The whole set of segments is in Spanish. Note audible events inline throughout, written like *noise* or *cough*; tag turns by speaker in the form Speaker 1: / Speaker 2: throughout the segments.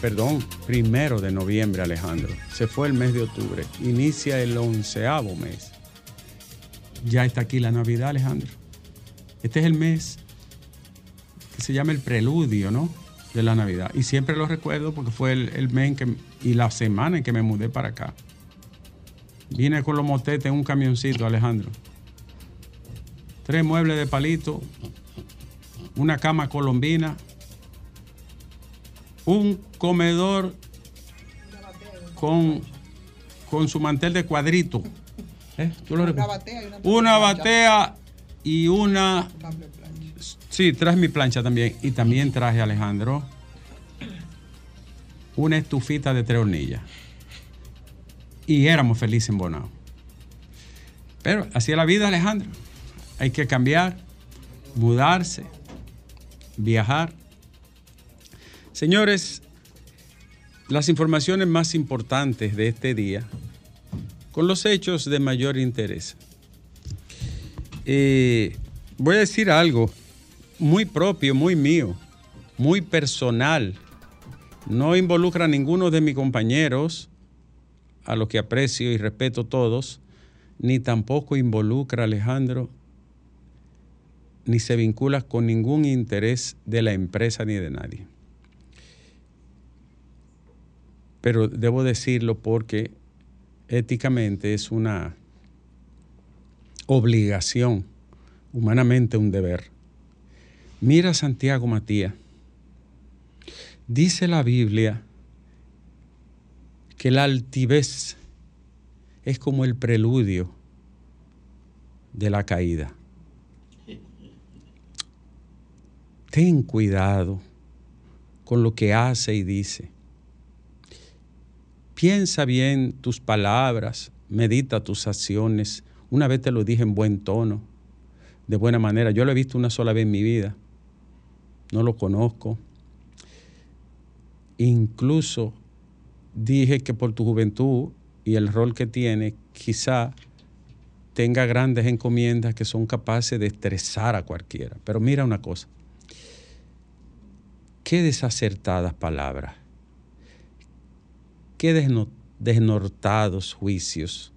Speaker 1: perdón, primero de noviembre, Alejandro. Se fue el mes de octubre. Inicia el onceavo mes. Ya está aquí la Navidad, Alejandro. Este es el mes que se llama el preludio, ¿no? De la Navidad. Y siempre lo recuerdo porque fue el, mes que, y la semana en que me mudé para acá. Vine con los motetes en un camioncito, Alejandro. Tres muebles de palito, una cama colombina, un comedor con, con su mantel de cuadrito. ¿Eh? una batea y una... Sí, traje mi plancha también. Y también traje, Alejandro, una estufita de tres hornillas. Y éramos felices en Bonao. Pero así es la vida, Alejandro. Hay que cambiar, mudarse, viajar. Señores, las informaciones más importantes de este día, con los hechos de mayor interés. Eh, voy a decir algo muy propio, muy mío, muy personal. No involucra a ninguno de mis compañeros, a los que aprecio y respeto todos, ni tampoco involucra a Alejandro ni se vincula con ningún interés de la empresa ni de nadie. Pero debo decirlo porque éticamente es una obligación, humanamente un deber. Mira Santiago Matías, dice la Biblia que la altivez es como el preludio de la caída. ten cuidado con lo que hace y dice. Piensa bien tus palabras, medita tus acciones. Una vez te lo dije en buen tono, de buena manera. Yo lo he visto una sola vez en mi vida. No lo conozco. Incluso dije que por tu juventud y el rol que tiene, quizá tenga grandes encomiendas que son capaces de estresar a cualquiera. Pero mira una cosa, Qué desacertadas palabras. Qué desnortados juicios.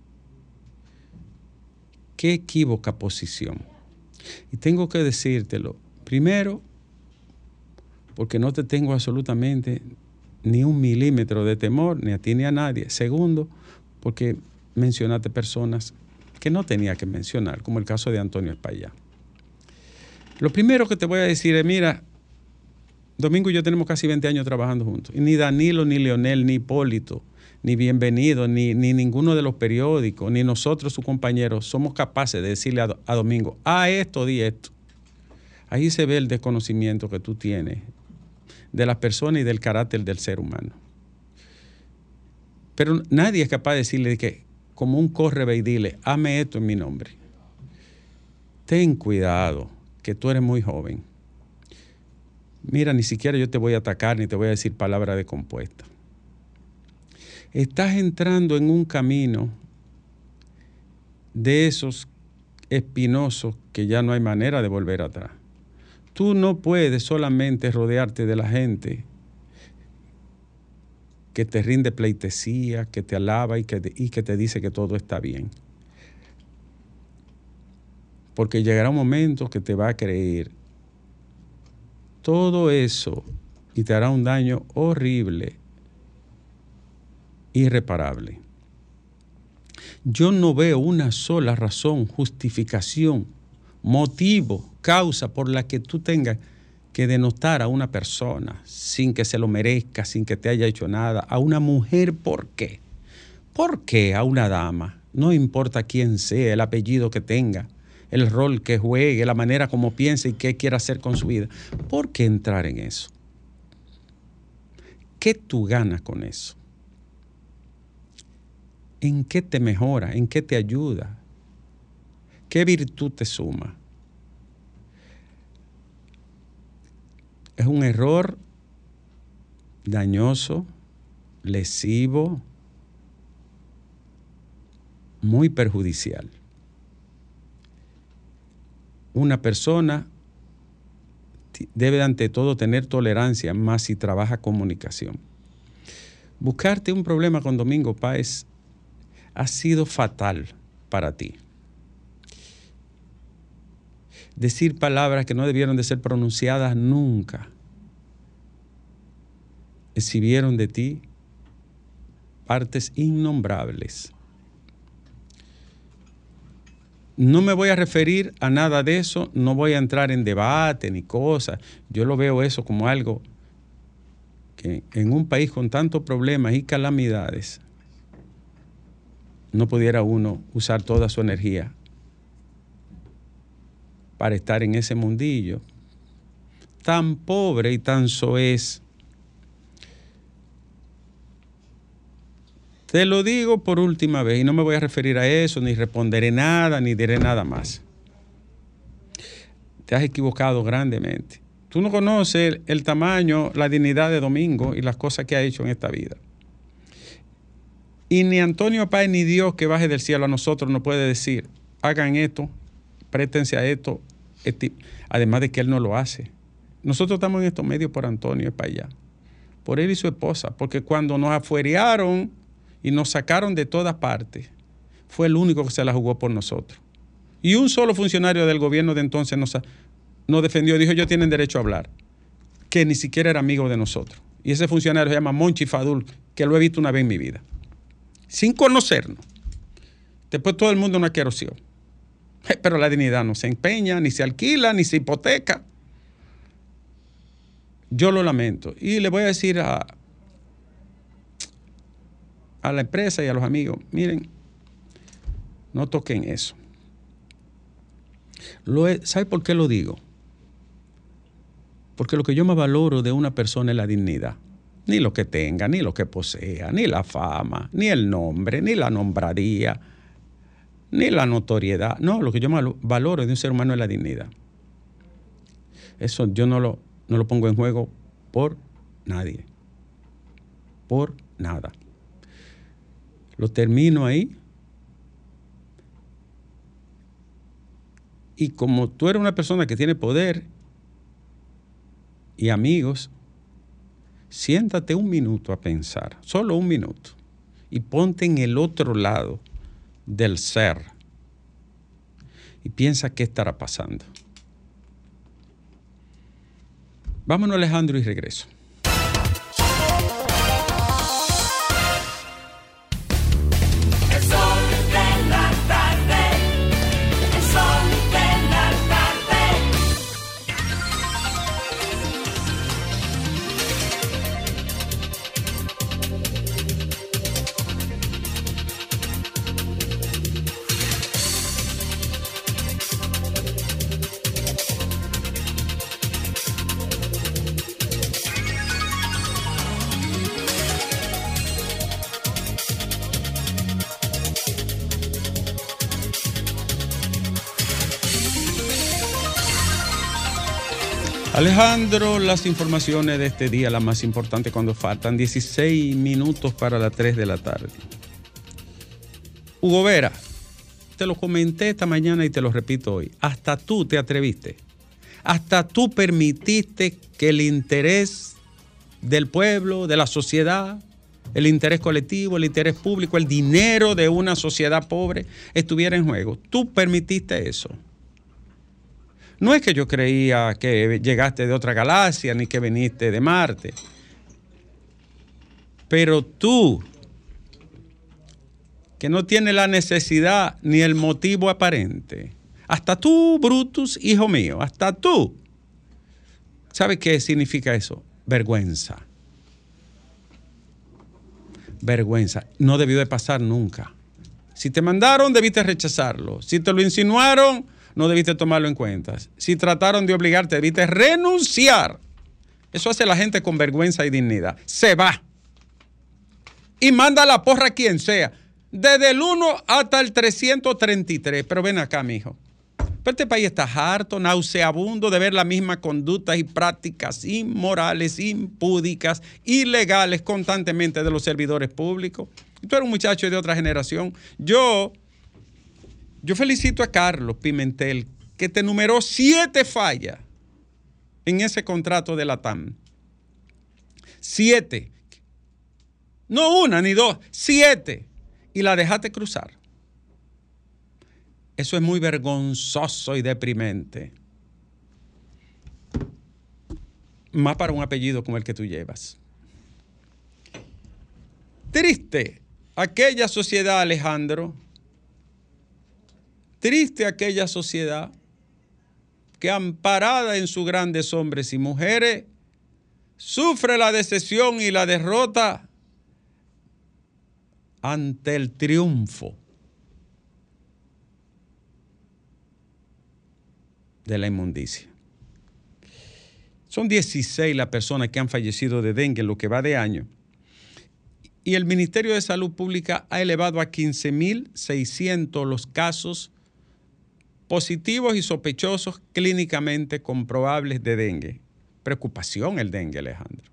Speaker 1: Qué equívoca posición. Y tengo que decírtelo, primero, porque no te tengo absolutamente ni un milímetro de temor, ni a ti ni a nadie. Segundo, porque mencionaste personas que no tenía que mencionar, como el caso de Antonio España. Lo primero que te voy a decir es, mira, Domingo y yo tenemos casi 20 años trabajando juntos. Y ni Danilo, ni Leonel, ni Hipólito, ni Bienvenido, ni, ni ninguno de los periódicos, ni nosotros, sus compañeros, somos capaces de decirle a, Domingo, ah, esto, di esto. Ahí se ve el desconocimiento que tú tienes de las personas y del carácter del ser humano. Pero nadie es capaz de decirle que, como un corre y dile, hame esto en mi nombre. Ten cuidado, que tú eres muy joven mira, ni siquiera yo te voy a atacar ni te voy a decir palabra de compuesta. Estás entrando en un camino de esos espinosos que ya no hay manera de volver atrás. Tú no puedes solamente rodearte de la gente que te rinde pleitesía, que te alaba y que, y que te dice que todo está bien. Porque llegará un momento que te va a creer todo eso y te hará un daño horrible, irreparable. Yo no veo una sola razón, justificación, motivo, causa por la que tú tengas que denotar a una persona sin que se lo merezca, sin que te haya hecho nada, a una mujer, ¿por qué? ¿Por qué a una dama? No importa quién sea, el apellido que tenga, el rol que juegue, la manera como piensa y qué quiere hacer con su vida. ¿Por qué entrar en eso? ¿Qué tú ganas con eso? ¿En qué te mejora? ¿En qué te ayuda? ¿Qué virtud te suma? Es un error dañoso, lesivo, muy perjudicial. Una persona debe ante todo tener tolerancia, más si trabaja comunicación. Buscarte un problema con Domingo Páez ha sido fatal para ti. Decir palabras que no debieron de ser pronunciadas nunca exhibieron de ti partes innombrables. No me voy a referir a nada de eso, no voy a entrar en debate ni cosas. Yo lo veo eso como algo que en un país con tantos problemas y calamidades no pudiera uno usar toda su energía para estar en ese mundillo tan pobre y tan soez Te lo digo por última vez y no me voy a referir a eso, ni responderé nada, ni diré nada más. Te has equivocado grandemente. Tú no conoces el, tamaño, la dignidad de Domingo y las cosas que ha hecho en esta vida. Y ni Antonio Páez ni Dios que baje del cielo a nosotros nos puede decir, hagan esto, prétense a esto, además de que Él no lo hace. Nosotros estamos en estos medios por Antonio y allá, por él y su esposa, porque cuando nos afuerearon y nos sacaron de todas partes, fue el único que se la jugó por nosotros. Y un solo funcionario del gobierno de entonces nos, nos defendió, dijo, ellos tienen derecho a hablar, que ni siquiera era amigo de nosotros. Y ese funcionario se llama Monchi Fadul, que lo he visto una vez en mi vida, sin conocernos. Después todo el mundo una querosión. *laughs* Pero la dignidad no se empeña, ni se alquila, ni se hipoteca. Yo lo lamento. Y le voy a decir a, a la empresa y a los amigos, miren, no toquen eso. ¿Sabe por qué lo digo? Porque lo que yo más valoro de una persona es la dignidad. Ni lo que tenga, ni lo que posea, ni la fama, ni el nombre, ni la nombradía, ni la notoriedad. No, lo que yo más valoro de un ser humano es la dignidad. Eso yo no lo, no lo pongo en juego por nadie. Por nada. Lo termino ahí. Y como tú eres una persona que tiene poder y amigos, siéntate un minuto a pensar, solo un minuto, y ponte en el otro lado del ser y piensa qué estará pasando. Vámonos Alejandro y regreso. Alejandro, las informaciones de este día, la más importante cuando faltan 16 minutos para las 3 de la tarde. Hugo Vera, te lo comenté esta mañana y te lo repito hoy. Hasta tú te atreviste. Hasta tú permitiste que el interés del pueblo, de la sociedad, el interés colectivo, el interés público, el dinero de una sociedad pobre estuviera en juego. Tú permitiste eso. No es que yo creía que llegaste de otra galaxia ni que viniste de Marte. Pero tú, que no tienes la necesidad ni el motivo aparente, hasta tú, Brutus, hijo mío, hasta tú. ¿Sabes qué significa eso? Vergüenza. Vergüenza. No debió de pasar nunca. Si te mandaron, debiste rechazarlo. Si te lo insinuaron, no debiste tomarlo en cuenta. Si trataron de obligarte, debiste renunciar. Eso hace la gente con vergüenza y dignidad. Se va. Y manda la porra a quien sea. Desde el 1 hasta el 333. Pero ven acá, mijo. Pero este país está harto, nauseabundo de ver las mismas conductas y prácticas inmorales, impúdicas, ilegales constantemente de los servidores públicos. Tú eres un muchacho de otra generación. Yo, yo felicito a Carlos Pimentel, que te numeró siete fallas en ese contrato de la TAM. Siete. No una ni dos, siete. Y la dejaste cruzar. Eso es muy vergonzoso y deprimente. Más para un apellido como el que tú llevas. Triste aquella sociedad, Alejandro. Triste aquella sociedad que amparada en sus grandes hombres y mujeres, sufre la decepción y la derrota ante el triunfo de la inmundicia. Son 16 las personas que han fallecido de dengue en lo que va de año. Y el Ministerio de Salud Pública ha elevado a 15.600 los casos positivos y sospechosos clínicamente comprobables de dengue. Preocupación el dengue, Alejandro.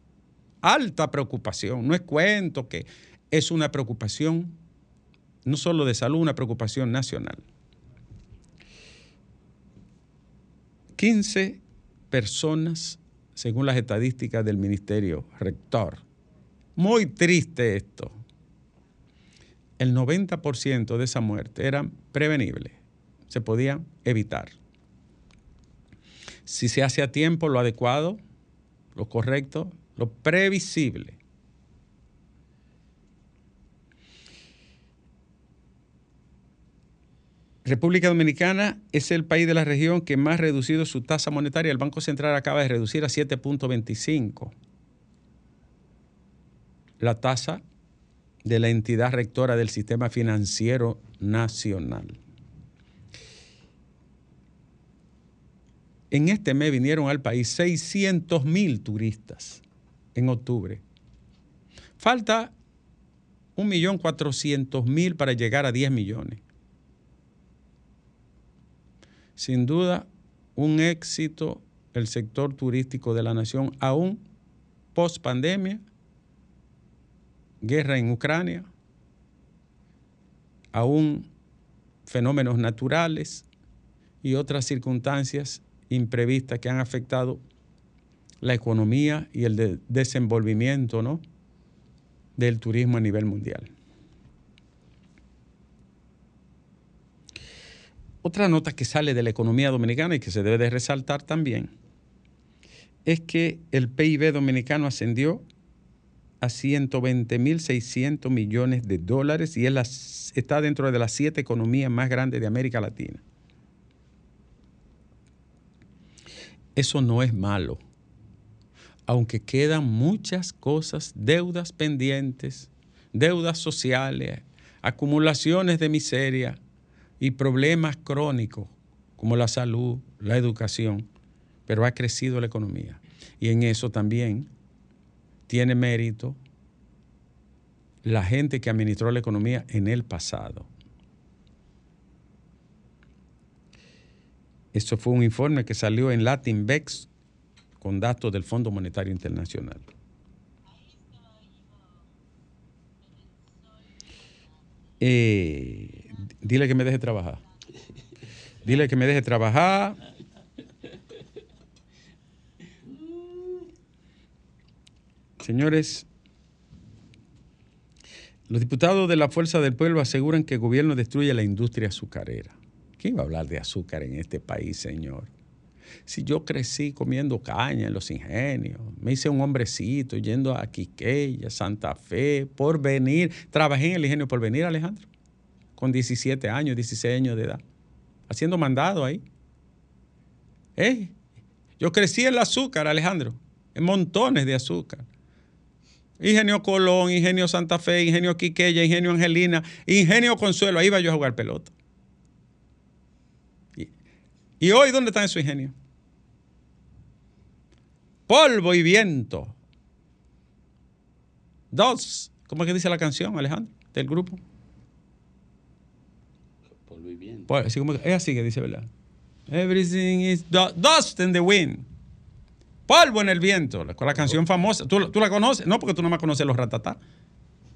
Speaker 1: Alta preocupación. No es cuento que es una preocupación no solo de salud, una preocupación nacional. 15 personas, según las estadísticas del Ministerio Rector. Muy triste esto. El 90% de esa muerte eran prevenibles, se podían evitar. Si se hace a tiempo lo adecuado, lo correcto, lo previsible, República Dominicana es el país de la región que más ha reducido su tasa monetaria. El Banco Central acaba de reducir a 7.25 la tasa de la entidad rectora del sistema financiero nacional. En este mes vinieron al país 600 mil turistas en octubre. Falta 1.400.000 para llegar a 10 millones. Sin duda un éxito el sector turístico de la nación, aún post pandemia, guerra en Ucrania, aún fenómenos naturales y otras circunstancias imprevistas que han afectado la economía y el desenvolvimiento ¿no? del turismo a nivel mundial. Otra nota que sale de la economía dominicana y que se debe de resaltar también es que el PIB dominicano ascendió a 120.600 millones de dólares y está dentro de las siete economías más grandes de América Latina. Eso no es malo, aunque quedan muchas cosas, deudas pendientes, deudas sociales, acumulaciones de miseria, y problemas crónicos como la salud, la educación, pero ha crecido la economía. Y en eso también tiene mérito la gente que administró la economía en el pasado. Eso fue un informe que salió en Latinvex con datos del Fondo Monetario Internacional. Eh, dile que me deje trabajar. Dile que me deje trabajar. Señores, los diputados de la Fuerza del Pueblo aseguran que el gobierno destruye la industria azucarera. ¿Quién va a hablar de azúcar en este país, señor? Si yo crecí comiendo caña en los ingenios, me hice un hombrecito yendo a Quiqueya, Santa Fe, por venir, trabajé en el ingenio por venir, Alejandro con 17 años, 16 años de edad, haciendo mandado ahí. ¿Eh? Yo crecí en el azúcar, Alejandro, en montones de azúcar. Ingenio Colón, Ingenio Santa Fe, Ingenio Quiqueya, Ingenio Angelina, Ingenio Consuelo, ahí iba yo a jugar pelota. ¿Y, hoy dónde está en su ingenio? Polvo y viento. Dos. ¿Cómo es que dice la canción, Alejandro, del grupo? Pues, así como, es así que dice, ¿verdad? Everything is du- dust in the wind. Polvo en el viento, la, canción famosa. ¿Tú, tú la conoces? No, porque tú no más conoces los ratatá.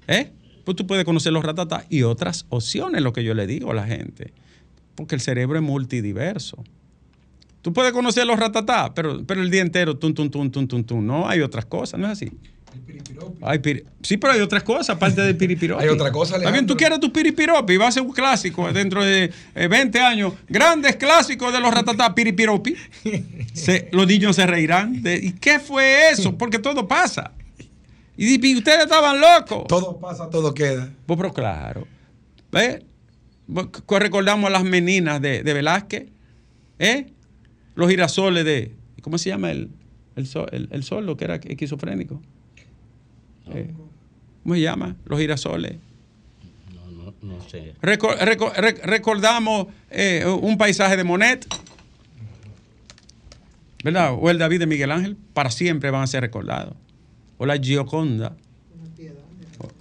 Speaker 1: ¿Eh? Pues tú puedes conocer los ratatá y otras opciones, lo que yo le digo a la gente. Porque el cerebro es multidiverso. Tú puedes conocer los ratatá, pero, pero el día entero, tum, tum, tum, tum, tum, tum. No, hay otras cosas, ¿no es así? Hay piri- sí, pero hay otras cosas aparte del piripiropi.
Speaker 2: Hay otra cosa,
Speaker 1: Está bien, tú
Speaker 2: Alejandro.
Speaker 1: quieres tu piripiropi, va a ser un clásico dentro de eh, 20 años. Grandes clásicos de los ratatá, piripiropi. *laughs* Se- los niños se reirán. de- ¿Y qué fue eso? Porque todo pasa. Y, y ustedes estaban locos.
Speaker 2: Todo pasa, todo queda.
Speaker 1: Pues, pero claro. ¿Ves? Pues, co- Recordamos a las meninas de, de Velázquez. ¿Eh? Los girasoles de. ¿Cómo se llama el, el, sol, el, el sol, lo que era esquizofrénico? Eh, ¿Cómo se llama? Los girasoles.
Speaker 3: No, no, no sé.
Speaker 1: Reco- reco- re- recordamos eh, un paisaje de Monet. ¿Verdad? O el David de Miguel Ángel. Para siempre van a ser recordados. O la Gioconda.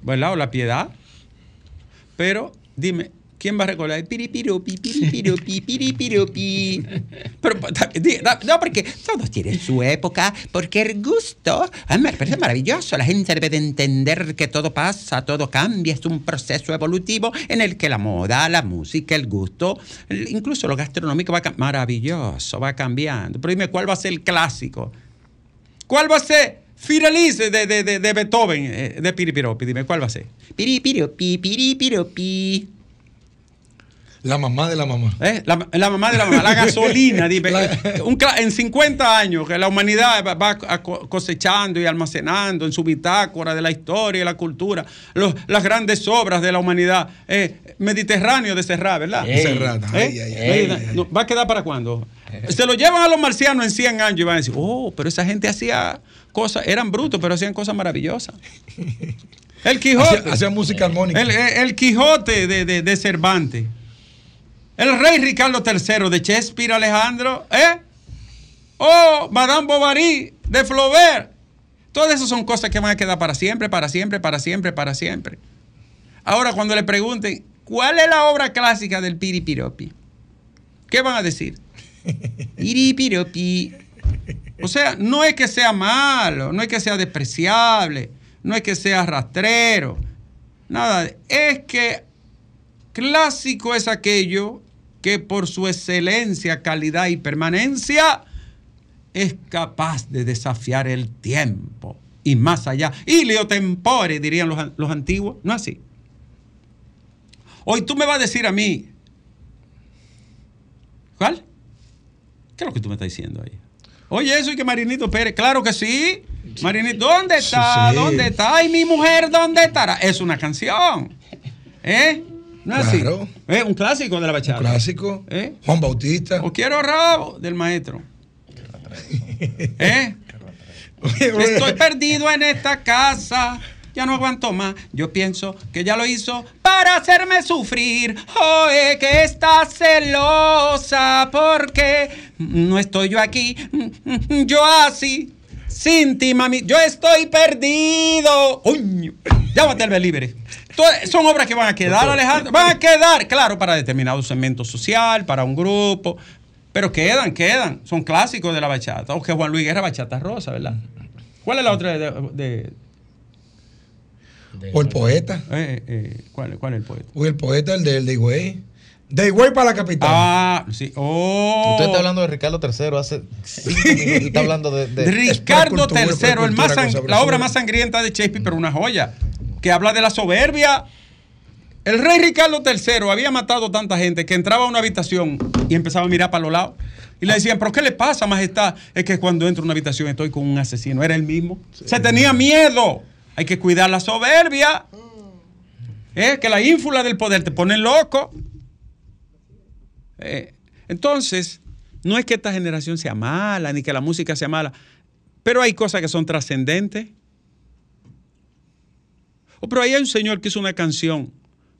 Speaker 1: ¿Verdad? O la Piedad. Pero dime, ¿quién va a recordar? Da- di- da- no, porque todos tienen su época, porque el gusto, a me parece maravilloso. La gente debe de entender que todo pasa, todo cambia, es un proceso evolutivo en el que la moda, la música, el gusto, incluso lo gastronómico va maravilloso, va cambiando. Pero dime, ¿cuál va a ser el clásico? ¿Cuál va a ser Firelice de, de, de, de Beethoven, eh, de Piripiropi? Dime, ¿cuál va a ser? Piripiropi, piripiropi.
Speaker 2: La mamá de la mamá.
Speaker 1: ¿Eh? La, la mamá de la mamá, la *laughs* gasolina. dime, un en 50 años que la humanidad va, cosechando y almacenando en su bitácora de la historia y la cultura los- las grandes obras de la humanidad. Eh, Mediterráneo de Serrat, ¿verdad?
Speaker 3: Ey.
Speaker 2: Serrata.
Speaker 1: ¿Eh?
Speaker 2: Ay, ay, ay,
Speaker 1: Eh,
Speaker 2: ay, ay.
Speaker 1: no, ¿Va a quedar para cuándo? Se lo llevan a los marcianos en 100 años y van a decir, oh, pero esa gente hacía cosas, eran brutos, pero hacían cosas maravillosas. El Quijote.
Speaker 2: Hacía, hacía música armónica.
Speaker 1: El, el- el Quijote de, de- de Cervantes. El rey Ricardo III de Shakespeare, Alejandro. ¿Eh? Oh, Madame Bovary de Flaubert. Todas esas son cosas que van a quedar para siempre, para siempre, para siempre, para siempre. Ahora, cuando le pregunten, ¿cuál es la obra clásica del Piripiropi? ¿Qué van a decir? *laughs* Piripiropi. O sea, no es que sea malo, no es que sea despreciable, no es que sea rastrero, nada. Es que clásico es aquello que por su excelencia, calidad y permanencia es capaz de desafiar el tiempo y más allá. Ilio tempore, dirían los, los antiguos, no así. Hoy tú me vas a decir a mí, ¿cuál? ¿Qué es lo que tú me estás diciendo ahí? Oye, eso y que Marinito Pérez, claro que sí. Marinito, ¿dónde está?
Speaker 2: Sí.
Speaker 1: ¿Dónde está? Ay, mi mujer, ¿dónde estará? Es una canción. ¿Eh? ¿No es
Speaker 2: Claro.
Speaker 1: Es un clásico de la bachata.
Speaker 2: Clásico.
Speaker 1: ¿Eh?
Speaker 2: Juan Bautista.
Speaker 1: O quiero rabo del maestro. *laughs* ¿Eh? Estoy perdido en esta casa. Ya no aguanto más. Yo pienso que ya lo hizo para hacerme sufrir. Oye, que está celosa porque no estoy yo aquí. Yo así. Sin ti, mami. Yo estoy perdido. Coño. Llámate al libre. Son obras que van a quedar, Alejandro. Van a quedar, claro, para determinado segmento social, para un grupo. Pero quedan, quedan. Son clásicos de la bachata. O que Juan Luis Guerra, bachata rosa, ¿verdad? ¿Cuál es la otra de, de-
Speaker 3: De-
Speaker 2: O el poeta.
Speaker 1: eh, eh, ¿cuál, cuál es el poeta?
Speaker 2: O el poeta, el de, el de Higüey. De Higüey para la capital.
Speaker 1: Ah, sí. Oh.
Speaker 4: Usted está hablando de Ricardo III hace cinco minutos y está *laughs* hablando de.
Speaker 1: Ricardo III, el más sang- la obra más sangrienta de Shakespeare, pero una joya, que habla de la soberbia. El rey Ricardo III había matado tanta gente que entraba a una habitación y empezaba a mirar para los lados. Y le decían, ¿pero qué le pasa, majestad? Es que cuando entro a una habitación estoy con un asesino. Era el mismo. Se tenía miedo. Hay que cuidar la soberbia. Es que la ínfula del poder te pone loco. Eh, entonces, no es que esta generación sea mala, ni que la música sea mala, pero hay cosas que son trascendentes. Oh, pero ahí hay un señor que hizo una canción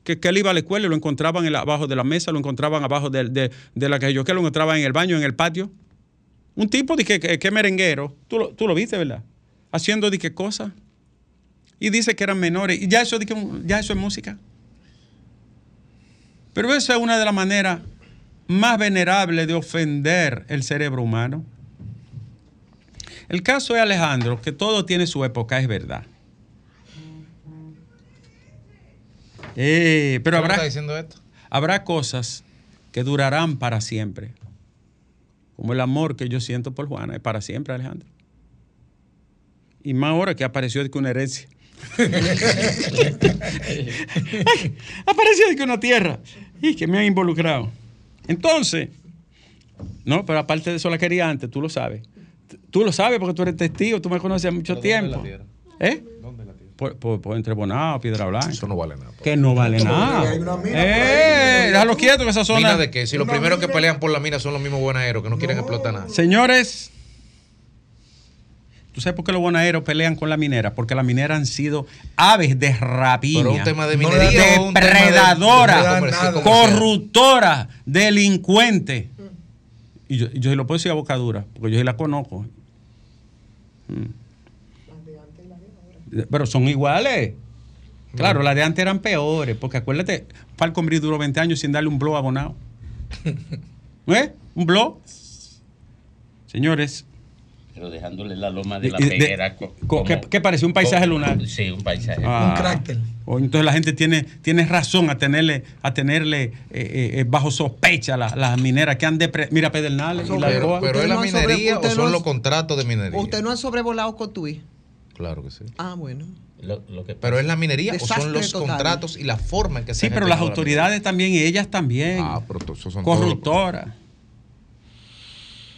Speaker 1: que, que él iba a la escuela y lo encontraban abajo de la mesa, lo encontraban abajo de, la que yo que lo encontraban en el baño, en el patio. Un tipo de que, que, merenguero, tú lo, viste, ¿verdad? Haciendo de qué cosas. Y dice que eran menores. Y ya eso, ya eso es música. Pero esa es una de las maneras más venerable de ofender el cerebro humano? El caso de Alejandro, que todo tiene su época, es verdad. Eh, pero
Speaker 4: ¿Qué me
Speaker 1: habrá,
Speaker 4: está diciendo esto?
Speaker 1: habrá cosas que durarán para siempre. Como el amor que yo siento por Juana, es para siempre, Alejandro. Y más ahora que apareció de que una herencia. Ay, *laughs* apareció de que una tierra. Y que me han involucrado. Entonces, no, pero aparte de eso la quería antes, tú lo sabes. Tú lo sabes porque tú eres testigo, tú me conoces hace mucho
Speaker 4: ¿Pero dónde
Speaker 1: tiempo. ¿Eh?
Speaker 4: ¿Dónde la?
Speaker 1: Por, por, por entre Bonao, Piedra Blanca.
Speaker 4: Eso no vale nada.
Speaker 1: Que no vale
Speaker 2: No,
Speaker 1: nada.
Speaker 2: hay una mina
Speaker 1: Eh,
Speaker 2: ¿no?
Speaker 1: déjalo quieto que esa zona.
Speaker 4: ¿Mina de qué? Si los primeros que pelean por la mina son los mismos buenaeros que no quieren explotar nada.
Speaker 1: Señores, ¿tú sabes por qué los bonaeros pelean con la minera? Porque las mineras han sido aves de rapiña,
Speaker 4: Pero un tema de
Speaker 2: No
Speaker 4: minería
Speaker 1: da-
Speaker 4: o un tema de-
Speaker 1: Depredadora,
Speaker 4: de comercio-
Speaker 2: nada.
Speaker 4: comercial.
Speaker 1: corruptora, delincuente. Y yo, yo lo puedo decir a boca dura, porque yo sí la conozco. Mm. Pero son iguales. Claro, las de antes eran peores, porque acuérdate, Falcon Bridge duró 20 años sin darle un blow abonado. *laughs* ¿Eh? ¿Un blow? Señores,
Speaker 3: Pero dejándole la loma de la
Speaker 1: de-
Speaker 3: peguera. co-
Speaker 1: co- ¿qué- qué parece? ¿Un paisaje
Speaker 3: como-
Speaker 1: lunar?
Speaker 3: Sí, un paisaje.
Speaker 1: Ah,
Speaker 2: cráter.
Speaker 1: o entonces la gente tiene, tiene razón a tenerle, a tenerle eh, eh, eh, bajo sospecha la- las mineras que han depre... Mira Pedernales y la
Speaker 4: Pero, es la
Speaker 5: no ha sobre-
Speaker 4: minería o son los contratos de minería.
Speaker 5: Usted no ha sobrevolado Cotuí.
Speaker 4: Claro que sí.
Speaker 5: Ah, bueno.
Speaker 3: Lo, lo que
Speaker 4: Pero es la minería o son los
Speaker 5: total.
Speaker 4: contratos y la forma en que se
Speaker 1: Sí, pero las
Speaker 4: la
Speaker 1: autoridades también, y ellas también.
Speaker 4: Ah, pero esos son
Speaker 1: corruptoras.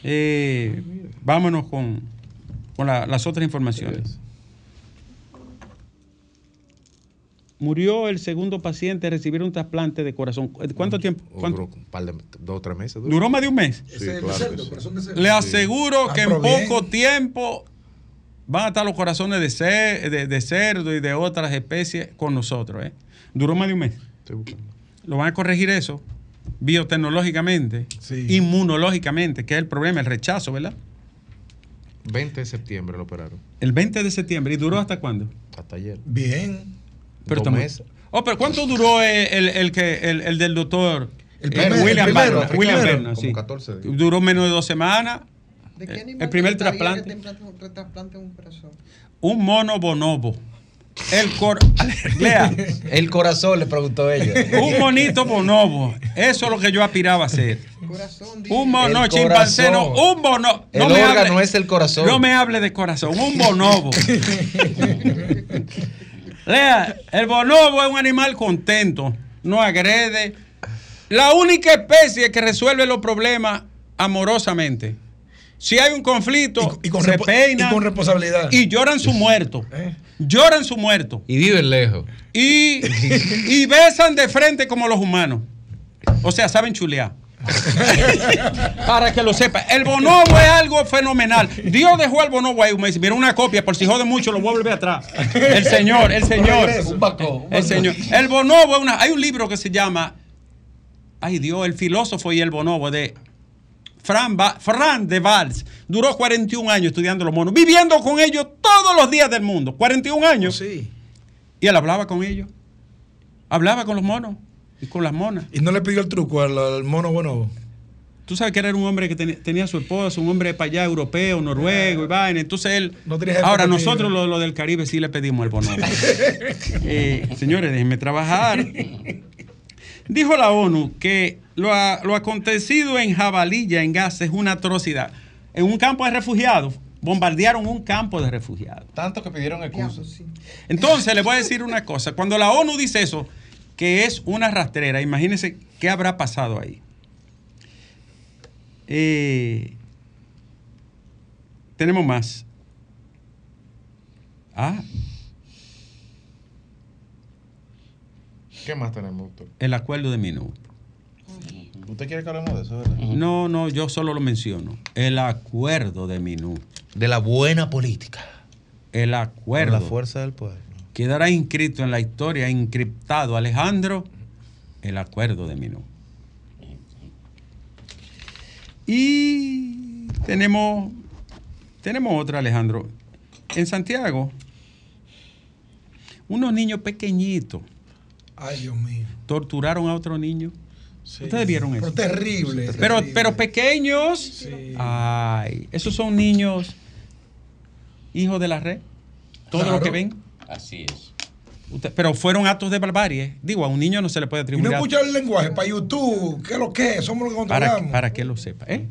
Speaker 1: Eh, vámonos con, con la- las otras informaciones. Murió el segundo paciente de recibir un trasplante de corazón. ¿Cuánto tiempo? ¿Cuánto?
Speaker 4: Duró un par de, dos o tres meses. duró.
Speaker 1: Duró más de un mes.
Speaker 4: Sí, claro sí.
Speaker 1: Le aseguro
Speaker 2: Ah,
Speaker 1: que en poco tiempo van a estar los corazones de, cer- de, de cerdo y de otras especies con nosotros. ¿eh? Duró más de un mes.
Speaker 4: Estoy buscando.
Speaker 1: Lo van a corregir eso biotecnológicamente,
Speaker 2: Sí.
Speaker 1: inmunológicamente, que es el problema, el rechazo, ¿verdad?
Speaker 4: 20 de septiembre lo operaron.
Speaker 1: El 20 de septiembre. ¿Y duró hasta cuándo?
Speaker 4: Hasta ayer.
Speaker 2: Bien.
Speaker 4: Dos
Speaker 1: estamos-
Speaker 4: meses.
Speaker 1: Oh, pero ¿cuánto duró el, el- el que, el, el del doctor
Speaker 2: El
Speaker 1: eh,
Speaker 2: primero,
Speaker 1: William
Speaker 2: primero,
Speaker 1: Berna?
Speaker 2: el
Speaker 1: William. Berna, sí.
Speaker 4: 14 días.
Speaker 1: Duró menos de dos semanas.
Speaker 5: ¿De
Speaker 1: Eh,
Speaker 5: qué
Speaker 1: el primer trasplante.
Speaker 5: que un corazón?
Speaker 1: Un mono bonobo. El cor... *laughs* Lea.
Speaker 6: El corazón, le preguntó ella.
Speaker 1: Un monito bonobo. Eso es lo que yo aspiraba a ser.
Speaker 5: Corazón,
Speaker 1: Un mono chimpancé, no, un bono.
Speaker 6: El
Speaker 1: no me
Speaker 6: órgano
Speaker 1: hable-
Speaker 6: es el corazón.
Speaker 1: No me hable de corazón, un bonobo. *laughs* Lea, el bonobo es un animal contento, no agrede. La única especie que resuelve los problemas amorosamente. Si hay un conflicto,
Speaker 2: Y, y con
Speaker 1: se
Speaker 2: repo-
Speaker 1: peina
Speaker 2: y con responsabilidad.
Speaker 1: y lloran su muerto.
Speaker 2: ¿Eh?
Speaker 1: Lloran su muerto.
Speaker 4: Y viven lejos.
Speaker 1: Y, y besan de frente como los humanos. O sea, saben chulear. *laughs* Para que lo sepa. El bonobo es algo fenomenal. Dios dejó al bonobo ahí. Me dice, mira una copia, por si jode mucho, lo voy a volver atrás. El señor, el señor.
Speaker 6: Un bacó, un
Speaker 1: El señor. El bonobo es una. Hay un libro que se llama. Ay Dios, el filósofo y el bonobo de Fran, Ba- Fran de Valls. Duró 41 años estudiando los monos, viviendo con ellos todos los días del mundo. 41 años.
Speaker 2: Sí.
Speaker 1: Y él hablaba con ellos. Hablaba con los monos y con las monas.
Speaker 2: Y no le pidió el truco al, al mono bonobo.
Speaker 1: Tú sabes que era un hombre que ten- tenía su esposa, un hombre para allá europeo, noruego y vaina. Entonces él.
Speaker 2: No
Speaker 1: ahora nosotros lo, lo del Caribe sí le pedimos el bono. *laughs* Eh, señores, déjenme trabajar. *laughs* Dijo la ONU que lo, lo acontecido en Jabalilla, en Gaza, es una atrocidad. En un campo de refugiados, bombardearon un campo de refugiados.
Speaker 4: Tanto que pidieron excusas.
Speaker 5: sí.
Speaker 1: Entonces, le voy a decir una cosa. Cuando la ONU dice eso, que es una rastrera, imagínense qué habrá pasado ahí. Eh, tenemos más. Ah,
Speaker 4: ¿Qué más tenemos, doctor?
Speaker 1: el acuerdo de Minú.
Speaker 4: ¿Usted quiere que hablemos de eso, verdad?
Speaker 1: No, no, yo solo lo menciono. El acuerdo de Minú.
Speaker 4: De la buena política.
Speaker 1: El
Speaker 4: Por
Speaker 1: acuerdo.
Speaker 4: la fuerza del pueblo.
Speaker 1: Quedará inscrito en la historia, encriptado, Alejandro, el acuerdo de Minú. Y tenemos, tenemos otra, Alejandro. En Santiago, unos niños pequeñitos
Speaker 2: Ay, Dios mío.
Speaker 1: torturaron a otro niño. Ustedes vieron eso.
Speaker 2: Pero terrible.
Speaker 1: Pero,
Speaker 2: terrible.
Speaker 1: pero pequeños.
Speaker 2: Sí.
Speaker 1: Ay, esos son niños hijos de la red. Todo lo que ven.
Speaker 3: Así es.
Speaker 1: Usted- pero fueron actos de barbarie. Digo, a un niño no se le puede
Speaker 2: Y no
Speaker 1: atribuir.
Speaker 2: escuchar el lenguaje para YouTube. ¿Qué es lo que es? Somos los que
Speaker 1: para,
Speaker 2: controlamos.
Speaker 1: para que lo sepa. ¿eh?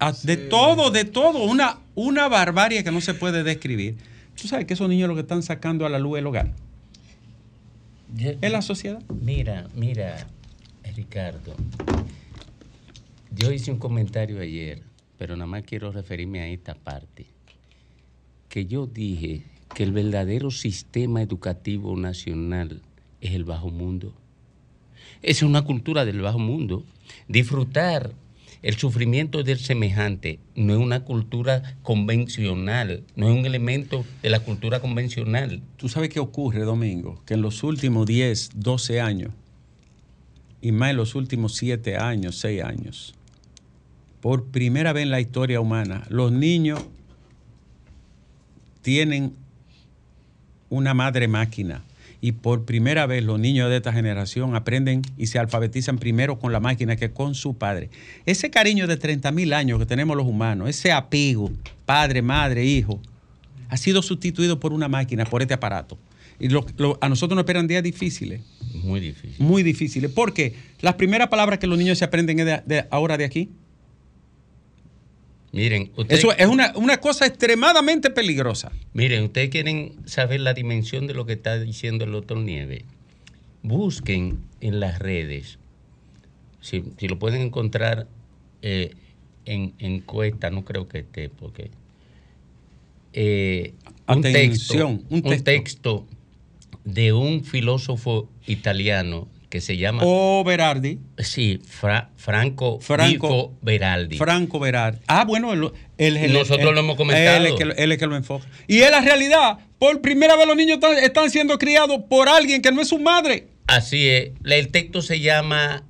Speaker 1: Ah, De todo, de todo. Una, una barbarie que no se puede describir. Tú sabes que esos niños lo que están sacando a la luz el hogar.
Speaker 3: Yo-
Speaker 1: Es la sociedad.
Speaker 3: Mira, mira, Ricardo. Yo hice un comentario ayer, pero nada más quiero referirme a esta parte. Que yo dije que el verdadero sistema educativo nacional es el bajo mundo. Es una cultura del bajo mundo. Disfrutar el sufrimiento del semejante no es una cultura convencional, no es un elemento de la cultura convencional.
Speaker 1: Tú sabes qué ocurre, Domingo, que en los últimos 10, 12 años, y más en los últimos 7 años, 6 años, por primera vez en la historia humana, los niños tienen una madre máquina. Y por primera vez los niños de esta generación aprenden y se alfabetizan primero con la máquina que con su padre. Ese cariño de 30 mil años que tenemos los humanos, ese apego, padre, madre, hijo, ha sido sustituido por una máquina, por este aparato. Y lo- lo- a nosotros nos esperan días difíciles,
Speaker 3: Muy difícil.
Speaker 1: muy difíciles, porque las primeras palabras que los niños se aprenden es de, de ahora de aquí.
Speaker 3: Miren, ustedes,
Speaker 1: Eso es una, una cosa extremadamente peligrosa.
Speaker 3: miren, ustedes quieren saber la dimensión de lo que está diciendo el doctor Nieve. Busquen en las redes, si, si lo pueden encontrar eh, en encuesta, no creo que esté, porque eh, un, texto,
Speaker 1: un texto
Speaker 3: de un filósofo italiano que se llama,
Speaker 1: O Berardi,
Speaker 3: sí, Fra- Franco,
Speaker 1: Franco-
Speaker 3: Vico Beraldi.
Speaker 1: Franco Berardi. Ah, bueno, él, él- él-
Speaker 3: Nosotros lo hemos comentado.
Speaker 1: Él es, que, él es que lo enfoca. Y es la realidad. Por primera vez los niños están, están siendo criados por alguien que no es su madre.
Speaker 3: Así es. El texto se llama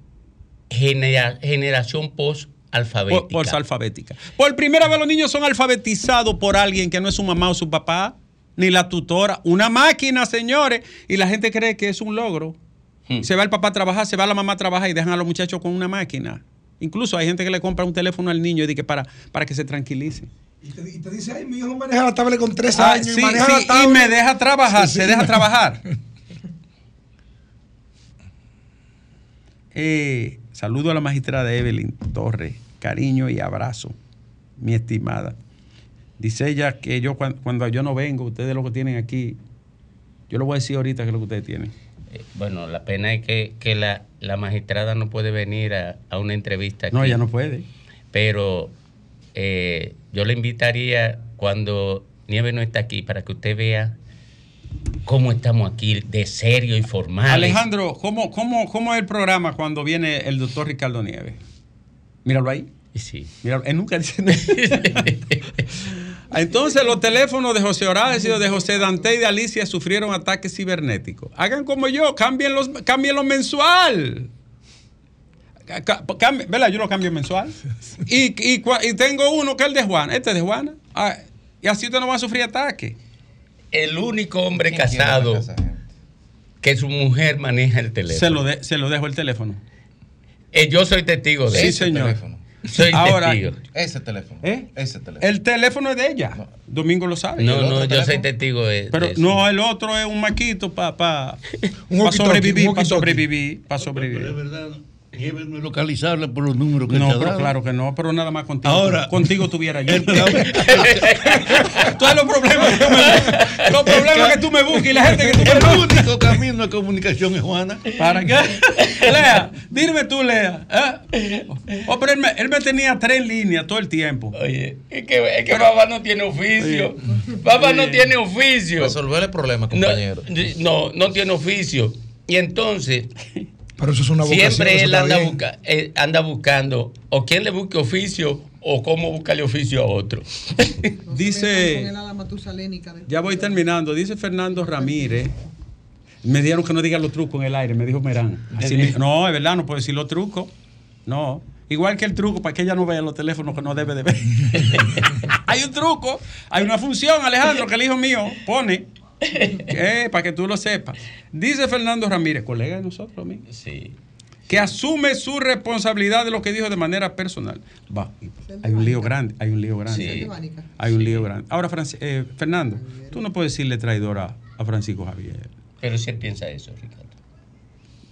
Speaker 3: genera- Generación Post-Alfabética.
Speaker 1: Por, por alfabética. Por primera vez los niños son alfabetizados por alguien que no es su mamá o su papá, ni la tutora. Una máquina, señores. Y la gente cree que es un logro.
Speaker 3: Hmm.
Speaker 1: Se va el papá a trabajar, se va la mamá a trabajar y dejan a los muchachos con una máquina. Incluso hay gente que le compra un teléfono al niño y dice que para, para que se tranquilice.
Speaker 2: Y te, y te dice, ay, mi hijo maneja la tablet con tres
Speaker 1: Ah,
Speaker 2: años.
Speaker 1: sí,
Speaker 2: y maneja
Speaker 1: sí,
Speaker 2: la
Speaker 1: y
Speaker 2: tablet.
Speaker 1: me deja trabajar,
Speaker 2: Sí,
Speaker 1: se
Speaker 2: sí.
Speaker 1: deja trabajar. *laughs* Eh, saludo a la magistrada Evelyn Torres, cariño y abrazo, mi estimada. Dice ella que yo cuan- cuando, yo no vengo, ustedes lo que tienen aquí, yo lo voy a decir ahorita que es lo que ustedes tienen.
Speaker 3: Eh, Bueno, la pena es que, que la, la magistrada no puede venir a, a una entrevista aquí.
Speaker 1: No, ella no puede.
Speaker 3: Pero eh, yo le invitaría cuando Nieve no está aquí para que usted vea cómo estamos aquí de serio y formal.
Speaker 1: Alejandro, ¿cómo, cómo, ¿cómo es el programa cuando viene el doctor Ricardo Nieves? Míralo ahí.
Speaker 3: Sí.
Speaker 1: Mira, él nunca dice nada. *laughs* Entonces los teléfonos de José Horacio, de José Dante y de Alicia sufrieron ataques cibernéticos. Hagan como yo, cámbienlos, cámbienlo mensual. Ca- ca- cambie- ¿Verdad? Yo lo cambio mensual. Y, y tengo uno que es el de Juana. Este es de Juana. Ah, y así usted no va a sufrir ataques.
Speaker 3: El único hombre
Speaker 4: ¿Quién quiere
Speaker 3: casado que su mujer maneja el teléfono.
Speaker 1: Se lo, de- se lo dejo el teléfono.
Speaker 3: Eh, yo soy testigo de
Speaker 1: Sí,
Speaker 3: eso.
Speaker 1: señor.
Speaker 4: teléfono.
Speaker 3: Soy
Speaker 1: Ahora,
Speaker 3: testigo.
Speaker 4: Ese teléfono.
Speaker 1: ¿Eh?
Speaker 4: Ese teléfono.
Speaker 1: El teléfono es de ella.
Speaker 4: No.
Speaker 1: Domingo lo sabe.
Speaker 3: No,
Speaker 4: ¿El
Speaker 3: no, yo soy testigo de,
Speaker 1: Pero
Speaker 3: de eso.
Speaker 1: no, el otro es un maquito para pa, pa *laughs* sobrevivir, para sobrevivir, para
Speaker 7: Pero es
Speaker 1: sobrevivir.
Speaker 7: verdad, no es localizable por los números que te
Speaker 1: No, pero
Speaker 7: dado.
Speaker 1: claro que no, pero nada más contigo.
Speaker 7: Ahora-
Speaker 1: contigo tuviera yo. *laughs* Todos los problemas que tú me, los problemas que tú me buscas y la gente que tú me
Speaker 7: el único camino de comunicación es Juana.
Speaker 1: ¿Para qué? Lea, dime tú, Lea. ¿eh? Oh, pero él me, él me tenía tres líneas todo el tiempo.
Speaker 3: Oye, es que, es que papá no tiene oficio. Papá no tiene oficio.
Speaker 4: Resolver el problema,
Speaker 3: No,
Speaker 4: compañero.
Speaker 3: no, no tiene oficio. Y entonces,
Speaker 2: Pero eso es una vocación.
Speaker 3: siempre él anda, busca- eh, anda buscando o quién le busque oficio o cómo buscarle oficio a otro. *laughs*
Speaker 1: Dice- Ya voy terminando. Dice Fernando Ramírez. Me dijeron que no diga los trucos en el aire, me dijo Merán. Así me- no, es verdad, no puedo decir los trucos. No. Igual que el truco para que ella no vea los teléfonos que no debe de ver. *laughs* hay un truco, hay una función, Alejandro, que el hijo mío pone. *laughs* eh, para que tú lo sepas. Dice Fernando Ramírez, colega de nosotros, amigo.
Speaker 3: Sí.
Speaker 1: que asume su responsabilidad de lo que dijo de manera personal. Va, hay un lío grande, hay un lío grande.
Speaker 3: Sí.
Speaker 1: Hay un lío grande. Ahora, Franci- eh, Fernando, tú no puedes decirle traidor a, a Francisco Javier.
Speaker 3: Pero si él piensa eso, Ricardo.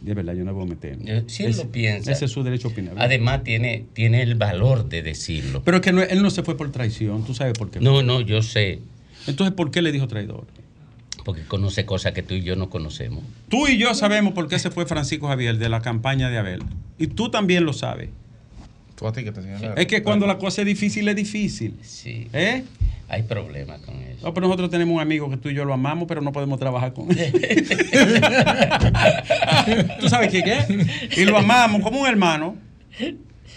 Speaker 1: De verdad, yo no voy a meter.
Speaker 3: Eh, Si él lo piensa.
Speaker 1: Ese es su derecho a opinar.
Speaker 3: Además, tiene, tiene el valor de decirlo.
Speaker 1: Pero es que no- él no se fue por traición, tú sabes por qué.
Speaker 3: No, no, yo sé.
Speaker 1: Entonces, ¿por qué le dijo traidor?
Speaker 3: Porque conoce cosas que tú y yo no conocemos.
Speaker 1: Tú y yo sabemos por qué se fue Francisco Javier de la campaña de Abel. Y tú también lo sabes.
Speaker 4: Tú a ti que te señalaron.
Speaker 1: Es que cuando la cosa es difícil, es difícil.
Speaker 3: Sí.
Speaker 1: ¿Eh?
Speaker 3: Hay problemas con eso.
Speaker 1: No, pero nosotros tenemos un amigo que tú y yo lo amamos, pero no podemos trabajar con él. *laughs* *laughs* ¿Tú sabes quién es? Y lo amamos como un hermano,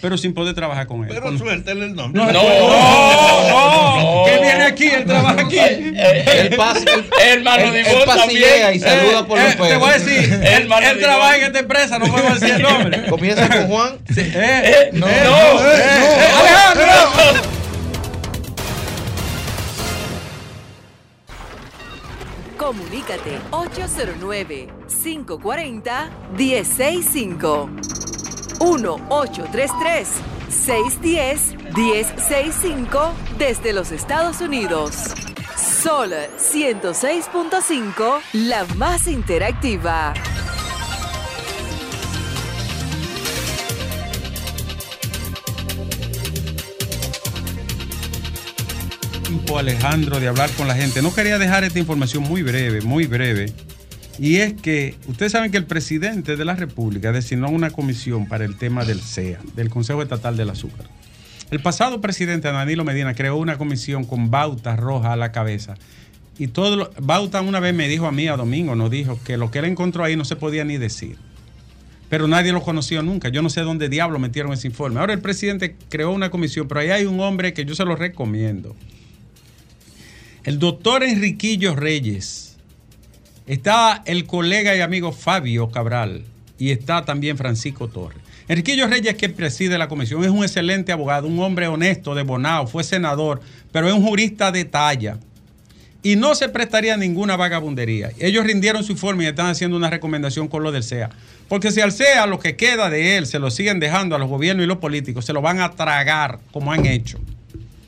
Speaker 1: pero sin poder trabajar con él.
Speaker 7: Pero
Speaker 1: Con-
Speaker 7: suéltale el nombre.
Speaker 1: No, no,
Speaker 3: no,
Speaker 1: no, que viene aquí, él trabaja aquí.
Speaker 4: Él pasa, él,
Speaker 3: Hermano de
Speaker 4: él
Speaker 3: vos
Speaker 4: pasillea
Speaker 3: también.
Speaker 4: y saluda por
Speaker 1: Eh,
Speaker 4: los
Speaker 1: eh, Te voy a decir, él, trabaja en esta empresa, no podemos decir el nombre. *laughs*
Speaker 4: Comienza con Juan.
Speaker 1: Eh,
Speaker 3: no,
Speaker 1: eh,
Speaker 3: no,
Speaker 1: eh, eh, Alejandro.
Speaker 8: Comunícate 809-540-1065. 1-833-610-1065 desde los Estados Unidos. Sol 106.5, la más interactiva.
Speaker 1: Alejandro, de hablar con la gente. No quería dejar esta información muy breve, muy breve. Y es que ustedes saben que el presidente de la República designó una comisión para el tema del CEA, del Consejo Estatal del Azúcar. El pasado presidente Danilo Medina creó una comisión con Bauta Roja a la cabeza. Y todo Bauta una vez me dijo a mí, a Domingo, nos dijo que lo que él encontró ahí no se podía ni decir. Pero nadie lo conoció nunca. Yo no sé dónde diablo metieron ese informe. Ahora el presidente creó una comisión, pero ahí hay un hombre que yo se lo recomiendo. El doctor Enriquillo Reyes. Está el colega y amigo Fabio Cabral. Y está también Francisco Torres. Enriquillo Reyes, que preside la comisión, es un excelente abogado, un hombre honesto, de Bonao, fue senador, pero es un jurista de talla. Y no se prestaría ninguna vagabundería. Ellos rindieron su informe y están haciendo una recomendación con lo del CEA. Porque si al CEA lo que queda de él se lo siguen dejando a los gobiernos y los políticos, se lo van a tragar como han hecho.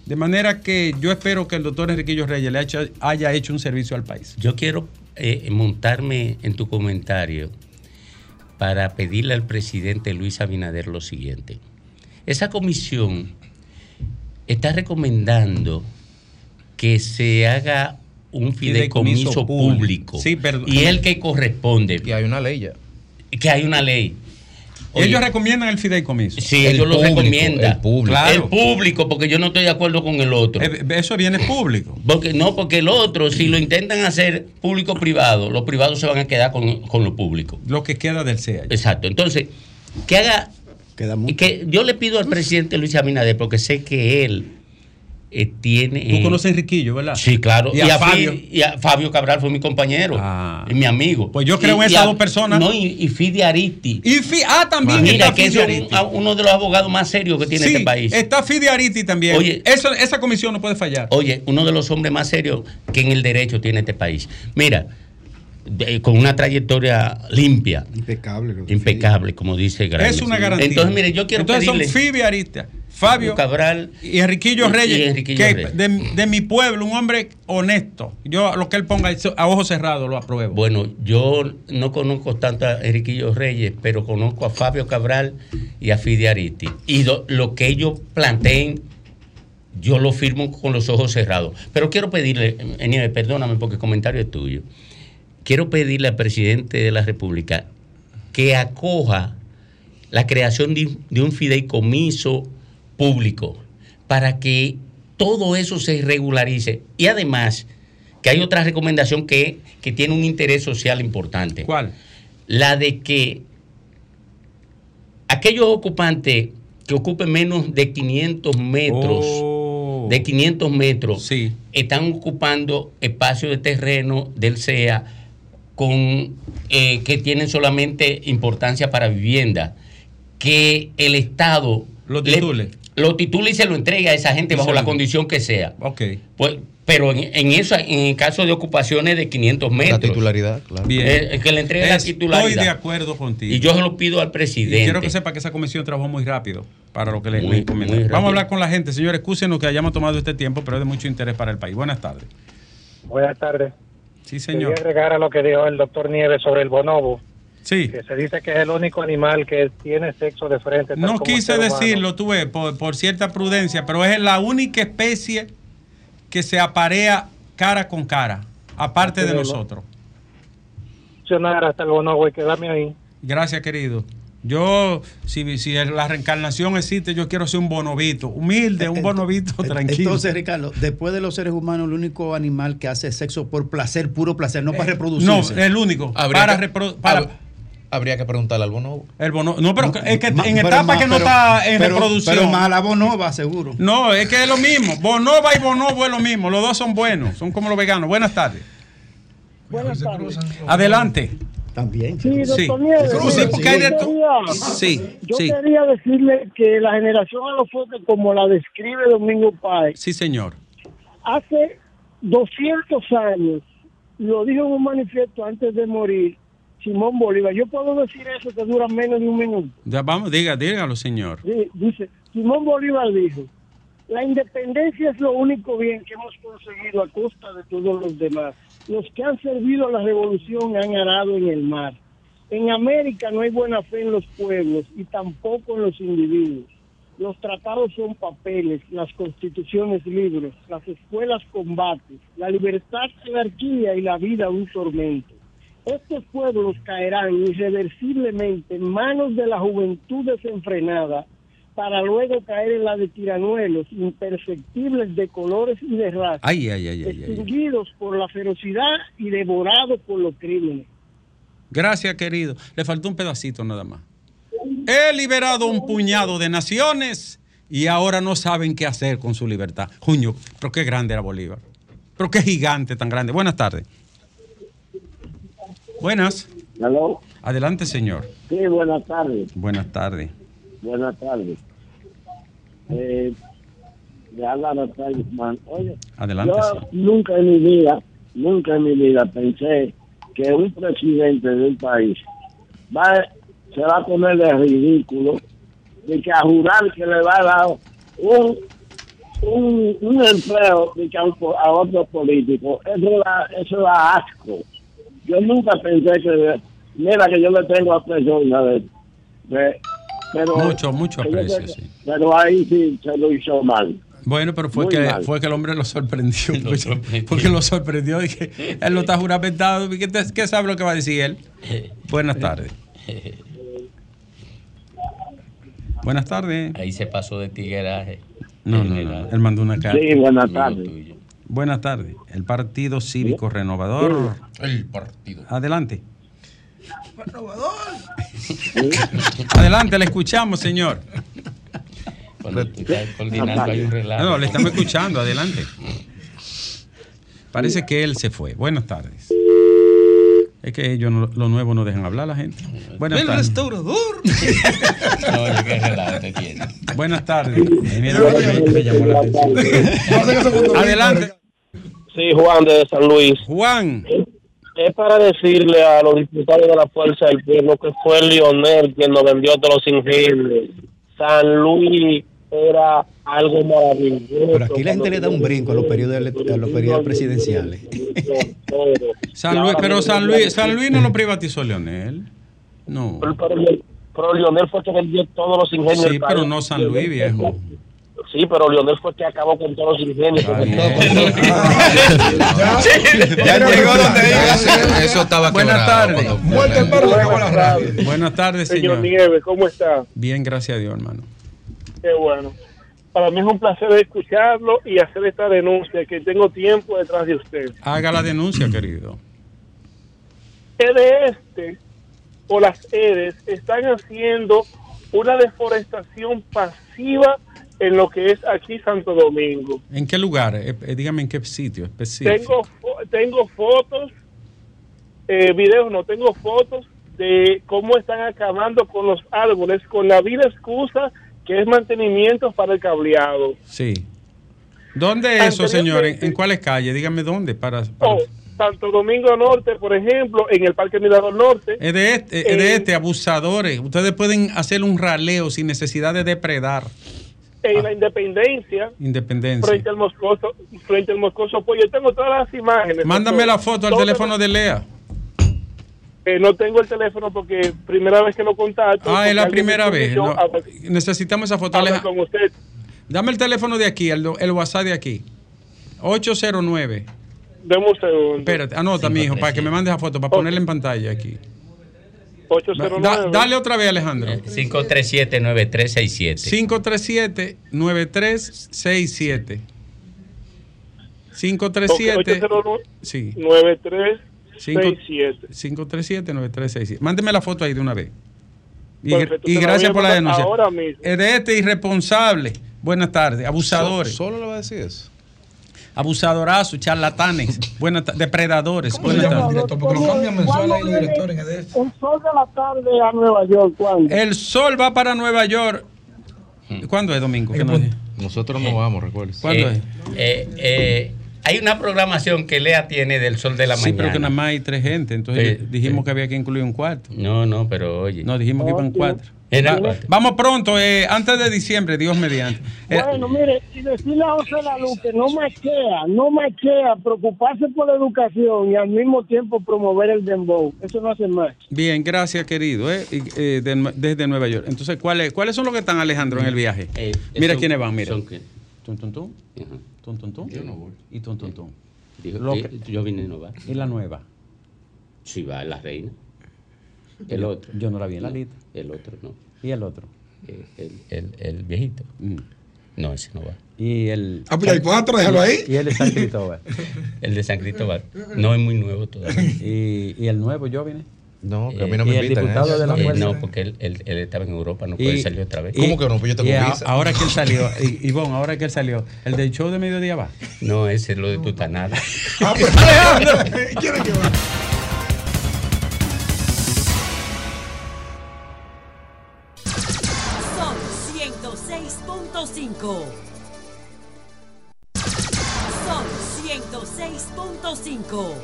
Speaker 1: De manera que yo espero que el doctor Enriquillo Reyes le haya hecho un servicio al país.
Speaker 3: Yo quiero eh, montarme en tu comentario para pedirle al presidente Luis Abinader lo siguiente. Esa comisión está recomendando que se haga un fideicomiso,
Speaker 1: Fideicomiso
Speaker 3: público.
Speaker 1: público. Sí, pero-
Speaker 3: y el que corresponde.
Speaker 4: Y hay una ley ya.
Speaker 3: Que hay una ley. Oye,
Speaker 1: ellos recomiendan el fideicomiso.
Speaker 3: Sí,
Speaker 4: El
Speaker 3: ellos lo recomiendan.
Speaker 4: el público.
Speaker 1: Claro.
Speaker 3: El público, porque yo no estoy de acuerdo con el otro.
Speaker 1: Eh, Eso viene público.
Speaker 3: Porque no, porque el otro, si lo intentan hacer público-privado, los privados se van a quedar con, con lo público.
Speaker 1: Lo que queda del CEA.
Speaker 3: Exacto. Entonces, que haga.
Speaker 9: Queda mucho.
Speaker 3: Que yo le pido al presidente Luis Abinader, porque sé que él eh, tiene.
Speaker 1: Tú
Speaker 3: eh,
Speaker 1: conoces a Enriquillo, ¿verdad?
Speaker 3: Sí, claro.
Speaker 1: Y a, Fabio.
Speaker 3: Fi- y a Fabio Cabral fue mi compañero.
Speaker 1: Ah.
Speaker 3: Y mi amigo.
Speaker 1: Pues yo creo en
Speaker 3: Y-
Speaker 1: esas
Speaker 3: a-
Speaker 1: dos personas.
Speaker 3: No, y, y Fidi Aristi.
Speaker 1: Y Fi- ah, también
Speaker 3: Mira,
Speaker 1: está
Speaker 3: que es un- a- uno de los abogados más serios que tiene
Speaker 1: Sí,
Speaker 3: este país.
Speaker 1: Está Fidi Ariti también.
Speaker 3: Oye.
Speaker 1: Eso- esa comisión no puede fallar.
Speaker 3: Oye, uno de los hombres más serios que en el derecho tiene este país. Mira, de- con una trayectoria limpia,
Speaker 9: Impecable.
Speaker 3: impecable, como dice Grimes.
Speaker 1: es una garantía.
Speaker 3: Entonces, mire, yo quiero
Speaker 1: Entonces
Speaker 3: pedirle
Speaker 1: son Fidi Ariti, Fabio
Speaker 3: Cabral
Speaker 1: y Enriquillo
Speaker 3: y- y
Speaker 1: Reyes,
Speaker 3: Enriquillo
Speaker 1: que
Speaker 3: Reyes.
Speaker 1: De, de mi pueblo, un hombre honesto. Yo lo que él ponga a ojos cerrados lo apruebo.
Speaker 3: Bueno, yo no conozco tanto a Enriquillo Reyes, pero conozco a Fabio Cabral y a Fidi Aristi. Y lo, lo que ellos planteen, yo lo firmo con los ojos cerrados. Pero quiero pedirle, Nieves, perdóname porque el comentario es tuyo. Quiero pedirle al presidente de la República que acoja la creación de, de un fideicomiso público para que todo eso se regularice. Y además, que hay otra recomendación que, que tiene un interés social importante.
Speaker 1: ¿Cuál?
Speaker 3: La de que aquellos ocupantes que ocupen menos de 500 metros,
Speaker 1: Oh.
Speaker 3: de 500 metros,
Speaker 1: Sí.
Speaker 3: están ocupando espacio de terreno del CEA con, eh, que tienen solamente importancia para vivienda, que el Estado
Speaker 1: Lo
Speaker 3: le-
Speaker 1: titule.
Speaker 3: lo titule y se lo entregue a esa gente
Speaker 1: Y
Speaker 3: bajo la condición que sea.
Speaker 1: Ok.
Speaker 3: Pues Pero en, en eso, en el caso de ocupaciones de 500 metros.
Speaker 4: La titularidad, claro.
Speaker 1: Bien.
Speaker 3: eh, que le entregue la
Speaker 1: Estoy
Speaker 3: titularidad.
Speaker 1: de acuerdo contigo.
Speaker 3: Y yo se lo pido al
Speaker 1: Y
Speaker 3: presidente.
Speaker 1: quiero que sepa que esa comisión trabajó muy rápido para lo que le,
Speaker 3: Muy-
Speaker 1: Vamos
Speaker 3: rápido.
Speaker 1: a hablar con la gente. Señores, excúsenos que hayamos tomado este tiempo, pero es de mucho interés para el país. Buenas tardes.
Speaker 9: Buenas tardes.
Speaker 1: Sí,
Speaker 9: Quería
Speaker 1: señor.
Speaker 9: agregar a lo que dijo el doctor Nieves sobre el bonobo,
Speaker 1: Sí.
Speaker 9: que se dice que es el único animal que tiene sexo de frente.
Speaker 1: No quise decirlo, tú ves, por, por cierta prudencia, pero es la única especie que se aparea cara con cara, aparte de
Speaker 9: Entiendo.
Speaker 1: nosotros.
Speaker 9: Hasta el bonobo y quedarme ahí.
Speaker 1: Gracias, querido. Yo, si, si la reencarnación existe, yo quiero ser un bonobito, humilde, un bonobito tranquilo.
Speaker 10: Entonces, Ricardo, después de los seres humanos, el único animal que hace sexo por placer, puro placer, no para
Speaker 1: no,
Speaker 10: reproducirse.
Speaker 1: el único.
Speaker 4: Habría
Speaker 1: Para,
Speaker 4: que-
Speaker 1: para
Speaker 4: hab- Habría que preguntarle al bonobo.
Speaker 1: el bono. No, pero es que
Speaker 10: Ma-
Speaker 1: en
Speaker 10: pero
Speaker 1: etapa
Speaker 10: más-
Speaker 1: que no
Speaker 10: pero-
Speaker 1: está en
Speaker 10: pero-
Speaker 1: reproducción.
Speaker 10: Pero Malabonova, seguro.
Speaker 1: No, es que es lo mismo. Bonoba y bonobo es lo mismo. Los dos son buenos. Son como los veganos. Buenas tardes.
Speaker 11: Buenas tardes.
Speaker 1: Adelante.
Speaker 10: También.
Speaker 11: Sí, doctor
Speaker 1: Sí.
Speaker 11: Nieves.
Speaker 1: Sí, porque
Speaker 11: yo quería-
Speaker 1: Sí,
Speaker 11: Yo
Speaker 1: sí.
Speaker 11: quería decirle que la generación a los foques, como la describe Domingo Páez,
Speaker 1: Sí, señor.
Speaker 11: hace 200 años, lo dijo en un manifiesto antes de morir, Simón Bolívar. Yo puedo decir eso que dura menos de un minuto.
Speaker 1: Ya vamos, diga, dígalo, señor.
Speaker 11: Sí, dice, Simón Bolívar dijo, la independencia es lo único bien que hemos conseguido a costa de todos los demás. Los que han servido a la revolución han arado en el mar. En América no hay buena fe en los pueblos y tampoco en los individuos. Los tratados son papeles, las constituciones libros, las escuelas combates, la libertad anarquía y la vida un tormento. Estos pueblos caerán irreversiblemente en manos de la juventud desenfrenada para luego caer en la de tiranuelos imperceptibles de colores y de raza,
Speaker 1: Ay, ay, ay, ay, ay.
Speaker 11: extinguidos por la ferocidad y devorados por los crímenes.
Speaker 1: Gracias, querido. Le faltó un pedacito nada más. He liberado un puñado de naciones y ahora no saben qué hacer con su libertad. Juño, pero qué grande era Bolívar. Pero qué gigante tan grande. Buenas tardes. Buenas.
Speaker 12: Aló.
Speaker 1: Adelante, señor.
Speaker 12: Sí, buenas tardes.
Speaker 1: Buenas tardes.
Speaker 12: Buenas tardes. Eh, le habla Guzmán. Oye,
Speaker 1: Adelante,
Speaker 12: yo nunca en mi vida, nunca en mi vida pensé que un presidente de un país va, se va a poner de ridículo de que a jurar que le va a dar un, un, un empleo de que a, un a otro político. Eso da, eso da asco. Yo nunca pensé que, mira que yo le tengo aprecio, ¿sabes? De- pero,
Speaker 1: Mucho, mucho aprecio, sí.
Speaker 12: Pero ahí sí se lo hizo mal.
Speaker 1: Bueno, pero fue
Speaker 12: Muy
Speaker 1: que,
Speaker 12: mal.
Speaker 1: fue que el hombre lo sorprendió. *laughs* porque, porque lo sorprendió. Él lo está juramentado. ¿Qué, te- qué sabe lo que va a decir él? *laughs* Buenas tardes. Buenas tardes.
Speaker 3: Ahí se pasó de tigueraje.
Speaker 1: No, no, no. Él mandó una carta.
Speaker 12: Sí, buenas tardes.
Speaker 1: Buenas tardes. El Partido Cívico Renovador.
Speaker 4: El partido.
Speaker 1: Adelante. Adelante, le escuchamos, señor.
Speaker 3: Cuando tú estás coordinando hay un relajo.
Speaker 1: No, le estamos escuchando, adelante. Parece que él se fue. Buenas tardes. Es que ellos, no- los nuevos no dejan hablar a la gente. Buenas
Speaker 7: El
Speaker 1: tardes.
Speaker 7: restaurador. *laughs*
Speaker 3: No, oye, qué te tiene.
Speaker 1: Buenas tardes. Mira, me- me llamó la atención. *laughs* Adelante.
Speaker 13: Sí, Juan de San Luis.
Speaker 1: Juan.
Speaker 13: Es para decirle a los diputados de la Fuerza del Pueblo que fue Lionel quien nos vendió todos los ingenios. San Luis era algo maravilloso.
Speaker 10: Pero aquí la gente le da un brinco a los periodos, a los periodos presidenciales. *laughs*
Speaker 1: San Luis, pero San Luis, San Luis no lo privatizó Leonel. No.
Speaker 13: Pero, pero- pero Lionel fue que vendió todos los ingenios.
Speaker 1: Sí, pero no San Luis, viejo.
Speaker 13: Sí, pero Lionel fue que acabó con todos los ingenios. *laughs*
Speaker 1: Ya llegó donde iba.
Speaker 4: Eso- eso estaba
Speaker 1: Buenas tardes.
Speaker 4: el la radio.
Speaker 1: Buenas tardes,
Speaker 14: Señor
Speaker 1: señor.
Speaker 14: Nieves, ¿cómo está?
Speaker 1: Bien, gracias a Dios, hermano.
Speaker 14: Qué bueno. Para mí es un placer escucharlo y hacer esta denuncia que tengo tiempo detrás de usted.
Speaker 1: Haga la denuncia, querido.
Speaker 14: EDE este o las EDES están haciendo una deforestación pasiva en lo que es aquí Santo Domingo.
Speaker 1: ¿En qué lugar? Eh, eh, dígame en qué sitio específico.
Speaker 14: Tengo, tengo fotos, eh, videos, no tengo fotos de cómo están acabando con los árboles con la vida excusa que es mantenimiento para el cableado.
Speaker 1: Sí. ¿Dónde es eso, señor? ¿En, cuáles calles? Dígame dónde. Para, para-
Speaker 14: Oh, Santo Domingo Norte, por ejemplo, en el Parque Mirador Norte.
Speaker 1: Es de este, es de
Speaker 14: Eh,
Speaker 1: este, abusadores. Ustedes pueden hacer un raleo sin necesidad de depredar.
Speaker 14: En la Independencia,
Speaker 1: Independencia.
Speaker 14: frente al Moscoso, frente al Moscoso, pues yo tengo todas las imágenes.
Speaker 1: Mándame la foto al teléfono de Lea.
Speaker 14: Eh, no tengo el teléfono porque primera vez que lo contacto.
Speaker 1: Ah, es la primera vez. No, necesitamos esa foto.
Speaker 14: con usted.
Speaker 1: Dame el teléfono de aquí, el, el WhatsApp de aquí. 809.
Speaker 14: Deme un segundo.
Speaker 1: Espérate, anota, mi hijo, para que me mande esa foto, para ponerla en pantalla aquí.
Speaker 14: 809.
Speaker 1: Da- dale otra vez, Alejandro.
Speaker 3: 537-9367.
Speaker 1: 537-9367. 537.
Speaker 14: 809
Speaker 1: Sí.
Speaker 14: 9367.
Speaker 1: 537-9367. Mándeme la foto ahí de una vez. Y,
Speaker 14: Perfecto,
Speaker 1: gracias por la denuncia.
Speaker 14: ahora mismo.
Speaker 1: Es de este irresponsable. Buenas tardes. Abusadores.
Speaker 4: Solo le va a decir eso.
Speaker 1: Abusadorazos, charlatanes. *laughs* Buenas depredadores.
Speaker 2: ¿Cómo se
Speaker 1: Buenas tardes.
Speaker 2: director? Porque lo cambian mensual ahí los directores en EDF.
Speaker 11: El sol de la tarde a Nueva York, ¿cuándo?
Speaker 1: El sol va para Nueva York. ¿Cuándo es domingo? ¿Qué nos?
Speaker 4: Nosotros no vamos, recuerdes.
Speaker 1: ¿Cuándo
Speaker 3: Eh,
Speaker 1: es?
Speaker 3: eh, eh, hay una programación que Lea tiene del sol de la
Speaker 1: Sí,
Speaker 3: mañana.
Speaker 1: pero que nada más hay tres gente. Entonces
Speaker 3: Sí,
Speaker 1: dijimos
Speaker 3: sí.
Speaker 1: que había que incluir un cuarto.
Speaker 3: No, no, pero oye.
Speaker 1: No, dijimos que iban cuatro.
Speaker 3: Era
Speaker 1: vamos pronto, eh, antes de diciembre, Dios mediante. Eh,
Speaker 11: Bueno, mire, y decirle a José Lalu que no machea, no machea, preocuparse por la educación y al mismo tiempo promover el dembow. Eso no hace más.
Speaker 1: Bien, gracias, querido. eh, eh, de desde Nueva York. Entonces, ¿cuáles, ¿cuáles son los que están, Alejandro, en el viaje?
Speaker 3: Eh,
Speaker 1: Mira
Speaker 3: son-
Speaker 1: quiénes van, mira.
Speaker 3: son que-
Speaker 1: Tum, tum, tum.
Speaker 3: Ajá.
Speaker 1: Tum, tum, tum.
Speaker 3: Yo no voy.
Speaker 1: Y tum, tum, tum.
Speaker 3: Dijo,
Speaker 1: Lo que-
Speaker 3: yo vine no va.
Speaker 1: Y la nueva.
Speaker 3: Sí, va la reina. El otro.
Speaker 1: Yo no la vi en la lista.
Speaker 3: El otro no.
Speaker 1: ¿Y el otro?
Speaker 3: Eh, El, el, el viejito.
Speaker 1: Mm.
Speaker 3: No, ese no va.
Speaker 1: Y el.
Speaker 2: Ah, pues hay cuatro, déjalo ahí.
Speaker 1: Y el de San Cristóbal. *laughs*
Speaker 3: El de San Cristóbal. No es muy nuevo todavía. *laughs*
Speaker 1: y, y el nuevo, yo vine.
Speaker 4: No, que a
Speaker 3: Eh,
Speaker 4: mí no
Speaker 1: y
Speaker 4: me
Speaker 1: el
Speaker 4: invitan.
Speaker 1: diputado
Speaker 4: ¿eh?
Speaker 1: de la
Speaker 3: Eh, no, porque él, él, él estaba en Europa, no puede salir otra vez.
Speaker 4: ¿Cómo que no? Pues yo tengo
Speaker 1: y
Speaker 4: visa.
Speaker 1: ahora que él *laughs* salió, y, Ivonne, ahora que él salió, el del show de mediodía va.
Speaker 3: No, ese es lo de Tutanada.
Speaker 2: Ah, pues Alejandro, ¿quiere que va?
Speaker 15: 106.5.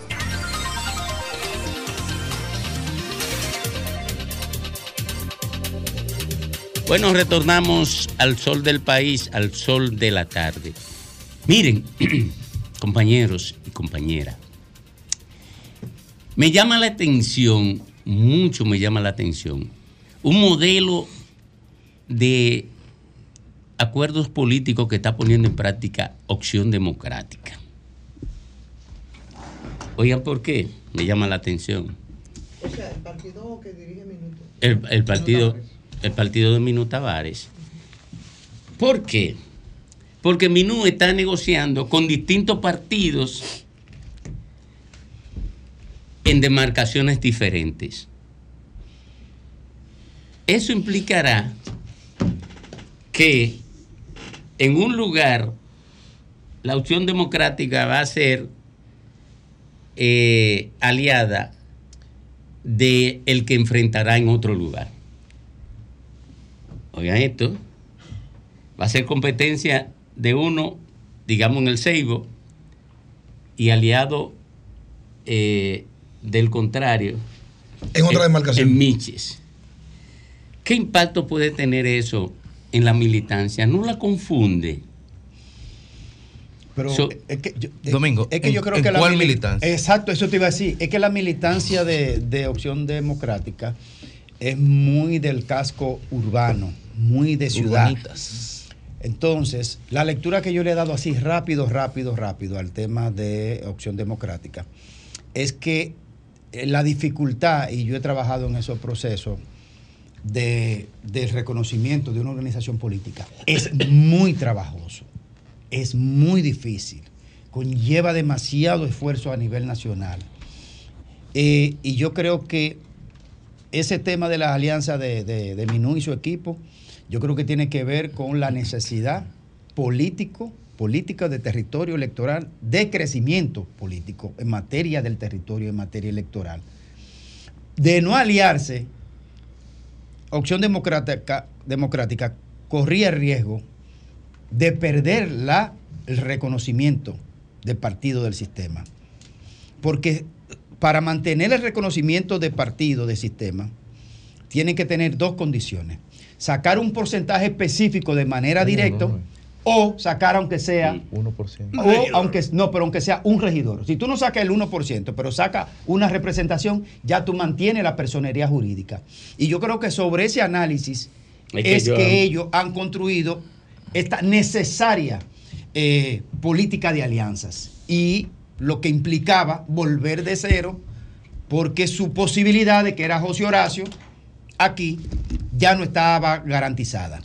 Speaker 3: Bueno, retornamos al sol del país, al sol de la tarde. Miren, *clears throat* compañeros y compañeras, me llama la atención, mucho me llama la atención, un modelo de acuerdos políticos que está poniendo en práctica Opción Democrática. Oigan, ¿por qué? Me llama la atención.
Speaker 5: O sea, el partido que dirige Minuto.
Speaker 3: El, el partido, el partido de Minú Tavares. ¿Por qué? Porque Minú está negociando con distintos partidos en demarcaciones diferentes. Eso implicará que en un lugar la opción democrática va a ser eh, aliada de el que enfrentará en otro lugar. Oigan esto, va a ser competencia de uno, digamos en el Seibo, y aliado eh, del contrario.
Speaker 2: En otra demarcación.
Speaker 3: En Miches. ¿Qué impacto puede tener eso en la militancia? ¿No la confunde?
Speaker 10: Pero
Speaker 3: So-
Speaker 10: es que yo, eh,
Speaker 4: Domingo,
Speaker 10: es que
Speaker 4: ¿en-
Speaker 10: yo creo
Speaker 4: en
Speaker 10: que la
Speaker 4: cuál militancia?
Speaker 10: Exacto, eso te iba a decir. Es que la militancia de, de opción democrática es muy del casco urbano, muy de ciudad.
Speaker 4: Urbanitas.
Speaker 10: Entonces, la lectura que yo le he dado así rápido, rápido, rápido al tema de opción democrática es que eh, la dificultad, y yo he trabajado en esos procesos de, del reconocimiento de una organización política, es muy trabajoso, es muy difícil, conlleva demasiado esfuerzo a nivel nacional. Eh, y yo creo que ese tema de las alianzas de, de, Minú y su equipo, yo creo que tiene que ver con la necesidad político, política de territorio electoral, de crecimiento político en materia del territorio, en materia electoral. De no aliarse, Opción Democrática, democrática corría el riesgo de perder la el reconocimiento de partido del sistema. Porque para mantener el reconocimiento de partido del sistema, tienen que tener dos condiciones. Sacar un porcentaje específico de manera directa o sacar aunque sea
Speaker 4: 1%.
Speaker 10: o aunque no, pero aunque sea un regidor. Si tú no sacas el 1%, pero saca una representación, ya tú mantienes la personería jurídica. Y yo creo que sobre ese análisis
Speaker 3: Es que
Speaker 10: es
Speaker 3: yo-
Speaker 10: que ellos han construido esta necesaria eh, política de alianzas y lo que implicaba volver de cero porque su posibilidad de que era José Horacio aquí ya no estaba garantizada.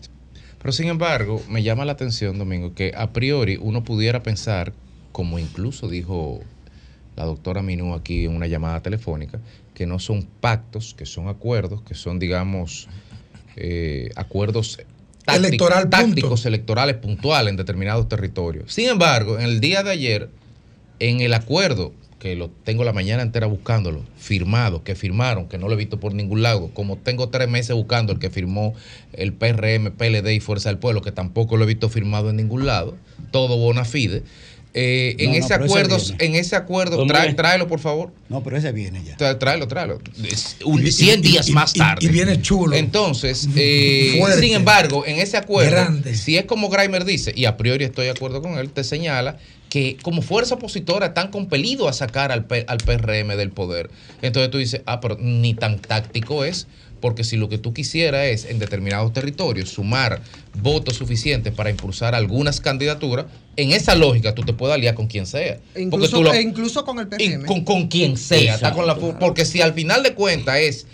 Speaker 4: Pero sin embargo, me llama la atención, Domingo, que a priori uno pudiera pensar, como incluso dijo la doctora Minú aquí en una llamada telefónica, que no son pactos, que son acuerdos, que son, digamos, eh, acuerdos tácticos,
Speaker 2: Electoral,
Speaker 4: tácticos electorales puntuales en determinados territorios. Sin embargo, en el día de ayer, en el acuerdo, que lo tengo la mañana entera buscándolo, firmado, que firmaron, que no lo he visto por ningún lado, como tengo tres meses buscando el que firmó el PRM, PLD y Fuerza del Pueblo, que tampoco lo he visto firmado en ningún lado, todo bona fide. Eh, en
Speaker 10: No,
Speaker 4: ese acuerdo, en ese acuerdo, tráelo por favor.
Speaker 10: No, pero ese viene ya.
Speaker 4: Tra- Tráelo, tráelo. Es un-
Speaker 2: Y- y-
Speaker 4: 100 días
Speaker 2: y-
Speaker 4: más
Speaker 2: y-
Speaker 4: tarde.
Speaker 2: y viene chulo.
Speaker 4: Entonces, eh,
Speaker 2: Fuerte.
Speaker 4: sin embargo, en ese acuerdo,
Speaker 2: Grande.
Speaker 4: si es como Grimer dice, y a priori estoy de acuerdo con él, te señala que como fuerza opositora están compelidos a sacar al, P- al PRM del poder. Entonces tú dices, ah, pero ni tan táctico es, porque si lo que tú quisieras es en determinados territorios sumar votos suficientes para impulsar algunas candidaturas, en esa lógica tú te puedes aliar con quien sea. Porque
Speaker 5: Incluso,
Speaker 4: tú lo-
Speaker 5: e incluso con el PRM.
Speaker 4: con, con quien sea. está con la-
Speaker 5: Exacto.
Speaker 4: porque si al final de cuentas es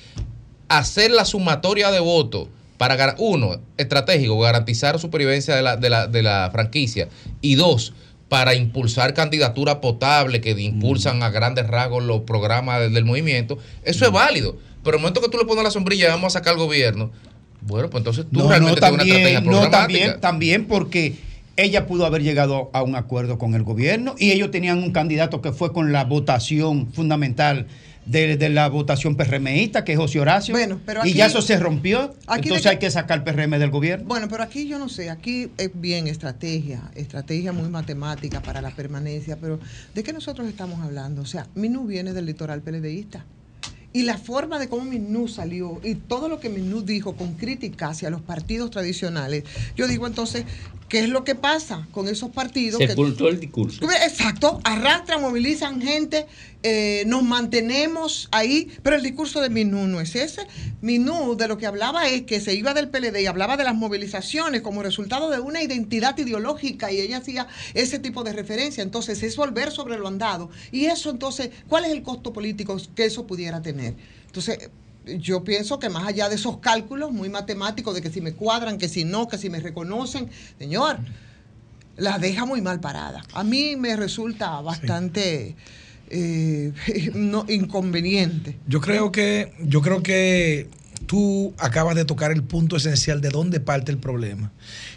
Speaker 4: hacer la sumatoria de votos para, uno, estratégico, garantizar la supervivencia de la, de la, de la franquicia, y dos, para impulsar candidaturas potables que impulsan a grandes rasgos los programas del, del movimiento, eso es válido. Pero el momento que tú le pones la sombrilla y vamos a sacar al gobierno, bueno, pues entonces tú
Speaker 10: No, no,
Speaker 4: realmente tienes una estrategia
Speaker 10: también, no, también, también porque ella pudo haber llegado a un acuerdo con el gobierno y ellos tenían un candidato que fue con la votación fundamental de, de la votación PRMista, que es José Horacio.
Speaker 5: Bueno, pero
Speaker 10: y ya eso se rompió.
Speaker 5: aquí
Speaker 10: entonces hay que sacar el PRM del gobierno.
Speaker 5: Bueno, pero aquí yo no sé, aquí es bien estrategia, estrategia muy matemática para la permanencia, pero ¿de qué nosotros estamos hablando? O sea, Minú viene del litoral PLDista. Y la forma de cómo Minú salió y todo lo que Minú dijo con crítica hacia los partidos tradicionales, yo digo entonces, ¿qué es lo que pasa con esos partidos? que-
Speaker 3: Sepultó el discurso.
Speaker 5: Exacto, arrastran, movilizan gente, eh, nos mantenemos ahí, pero el discurso de Minú no es ese. Minú de lo que hablaba es que se iba del PLD y hablaba de las movilizaciones como resultado de una identidad ideológica y ella hacía ese tipo de referencia. Entonces es volver sobre lo andado. Y eso entonces, ¿cuál es el costo político que eso pudiera tener? Entonces... Yo pienso que más allá de esos cálculos muy matemáticos de que si me cuadran, que si no, que si me reconocen, señor, la deja muy mal parada. A mí me resulta bastante eh, *laughs* no, inconveniente.
Speaker 2: Yo creo que, yo creo que tú acabas de tocar el punto esencial de dónde parte el problema.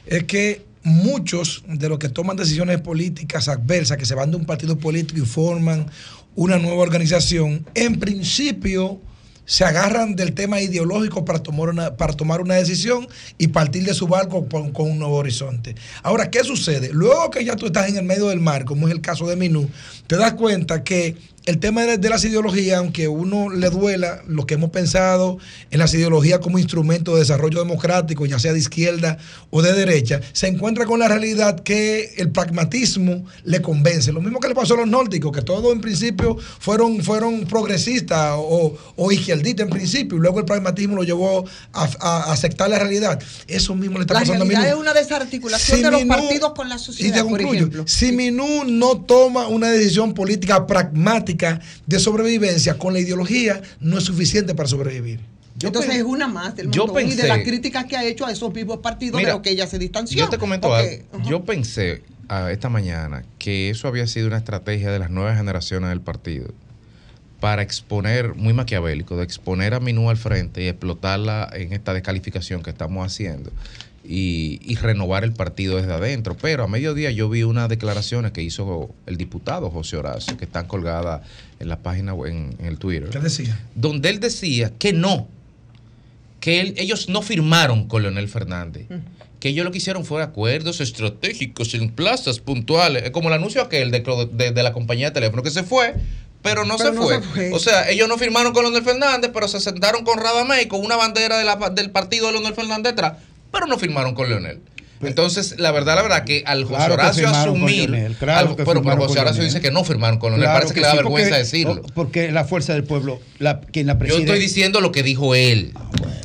Speaker 2: Es que muchos de los que toman decisiones políticas adversas, que se van de un partido político y forman una nueva organización, en principio se agarran del tema ideológico para tomar una, para tomar una decisión y partir de su barco con, con un nuevo horizonte. Ahora, ¿qué sucede? Luego que ya tú estás en el medio del mar, como es el caso de Minú, te das cuenta que el tema de, de las ideologías, aunque uno le duela lo que hemos pensado en las ideologías como instrumento de desarrollo democrático, ya sea de izquierda o de derecha, se encuentra con la realidad que el pragmatismo le convence. Lo mismo que le pasó a los nórdicos, que todos en principio fueron, fueron progresistas o, o izquierdistas en principio, y luego el pragmatismo lo llevó a, aceptar la realidad. Eso mismo le está
Speaker 5: La
Speaker 2: pasando a
Speaker 5: realidad
Speaker 2: Minú.
Speaker 5: es una desarticulación
Speaker 2: Si
Speaker 5: de los partidos con la
Speaker 2: Y te
Speaker 5: sociedad, por
Speaker 2: concluyo,
Speaker 5: ejemplo.
Speaker 2: si Minú no toma una decisión política pragmática de sobrevivencia con la ideología, no es suficiente para sobrevivir.
Speaker 5: Entonces es una más del
Speaker 4: yo
Speaker 5: y de las críticas que ha hecho a esos mismos partidos
Speaker 4: Mira,
Speaker 5: de lo que ella se distanció.
Speaker 4: Yo te comento algo. Yo pensé ah, esta mañana que eso había sido una estrategia de las nuevas generaciones del partido para exponer, muy maquiavélico, de exponer a Minú al frente y explotarla en esta descalificación que estamos haciendo y, y renovar el partido desde adentro. Pero a mediodía yo vi unas declaraciones que hizo el diputado José Horacio, que están colgadas en la página, web- en, en el Twitter
Speaker 2: ¿Qué decía?
Speaker 4: donde él decía que no, que él- ellos no firmaron con Leonel Fernández, que ellos lo que hicieron fue acuerdos estratégicos en plazas puntuales, como el anuncio aquel de, de- de la compañía de teléfono que se fue, pero no,
Speaker 5: Pero
Speaker 4: se,
Speaker 5: no
Speaker 4: fue.
Speaker 5: se fue.
Speaker 4: O sea, ellos no firmaron con Leonel Fernández, pero se sentaron con Radamés con una bandera de la- del partido de Leonel Fernández detrás, pero no firmaron con Leonel. Entonces, la verdad, la verdad, que al José
Speaker 10: Claro que
Speaker 4: Horacio asumir.
Speaker 10: Leonel, claro
Speaker 4: al-
Speaker 10: que
Speaker 4: pero, José Horacio
Speaker 10: Leonel.
Speaker 4: dice que no firmaron con Leonel.
Speaker 10: Claro
Speaker 4: Parece que, le
Speaker 10: sí,
Speaker 4: da vergüenza
Speaker 10: porque-
Speaker 4: decirlo.
Speaker 10: Porque la fuerza del pueblo, la, quien la
Speaker 4: Yo
Speaker 10: preside.
Speaker 4: estoy diciendo lo que dijo él.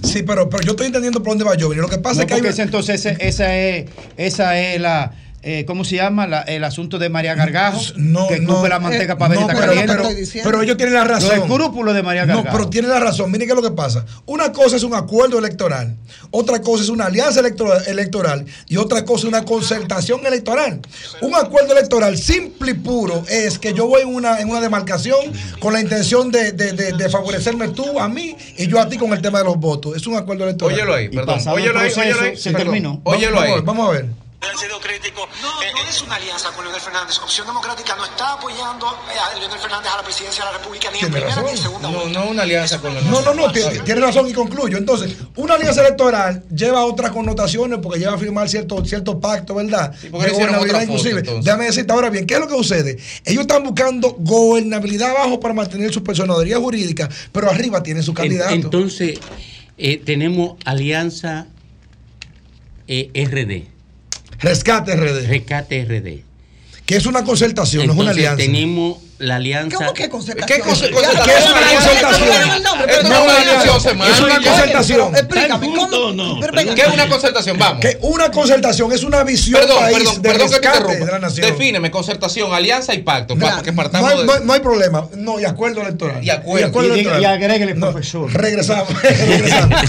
Speaker 2: Sí, pero, pero yo estoy entendiendo por dónde va yo. Lo que pasa
Speaker 10: No,
Speaker 2: es que hay
Speaker 10: ese, entonces ese- esa es, esa es la, eh, ¿cómo se llama? La- el asunto de María Gargajo,
Speaker 2: no,
Speaker 10: que
Speaker 2: no,
Speaker 10: la manteca
Speaker 2: eh,
Speaker 10: para ver
Speaker 2: no,
Speaker 10: esta
Speaker 2: pero-
Speaker 10: caliente.
Speaker 2: pero- pero ellos tienen la razón.
Speaker 10: Los escrúpulos de María
Speaker 2: No,
Speaker 10: Gargajo.
Speaker 2: pero tiene la razón. Miren qué es lo que pasa. Una cosa es un acuerdo electoral, otra cosa es una alianza electoral, electoral y otra cosa es una concertación electoral. Un acuerdo electoral simple y puro es que yo voy en una, en una demarcación con la intención de, de- de- de favorecerme tú a mí y yo a ti con el tema de los votos. Es un acuerdo electoral.
Speaker 4: Óyelo ahí, perdón. Óyelo ahí, óyelo ahí. Perdón. Óyelo ahí.
Speaker 2: Vamos a ver.
Speaker 15: No, no es una alianza con Leonel Fernández. Opción Democrática no está apoyando eh, a Leonel Fernández a la presidencia de la República ni en primera
Speaker 2: razón.
Speaker 15: ni en segunda.
Speaker 4: No, no una alianza con
Speaker 2: No, no, no, tiene, tiene razón y concluyo. Entonces, una alianza electoral lleva otras connotaciones porque lleva a firmar cierto, cierto pacto, ¿verdad?
Speaker 4: por qué
Speaker 2: De gobernabilidad
Speaker 4: foto,
Speaker 2: inclusive.
Speaker 4: entonces?
Speaker 2: Déjame decirte ahora bien, ¿qué es lo que sucede? Ellos están buscando gobernabilidad abajo para mantener su personería jurídica, pero arriba tienen su candidato.
Speaker 3: Entonces, eh, tenemos Alianza eh, RD.
Speaker 2: Rescate RD.
Speaker 3: Rescate RD.
Speaker 2: Que es una concertación, no es una alianza.
Speaker 3: tenemos la alianza.
Speaker 5: ¿Cómo que concertación?
Speaker 2: ¿Qué concertación? ¿Qué es una concertación? Es una alianza. Es concertación.
Speaker 5: Explícame, ¿cómo? Pero venga,
Speaker 4: ¿Qué es una concertación? Vamos.
Speaker 2: Que una concertación es una visión
Speaker 4: Perdón,
Speaker 2: país
Speaker 4: perdón,
Speaker 2: de
Speaker 4: perdón que te
Speaker 2: rescate de la nación.
Speaker 4: Defíneme concertación, alianza y pacto. Para que
Speaker 2: No
Speaker 4: partamos
Speaker 2: hay,
Speaker 4: de-
Speaker 2: no hay- no problema. No, y acuerdo electoral.
Speaker 4: Y acuerdo.
Speaker 10: Y- y-
Speaker 2: electoral.
Speaker 10: y agréguele,
Speaker 2: No,
Speaker 10: profesor.
Speaker 2: Regresamos. regresamos.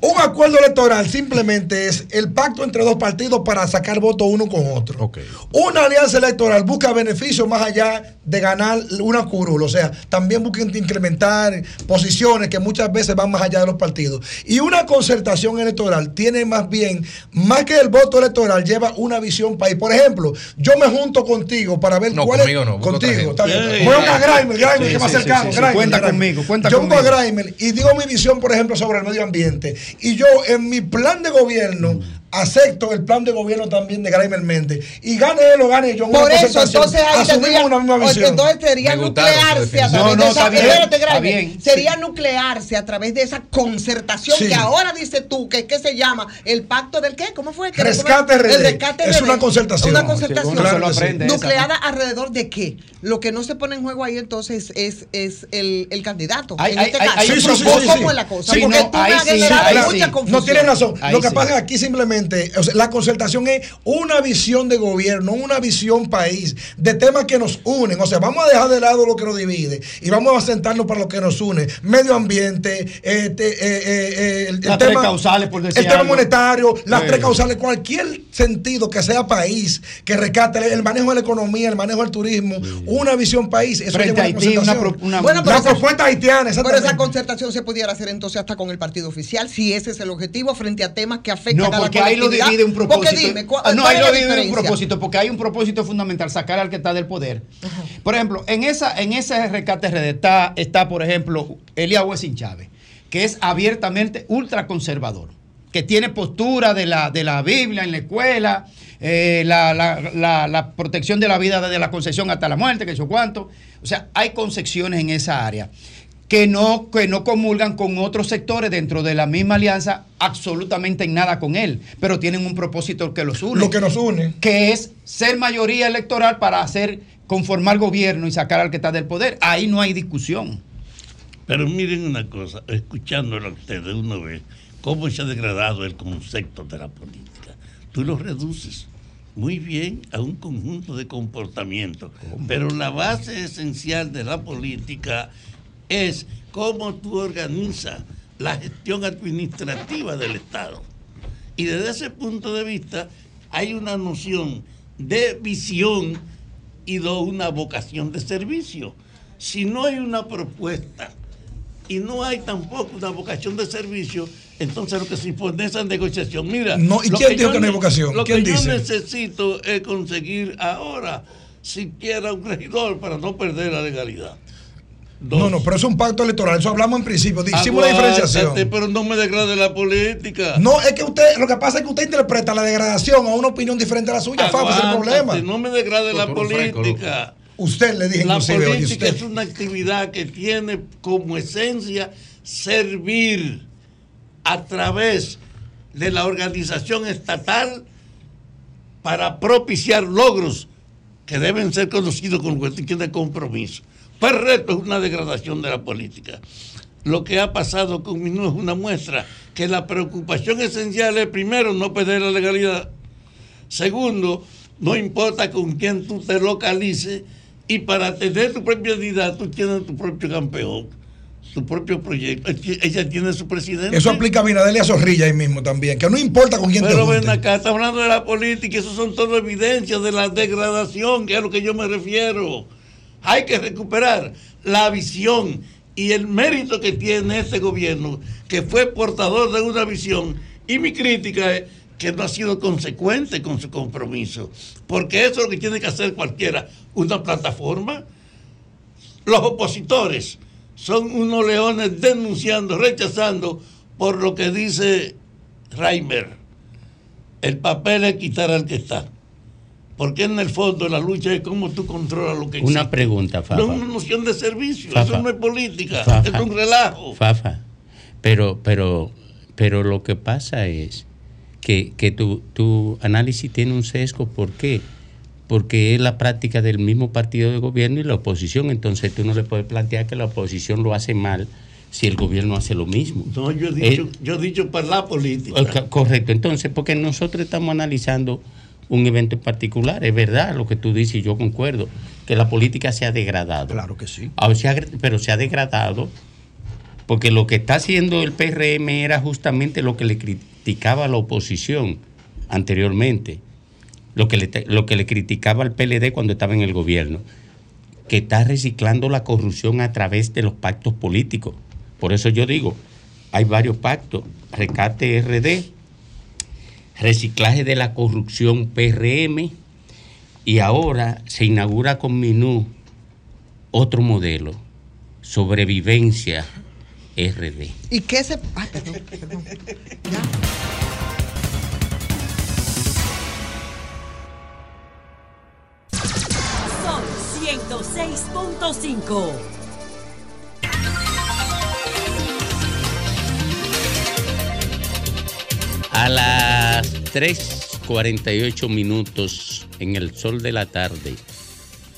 Speaker 2: Un acuerdo electoral simplemente es el pacto entre dos partidos para sacar votos uno con otro. Una alianza electoral busca beneficios más allá de ganar una curul. O sea, también busca incrementar posiciones que muchas veces van más allá de los partidos. Y una concertación electoral tiene más bien, más que el voto electoral, lleva una visión país. Por ejemplo, yo me junto contigo para ver
Speaker 4: No,
Speaker 2: cuál
Speaker 4: conmigo
Speaker 2: es.
Speaker 4: no,
Speaker 2: contigo, está bien.
Speaker 4: Sí.
Speaker 2: Voy a Grimer, Grimer,
Speaker 10: Sí,
Speaker 2: que más
Speaker 10: sí,
Speaker 2: cercano.
Speaker 10: sí, sí,
Speaker 2: Grimer,
Speaker 10: cuenta
Speaker 2: Grimer.
Speaker 10: conmigo, cuenta
Speaker 2: yo
Speaker 10: conmigo.
Speaker 2: a Grimer y digo mi visión, por ejemplo, sobre el medio ambiente. Y yo, en mi plan de gobierno, acepto el plan de gobierno también de Grimer Méndez. Y gane él o gane yo. en una
Speaker 5: Por eso, entonces ahí
Speaker 2: asumimos
Speaker 5: tendría,
Speaker 2: una misma visión.
Speaker 5: entonces sería nuclearse a través
Speaker 2: No, no,
Speaker 5: de esa,
Speaker 2: está bien,
Speaker 5: espérate,
Speaker 2: está bien.
Speaker 5: sería nuclearse a través de esa concertación
Speaker 2: Sí.
Speaker 5: que ahora dices tú que ¿qué se llama el pacto del qué, ¿cómo fue? ¿Qué-
Speaker 2: Rescate RD.
Speaker 5: El rescate
Speaker 2: Es
Speaker 5: RD.
Speaker 2: una concertación.
Speaker 5: Una
Speaker 2: Sí,
Speaker 5: concertación.
Speaker 2: uno se lo aprende esa,
Speaker 5: Nucleada alrededor de qué? Lo que no se pone en juego ahí entonces es, es el, el candidato.
Speaker 10: Hay-
Speaker 5: en
Speaker 10: hay-
Speaker 5: este
Speaker 10: hay-
Speaker 5: caso. ¿Cómo-
Speaker 10: propósito.
Speaker 5: ¿Cómo es la cosa?
Speaker 10: Sí,
Speaker 5: Porque
Speaker 10: no,
Speaker 5: tú me
Speaker 10: sí,
Speaker 5: mucha
Speaker 10: sí.
Speaker 5: confusión.
Speaker 2: No tienes razón. Lo que
Speaker 10: sí.
Speaker 2: pasa aquí simplemente, o sea, la concertación es una visión de gobierno, una visión país, de temas que nos unen. O sea, vamos a dejar de lado lo que nos divide y vamos a sentarnos para lo que nos une. Medio ambiente, este, eh, eh, eh, el, el
Speaker 10: Las tres
Speaker 2: tema,
Speaker 10: causales, por decir
Speaker 2: el tema monetario, las
Speaker 10: Sí.
Speaker 2: tres causales, cualquier sentido que sea país, que rescate el manejo de la economía, el manejo del turismo, una visión país. Eso
Speaker 10: Frente a Haití, una pro- una-
Speaker 5: Bueno, pero esa-
Speaker 2: propuesta haitiana,
Speaker 5: Pero esa concertación se pudiera hacer entonces hasta con el partido oficial, si ese es el objetivo, frente a temas que afectan
Speaker 10: No,
Speaker 5: a la
Speaker 10: ahí lo divide un propósito.
Speaker 5: Porque dime, ¿cuál,
Speaker 10: Ah, no, ahí lo divide un propósito, porque hay un propósito fundamental, sacar al que está del poder. Por ejemplo, en esa, en ese rescate está, está, por ejemplo, Elia Huesin Chávez, que es abiertamente ultraconservador, que tiene postura de la, de la Biblia en la escuela, eh, la, la- la- la protección de la vida desde la concepción hasta la muerte, que yo cuánto. O sea, hay concepciones en esa área que no, que no comulgan con otros sectores dentro de la misma alianza absolutamente en nada con él, pero tienen un propósito que los une.
Speaker 2: Lo que nos une.
Speaker 10: Que es ser mayoría electoral para hacer conformar gobierno y sacar al que está del poder. Ahí no hay discusión.
Speaker 7: Pero miren una cosa, escuchándolo a ustedes uno ve cómo se ha degradado el concepto de la política. Tú lo reduces muy bien a un conjunto de comportamientos, pero la base esencial de la política es cómo tú organizas la gestión administrativa del Estado. Y desde ese punto de vista hay una noción de visión y de una vocación de servicio. Si no hay una propuesta y no hay tampoco una vocación de servicio, entonces lo que se impone es esa negociación. Mira,
Speaker 2: No, ¿y quién dijo
Speaker 7: yo
Speaker 2: que no hay vocación?
Speaker 7: Lo
Speaker 2: ¿Quién
Speaker 7: que yo necesito es conseguir ahora siquiera un regidor para no perder la legalidad.
Speaker 2: No, no, pero es un pacto electoral. Eso hablamos en principio. Hicimos una diferenciación.
Speaker 7: Pero no me degrade la política.
Speaker 2: No, es que usted, lo que pasa es que usted interpreta la degradación a una opinión diferente a la suya, ese es el problema.
Speaker 7: No me degrade la política.
Speaker 2: Usted le dije
Speaker 7: La
Speaker 2: inclusive, oye,
Speaker 7: política
Speaker 2: usted.
Speaker 7: es una actividad que tiene como esencia servir a través de la organización estatal para propiciar logros que deben ser conocidos con cuestión de compromiso. Pues el resto es una degradación de la política. Lo que ha pasado con Minú es una muestra que la preocupación esencial es, primero, no perder la legalidad. Segundo, no importa con quién tú te localices y para tener tu propia identidad tú tienes tu propio campeón, tu propio proyecto. Ella tiene su presidente.
Speaker 2: Eso aplica a Binader y a Zorrilla ahí mismo también, que no importa con quién
Speaker 7: Pero
Speaker 2: te
Speaker 7: ven acá, está hablando de la política, eso son todo evidencias de la degradación, que es a lo que yo me refiero. Hay que recuperar la visión y el mérito que tiene este gobierno, que fue portador de una visión. Y mi crítica es que no ha sido consecuente con su compromiso, porque eso es lo que tiene que hacer cualquiera. Una plataforma. Los opositores son unos leones denunciando, rechazando por lo que dice Reimer. El papel es quitar al que está. Porque en el fondo la lucha es cómo tú controlas lo que existe.
Speaker 3: Una pregunta, Fafa.
Speaker 7: No es una noción de servicio,
Speaker 3: Fafa.
Speaker 7: eso no es política,
Speaker 3: Fafa.
Speaker 7: es un relajo.
Speaker 3: Fafa, pero, pero, pero lo que pasa es que, que tu, tu análisis tiene un sesgo. ¿Por qué? Porque es la práctica del mismo partido de gobierno y la oposición. Entonces tú no le puedes plantear que la oposición lo hace mal si el gobierno hace lo mismo.
Speaker 7: No, yo he
Speaker 3: Eh,
Speaker 7: dicho, yo he dicho para la política.
Speaker 3: Correcto, entonces, porque nosotros estamos analizando un evento en particular, es verdad lo que tú dices y yo concuerdo, que la política se ha degradado.
Speaker 10: Claro que sí.
Speaker 3: Ah, pero se ha degradado porque lo que está haciendo el PRM era justamente lo que le criticaba a la oposición anteriormente, lo que le, lo que le criticaba al PLD cuando estaba en el gobierno, que está reciclando la corrupción a través de los pactos políticos. Por eso yo digo, hay varios pactos, rescate RD, reciclaje de la corrupción PRM y ahora se inaugura con Minú otro modelo, sobrevivencia RD.
Speaker 5: ¿Y qué se.? Ay, perdón, perdón. Ya.
Speaker 16: Son 106.5.
Speaker 3: A las 3.48 minutos en el sol de la tarde,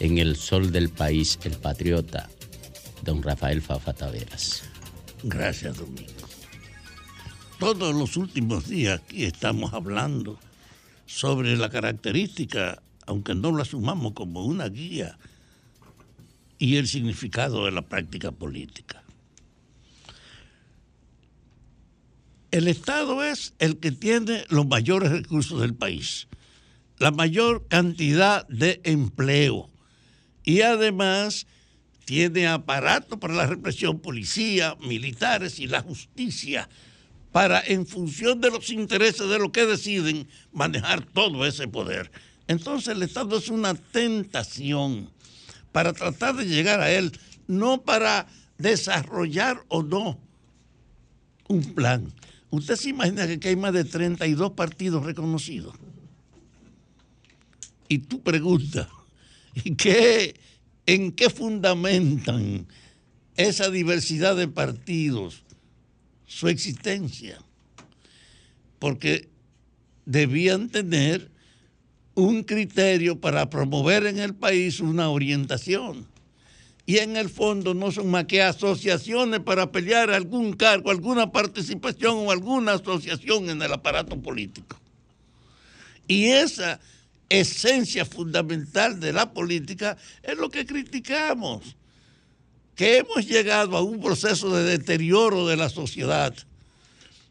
Speaker 3: en el sol del país, el patriota, don Rafael Fafa Taveras.
Speaker 7: Gracias, Domingo. Todos los últimos días aquí estamos hablando sobre la característica, aunque no la asumamos como una guía, y el significado de la práctica política. El Estado es el que tiene los mayores recursos del país, la mayor cantidad de empleo y además tiene aparato para la represión, policía, militares y la justicia para, en función de los intereses de lo que deciden, manejar todo ese poder. Entonces el Estado es una tentación para tratar de llegar a él, no para desarrollar o no un plan. Usted se imagina que hay más de 32 partidos reconocidos. Y tú preguntas, ¿y qué, ¿en qué fundamentan esa diversidad de partidos su existencia? Porque debían tener un criterio para promover en el país una orientación. Y en el fondo no son más que asociaciones para pelear algún cargo, alguna participación o alguna asociación en el aparato político. Y esa esencia fundamental de la política es lo que criticamos, que hemos llegado a un proceso de deterioro de la sociedad,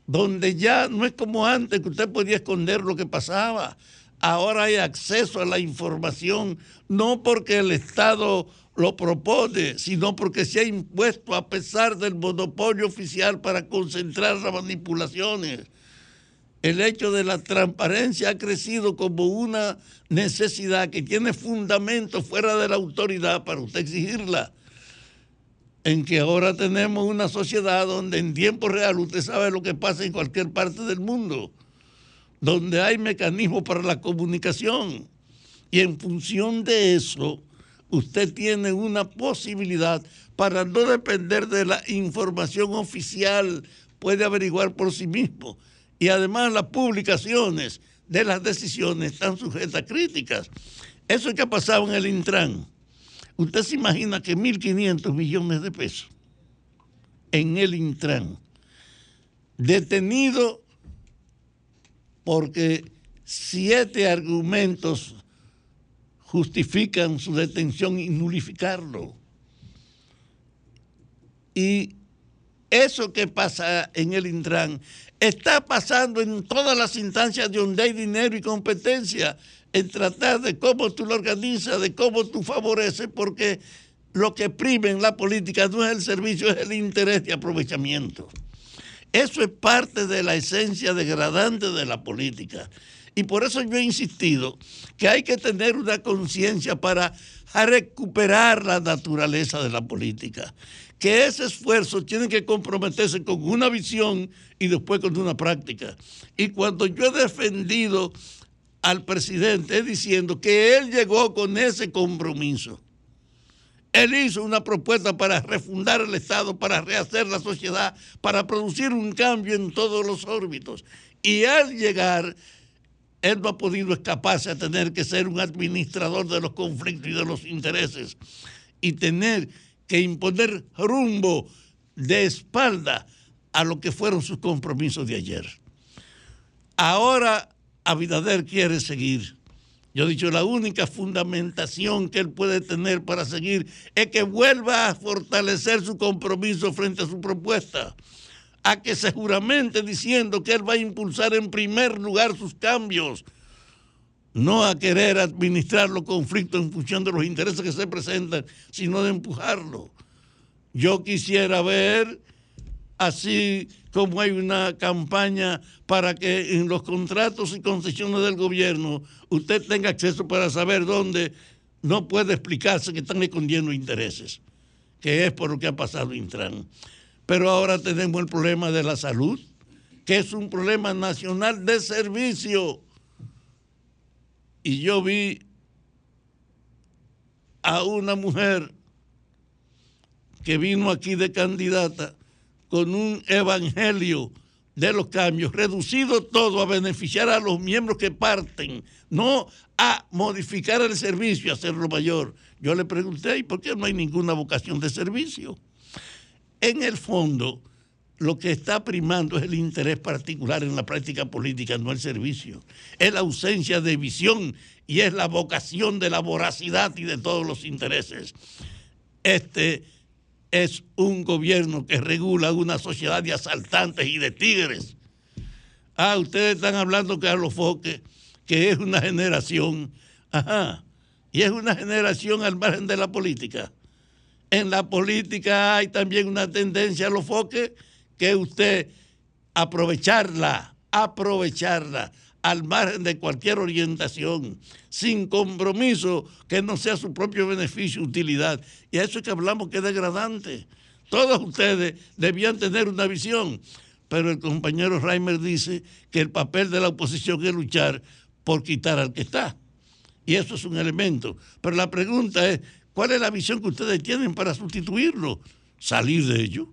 Speaker 7: donde ya no es como antes que usted podía esconder lo que pasaba. Ahora hay acceso a la información, no porque el Estado lo propone, sino porque se ha impuesto a pesar del monopolio oficial para concentrar las manipulaciones. El hecho de la transparencia ha crecido como una necesidad que tiene fundamento fuera de la autoridad para usted exigirla. en que ahora tenemos una sociedad donde en tiempo real usted sabe lo que pasa en cualquier parte del mundo, donde hay mecanismos para la comunicación. Y en función de eso, usted tiene una posibilidad para no depender de la información oficial, puede averiguar por sí mismo. Y además las publicaciones de las decisiones están sujetas a críticas. Eso es que ha pasado en el Intran. Usted se imagina que 1.500 millones de pesos en el Intran, detenido porque siete argumentos justifican su detención y nulificarlo. Y eso que pasa en el Intran está pasando en todas las instancias de donde hay dinero y competencia en tratar de cómo tú lo organizas, de cómo tú favoreces, porque lo que prima en la política no es el servicio, es el interés de aprovechamiento. Eso es parte de la esencia degradante de la política. Y por eso yo he insistido que hay que tener una conciencia para recuperar la naturaleza de la política. Que ese esfuerzo tiene que comprometerse con una visión y después con una práctica. Y cuando yo he defendido al presidente diciendo que él llegó con ese compromiso. Él hizo una propuesta para refundar el Estado, para rehacer la sociedad, para producir un cambio en todos los órbitos. Y al llegar, él no ha podido escaparse a tener que ser un administrador de los conflictos y de los intereses y tener que imponer rumbo de espalda a lo que fueron sus compromisos de ayer. Ahora Abinader quiere seguir. Yo he dicho, la única fundamentación que él puede tener para seguir es que vuelva a fortalecer su compromiso frente a su propuesta, a que seguramente diciendo que él va a impulsar en primer lugar sus cambios, no a querer administrar los conflictos en función de los intereses que se presentan, sino de empujarlo. Yo quisiera ver así como hay una campaña para que en los contratos y concesiones del gobierno usted tenga acceso para saber dónde no puede explicarse que están escondiendo intereses, que es por lo que ha pasado Intran. Pero ahora tenemos el problema de la salud, que es un problema nacional de servicio. Y yo vi a una mujer que vino aquí de candidata con un evangelio de los cambios, reducido todo a beneficiar a los miembros que parten, no a modificar el servicio hacerlo mayor. Yo le pregunté, ¿y por qué no hay ninguna vocación de servicio? En el fondo, lo que está primando es el interés particular en la práctica política, no el servicio. Es la ausencia de visión y es la vocación de la voracidad y de todos los intereses. Este es un gobierno que regula una sociedad de asaltantes y de tigres. Ah, ustedes están hablando, Carlos Foque, que es una generación, ajá, y es una generación al margen de la política. En la política hay también una tendencia a los foques que usted aprovecharla, aprovecharla al margen de cualquier orientación, sin compromiso que no sea su propio beneficio, utilidad. Y a eso es que hablamos que es degradante. Todos ustedes debían tener una visión, pero el compañero Reimer dice que el papel de la oposición es luchar por quitar al que está. Y eso es un elemento. Pero la pregunta es, ¿cuál es la visión que ustedes tienen para sustituirlo? Salir de ello.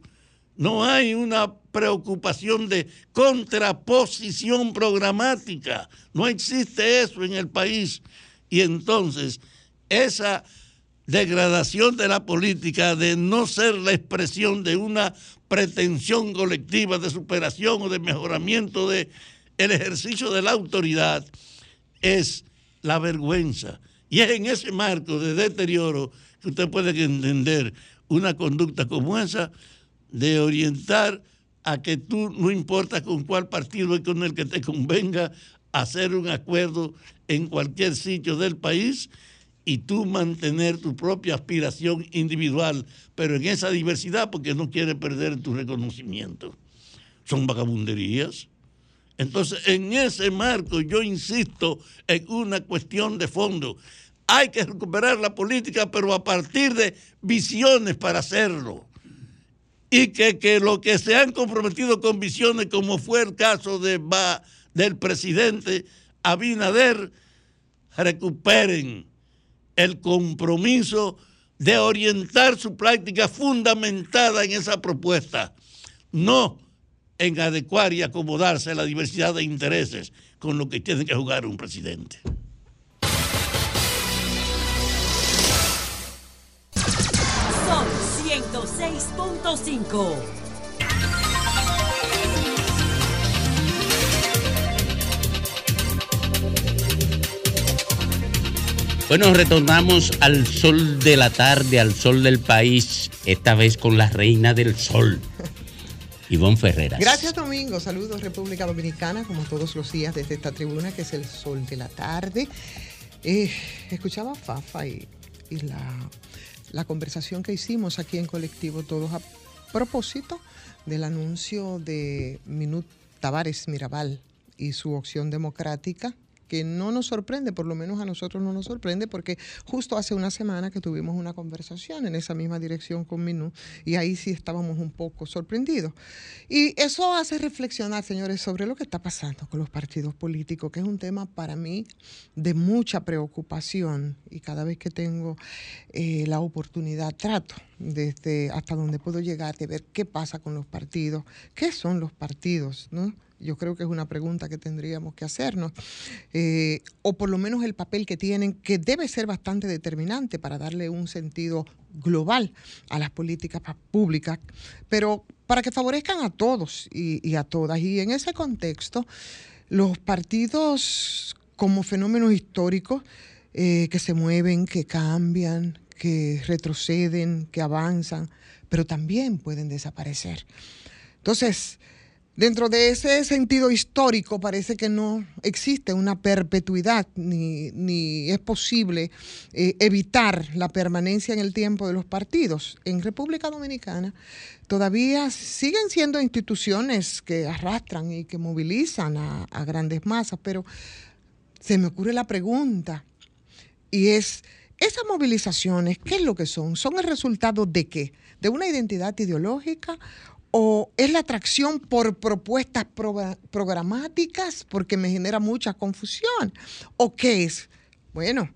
Speaker 7: No hay una preocupación de contraposición programática. No existe eso en el país. Y entonces, esa degradación de la política, de no ser la expresión de una pretensión colectiva de superación o de mejoramiento del el ejercicio de la autoridad, es la vergüenza. Y es en ese marco de deterioro que usted puede entender una conducta como esa de orientar a que tú, no importa con cuál partido y con el que te convenga, hacer un acuerdo en cualquier sitio del país y tú mantener tu propia aspiración individual, pero en esa diversidad porque no quieres perder tu reconocimiento. Son vagabunderías. Entonces, en ese marco yo insisto en una cuestión de fondo. Hay que recuperar la política, pero a partir de visiones para hacerlo y que, que los que se han comprometido con visiones, como fue el caso del presidente Abinader, recuperen el compromiso de orientar su práctica fundamentada en esa propuesta, no en adecuar y acomodarse a la diversidad de intereses con lo que tiene que jugar un presidente.
Speaker 16: Son 106.5.
Speaker 3: Bueno, retornamos al sol de la tarde, al sol del país, esta vez con la reina del sol, Ivonne Ferreras.
Speaker 5: Gracias Domingo, saludos República Dominicana, como todos los días desde esta tribuna que es el sol de la tarde. Eh, escuchaba Fafa y, y la, la conversación que hicimos aquí en colectivo todos a propósito del anuncio de Minut Tavares Mirabal y su opción democrática que no nos sorprende, por lo menos a nosotros no nos sorprende, porque justo hace una semana que tuvimos una conversación en esa misma dirección con Minú y ahí sí estábamos un poco sorprendidos. Y eso hace reflexionar, señores, sobre lo que está pasando con los partidos políticos, que es un tema para mí de mucha preocupación y cada vez que tengo eh, la oportunidad trato desde hasta donde puedo llegar de ver qué pasa con los partidos, qué son los partidos, ¿no? Yo creo que es una pregunta que tendríamos que hacernos, eh, o por lo menos el papel que tienen, que debe ser bastante determinante para darle un sentido global a las políticas públicas, pero para que favorezcan a todos y, y a todas. Y en ese contexto, los partidos como fenómenos históricos eh, que se mueven, que cambian, que retroceden, que avanzan, pero también pueden desaparecer. Entonces, dentro de ese sentido histórico parece que no existe una perpetuidad ni, ni es posible eh, evitar la permanencia en el tiempo de los partidos. En República Dominicana todavía siguen siendo instituciones que arrastran y que movilizan a, a grandes masas, pero se me ocurre la pregunta y es, esas movilizaciones, ¿qué es lo que son? ¿Son el resultado de qué? ¿De una identidad ideológica? ¿O es la atracción por propuestas progra- programáticas? Porque me genera mucha confusión. ¿O qué es? Bueno,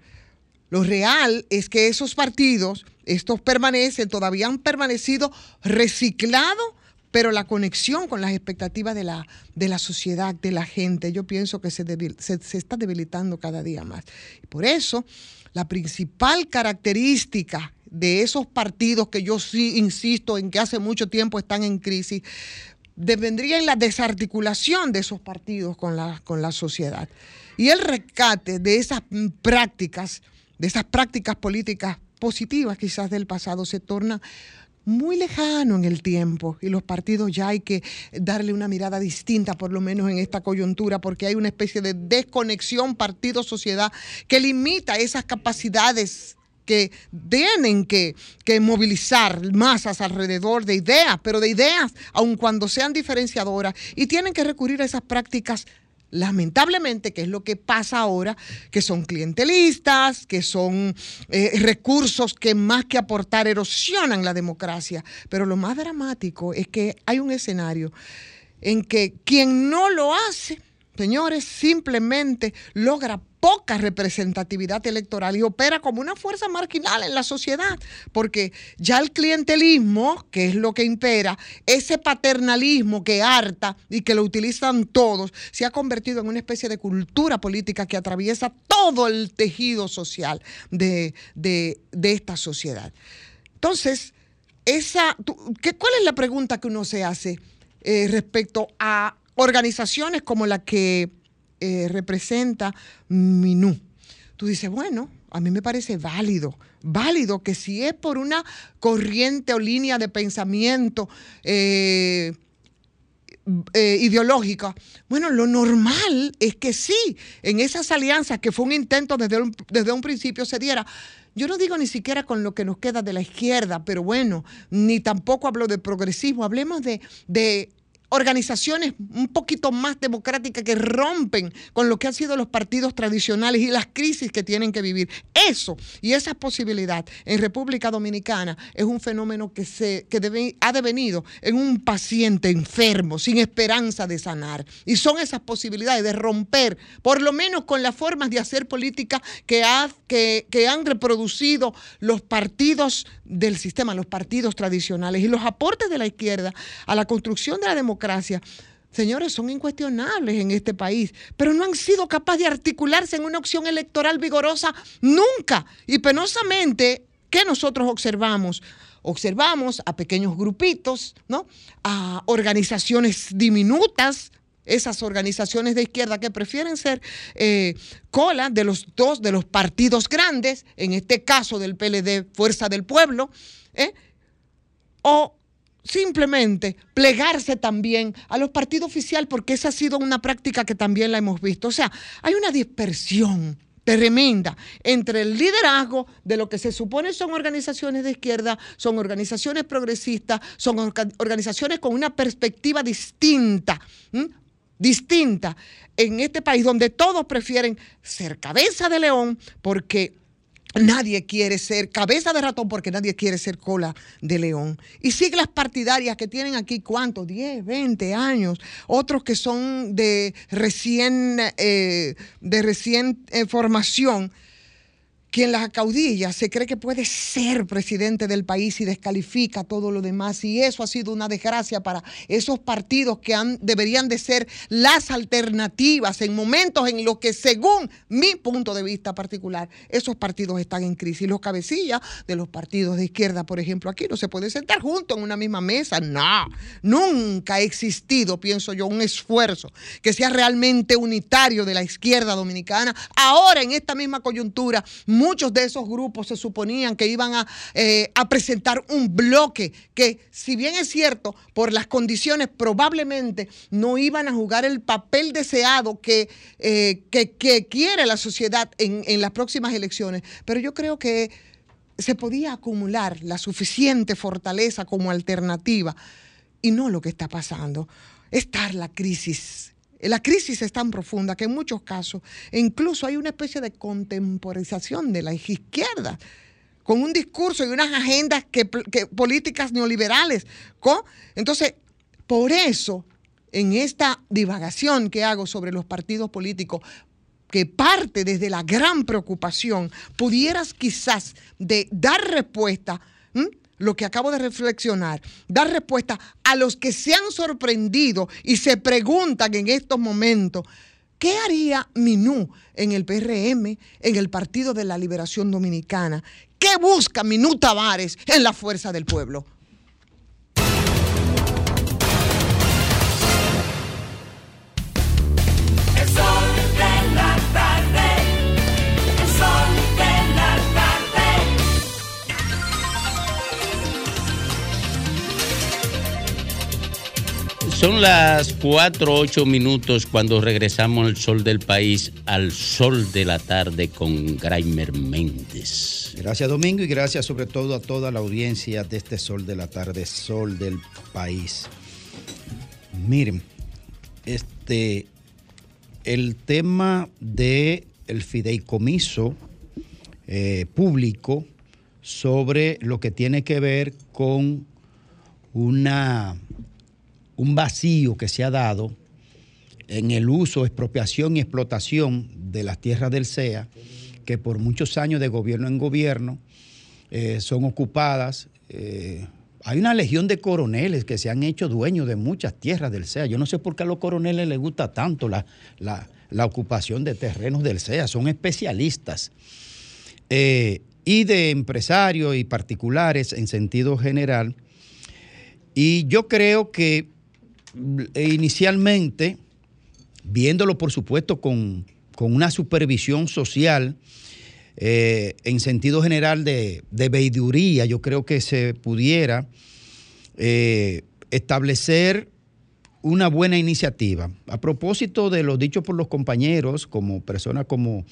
Speaker 5: lo real es que esos partidos, estos permanecen, todavía han permanecido reciclados, pero la conexión con las expectativas de la, de la sociedad, de la gente, yo pienso que se, se, se está debilitando cada día más. Por eso, la principal característica de esos partidos que yo sí insisto en que hace mucho tiempo están en crisis, devendría en la desarticulación de esos partidos con la, con la sociedad. Y el rescate de esas prácticas, de esas prácticas políticas positivas quizás del pasado, se torna muy lejano en el tiempo y los partidos ya hay que darle una mirada distinta, por lo menos en esta coyuntura, porque hay una especie de desconexión partido-sociedad que limita esas capacidades que tienen que, que movilizar masas alrededor de ideas, pero de ideas, aun cuando sean diferenciadoras, y tienen que recurrir a esas prácticas lamentablemente, que es lo que pasa ahora, que son clientelistas, que son eh, recursos que más que aportar erosionan la democracia. Pero lo más dramático es que hay un escenario en que quien no lo hace, señores, simplemente logra poca representatividad electoral y opera como una fuerza marginal en la sociedad, porque ya el clientelismo, que es lo que impera, ese paternalismo que harta y que lo utilizan todos, se ha convertido en una especie de cultura política que atraviesa todo el tejido social de, de- de esta sociedad. Entonces, esa, ¿qué, ¿cuál es la pregunta que uno se hace eh, respecto a organizaciones como la que eh, representa Minú? Tú dices, bueno, a mí me parece válido, válido que si es por una corriente o línea de pensamiento eh, eh, ideológica. Bueno, lo normal es que sí, en esas alianzas que fue un intento desde un, desde un principio se diera. Yo no digo ni siquiera con lo que nos queda de la izquierda, pero bueno, ni tampoco hablo de progresismo, hablemos de, de organizaciones un poquito más democráticas que rompen con lo que han sido los partidos tradicionales y las crisis que tienen que vivir. Eso y esa posibilidad en República Dominicana es un fenómeno que, se, que ha devenido en un paciente enfermo, sin esperanza de sanar. Y son esas posibilidades de romper, por lo menos con las formas de hacer política que, ha- que, que han reproducido los partidos del sistema, los partidos tradicionales y los aportes de la izquierda a la construcción de la democracia. Señores, son incuestionables en este país, pero no han sido capaces de articularse en una opción electoral vigorosa nunca. Y penosamente, ¿qué nosotros observamos? Observamos a pequeños grupitos, ¿no? A organizaciones diminutas, esas organizaciones de izquierda que prefieren ser eh, cola de los dos de los partidos grandes, en este caso del PLD, Fuerza del Pueblo, ¿eh? o simplemente plegarse también a los partidos oficiales, porque esa ha sido una práctica que también la hemos visto. O sea, hay una dispersión tremenda entre el liderazgo de lo que se supone son organizaciones de izquierda, son organizaciones progresistas, son orga- organizaciones con una perspectiva distinta, distinta en este país donde todos prefieren ser cabeza de león porque Nadie quiere ser cabeza de ratón porque nadie quiere ser cola de león. Y siglas partidarias que tienen aquí, ¿cuántos? 10, 20 años. Otros que son de recién, eh, de recién eh, formación. Quien las acaudilla se cree que puede ser presidente del país y descalifica todo lo demás. Y eso ha sido una desgracia para esos partidos que han, deberían de ser las alternativas en momentos en los que, según mi punto de vista particular, esos partidos están en crisis. Los cabecillas de los partidos de izquierda, por ejemplo, aquí no se puede sentar juntos en una misma mesa. No, nunca ha existido, pienso yo, un esfuerzo que sea realmente unitario de la izquierda dominicana. Ahora, en esta misma coyuntura, muchos de esos grupos se suponían que iban a, eh, a presentar un bloque que, si bien es cierto, por las condiciones probablemente no iban a jugar el papel deseado que, eh, que, que quiere la sociedad en, en las próximas elecciones. Pero yo creo que se podía acumular la suficiente fortaleza como alternativa y no lo que está pasando. Estar la crisis. La crisis es tan profunda que en muchos casos incluso hay una especie de contemporización de la izquierda con un discurso y unas agendas que, políticas neoliberales. Entonces, por eso, en esta divagación que hago sobre los partidos políticos, que parte desde la gran preocupación, pudieras quizás de dar respuesta. Lo que acabo de reflexionar, dar respuesta a los que se han sorprendido y se preguntan en estos momentos, ¿qué haría Minú en el PRM, en el Partido de la Liberación Dominicana? ¿Qué busca Minú Tavares en la Fuerza del Pueblo?
Speaker 3: Son las 4, 8 minutos cuando regresamos al sol del país, al sol de la tarde con Graimer Méndez.
Speaker 10: Gracias Domingo y gracias sobre todo a toda la audiencia de este Sol de la Tarde, Sol del País. Miren, este, el tema de el fideicomiso eh, público sobre lo que tiene que ver con una, un vacío que se ha dado en el uso, expropiación y explotación de las tierras del CEA, que por muchos años de gobierno en gobierno eh, son ocupadas. eh, hay una legión de coroneles que se han hecho dueños de muchas tierras del CEA. Yo no sé por qué a los coroneles les gusta tanto la, la- ocupación de terrenos del CEA. Son especialistas. Eh, y de empresarios y particulares en sentido general. Y yo creo que inicialmente, viéndolo por supuesto con, con una supervisión social, eh, en sentido general de, de veiduría, yo creo que se pudiera eh, establecer una buena iniciativa. A propósito de lo dicho por los compañeros, como personas como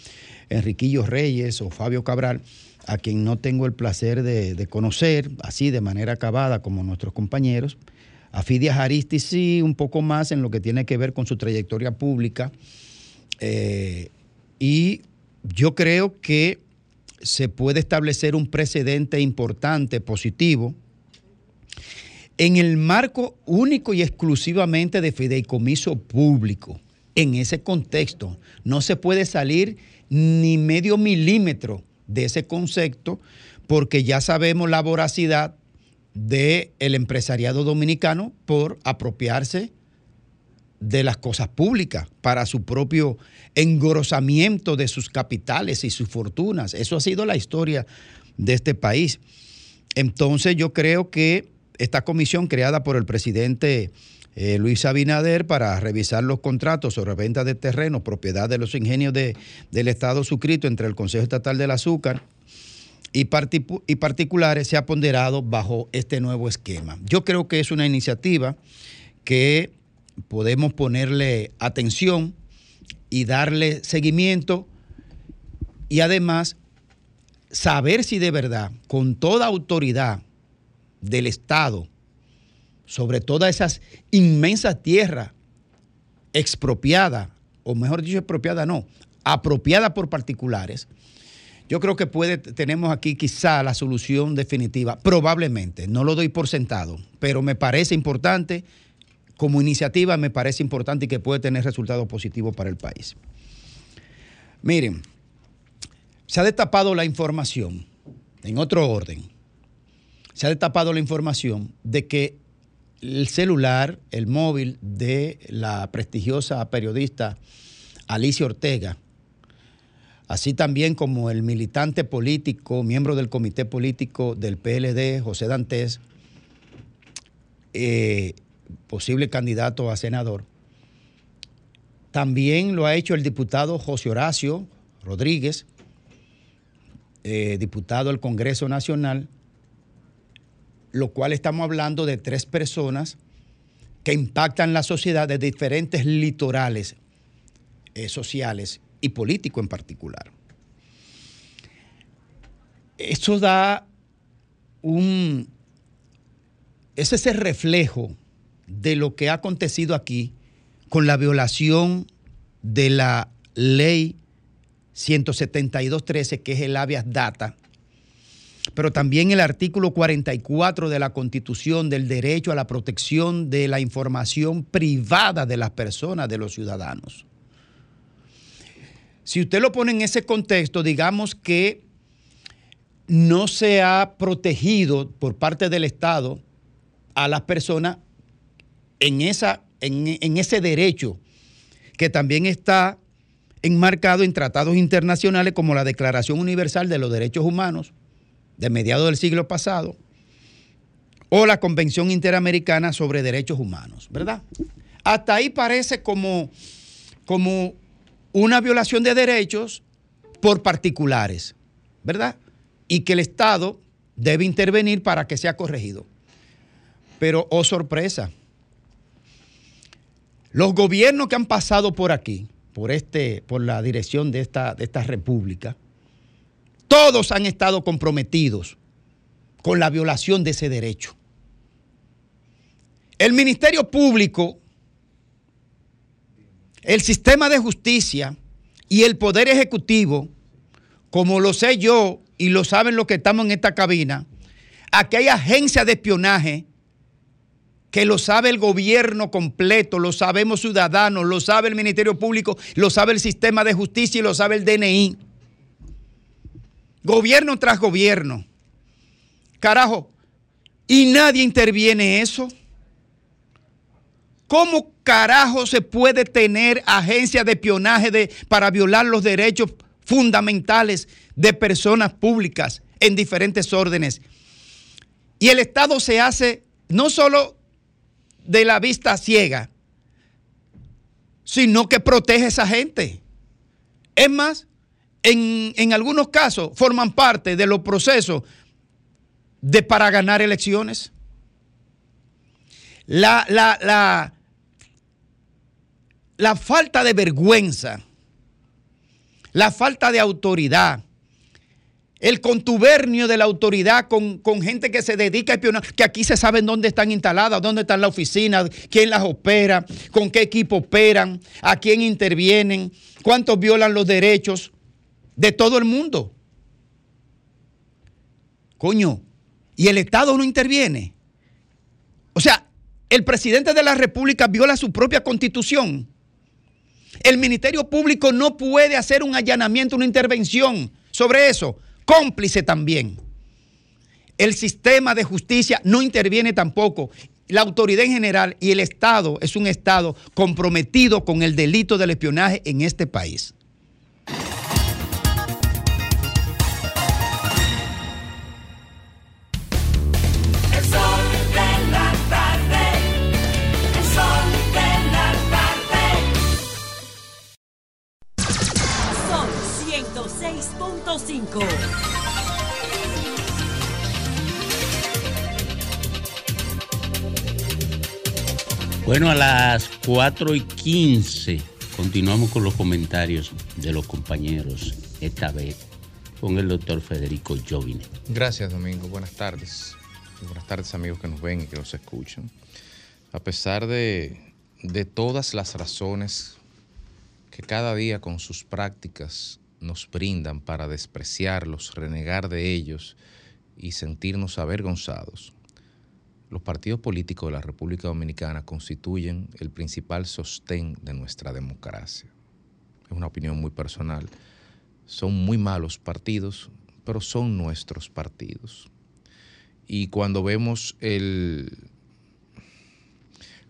Speaker 10: Enriquillo Reyes o Fabio Cabral, a quien no tengo el placer de conocer así de manera acabada como nuestros compañeros, A Fidia Jaristi sí, un poco más en lo que tiene que ver con su trayectoria pública. Eh, y yo creo que se puede establecer un precedente importante, positivo, en el marco único y exclusivamente de fideicomiso público. En ese contexto no se puede salir ni medio milímetro de ese concepto porque ya sabemos la voracidad del empresariado dominicano por apropiarse de las cosas públicas para su propio engrosamiento de sus capitales y sus fortunas. Eso ha sido la historia de este país. Entonces yo creo que esta comisión creada por el presidente eh, Luis Abinader para revisar los contratos sobre venta de terrenos, propiedad de los ingenios de- del Estado suscrito entre el Consejo Estatal del Azúcar y, particu- y particulares se ha ponderado bajo este nuevo esquema. Yo creo que es una iniciativa que podemos ponerle atención y darle seguimiento y además saber si de verdad, con toda autoridad del Estado, sobre todas esas inmensas tierras expropiadas, o mejor dicho, expropiadas no, apropiadas por particulares, yo creo que puede, tenemos aquí quizá la solución definitiva, probablemente, no lo doy por sentado, pero me parece importante, como iniciativa me parece importante y que puede tener resultados positivos para el país. Miren, se ha destapado la información, en otro orden, se ha destapado la información de que el celular, el móvil de la prestigiosa periodista Alicia Ortega, así también como el militante político, miembro del comité político del PLD, José Dantes, eh, posible candidato a senador. También lo ha hecho el diputado José Horacio Rodríguez, eh, diputado del Congreso Nacional, lo cual estamos hablando de tres personas que impactan la sociedad de diferentes litorales eh, sociales y políticos en particular. Eso da un... Ese es el reflejo de lo que ha acontecido aquí con la violación de la ley 172.13, que es el habeas data, pero también el artículo 44 de la Constitución del derecho a la protección de la información privada de las personas, de los ciudadanos. Si usted lo pone en ese contexto, digamos que no se ha protegido por parte del Estado a las personas en, esa, en, ese derecho que también está enmarcado en tratados internacionales como la Declaración Universal de los Derechos Humanos de mediados del siglo pasado o la Convención Interamericana sobre Derechos Humanos, ¿verdad? Hasta ahí parece como, como una violación de derechos por particulares, ¿verdad? Y que el Estado debe intervenir para que sea corregido. Pero, oh sorpresa, los gobiernos que han pasado por aquí, por, este, por la dirección de esta, de esta república, todos han estado comprometidos con la violación de ese derecho. El Ministerio Público, el sistema de justicia y el Poder Ejecutivo, como lo sé yo y lo saben los que estamos en esta cabina, aquí hay agencias de espionaje que lo sabe el gobierno completo, lo sabemos ciudadanos, lo sabe el Ministerio Público, lo sabe el sistema de justicia y lo sabe el DNI. Gobierno tras gobierno. Carajo, y nadie interviene eso. ¿Cómo carajo se puede tener agencia de espionaje de, para violar los derechos fundamentales de personas públicas en diferentes órdenes? Y el Estado se hace no solo de la vista ciega, sino que protege a esa gente. Es más, en, en algunos casos forman parte de los procesos de para ganar elecciones. La, la, la, la falta de vergüenza, la falta de autoridad, el contubernio de la autoridad con, con gente que se dedica a espionar, que aquí se saben dónde están instaladas, dónde están las oficinas, quién las opera, con qué equipo operan, a quién intervienen, cuántos violan los derechos de todo el mundo. Coño, y el Estado no interviene. O sea, el presidente de la República viola su propia constitución. El Ministerio Público no puede hacer un allanamiento, una intervención sobre eso. Cómplice también. El sistema de justicia no interviene tampoco. La autoridad en general y el Estado es un Estado comprometido con el delito del espionaje en este país.
Speaker 3: Bueno, a las 4 y 15 continuamos con los comentarios de los compañeros, esta vez con el doctor Federico Jovine.
Speaker 4: Gracias, Domingo. Buenas tardes. Buenas tardes, amigos que nos ven y que nos escuchan. A pesar de, de todas las razones que cada día con sus prácticas nos brindan para despreciarlos, renegar de ellos y sentirnos avergonzados, los partidos políticos de la República Dominicana constituyen el principal sostén de nuestra democracia. Es una opinión muy personal. Son muy malos partidos, pero son nuestros partidos. Y cuando vemos el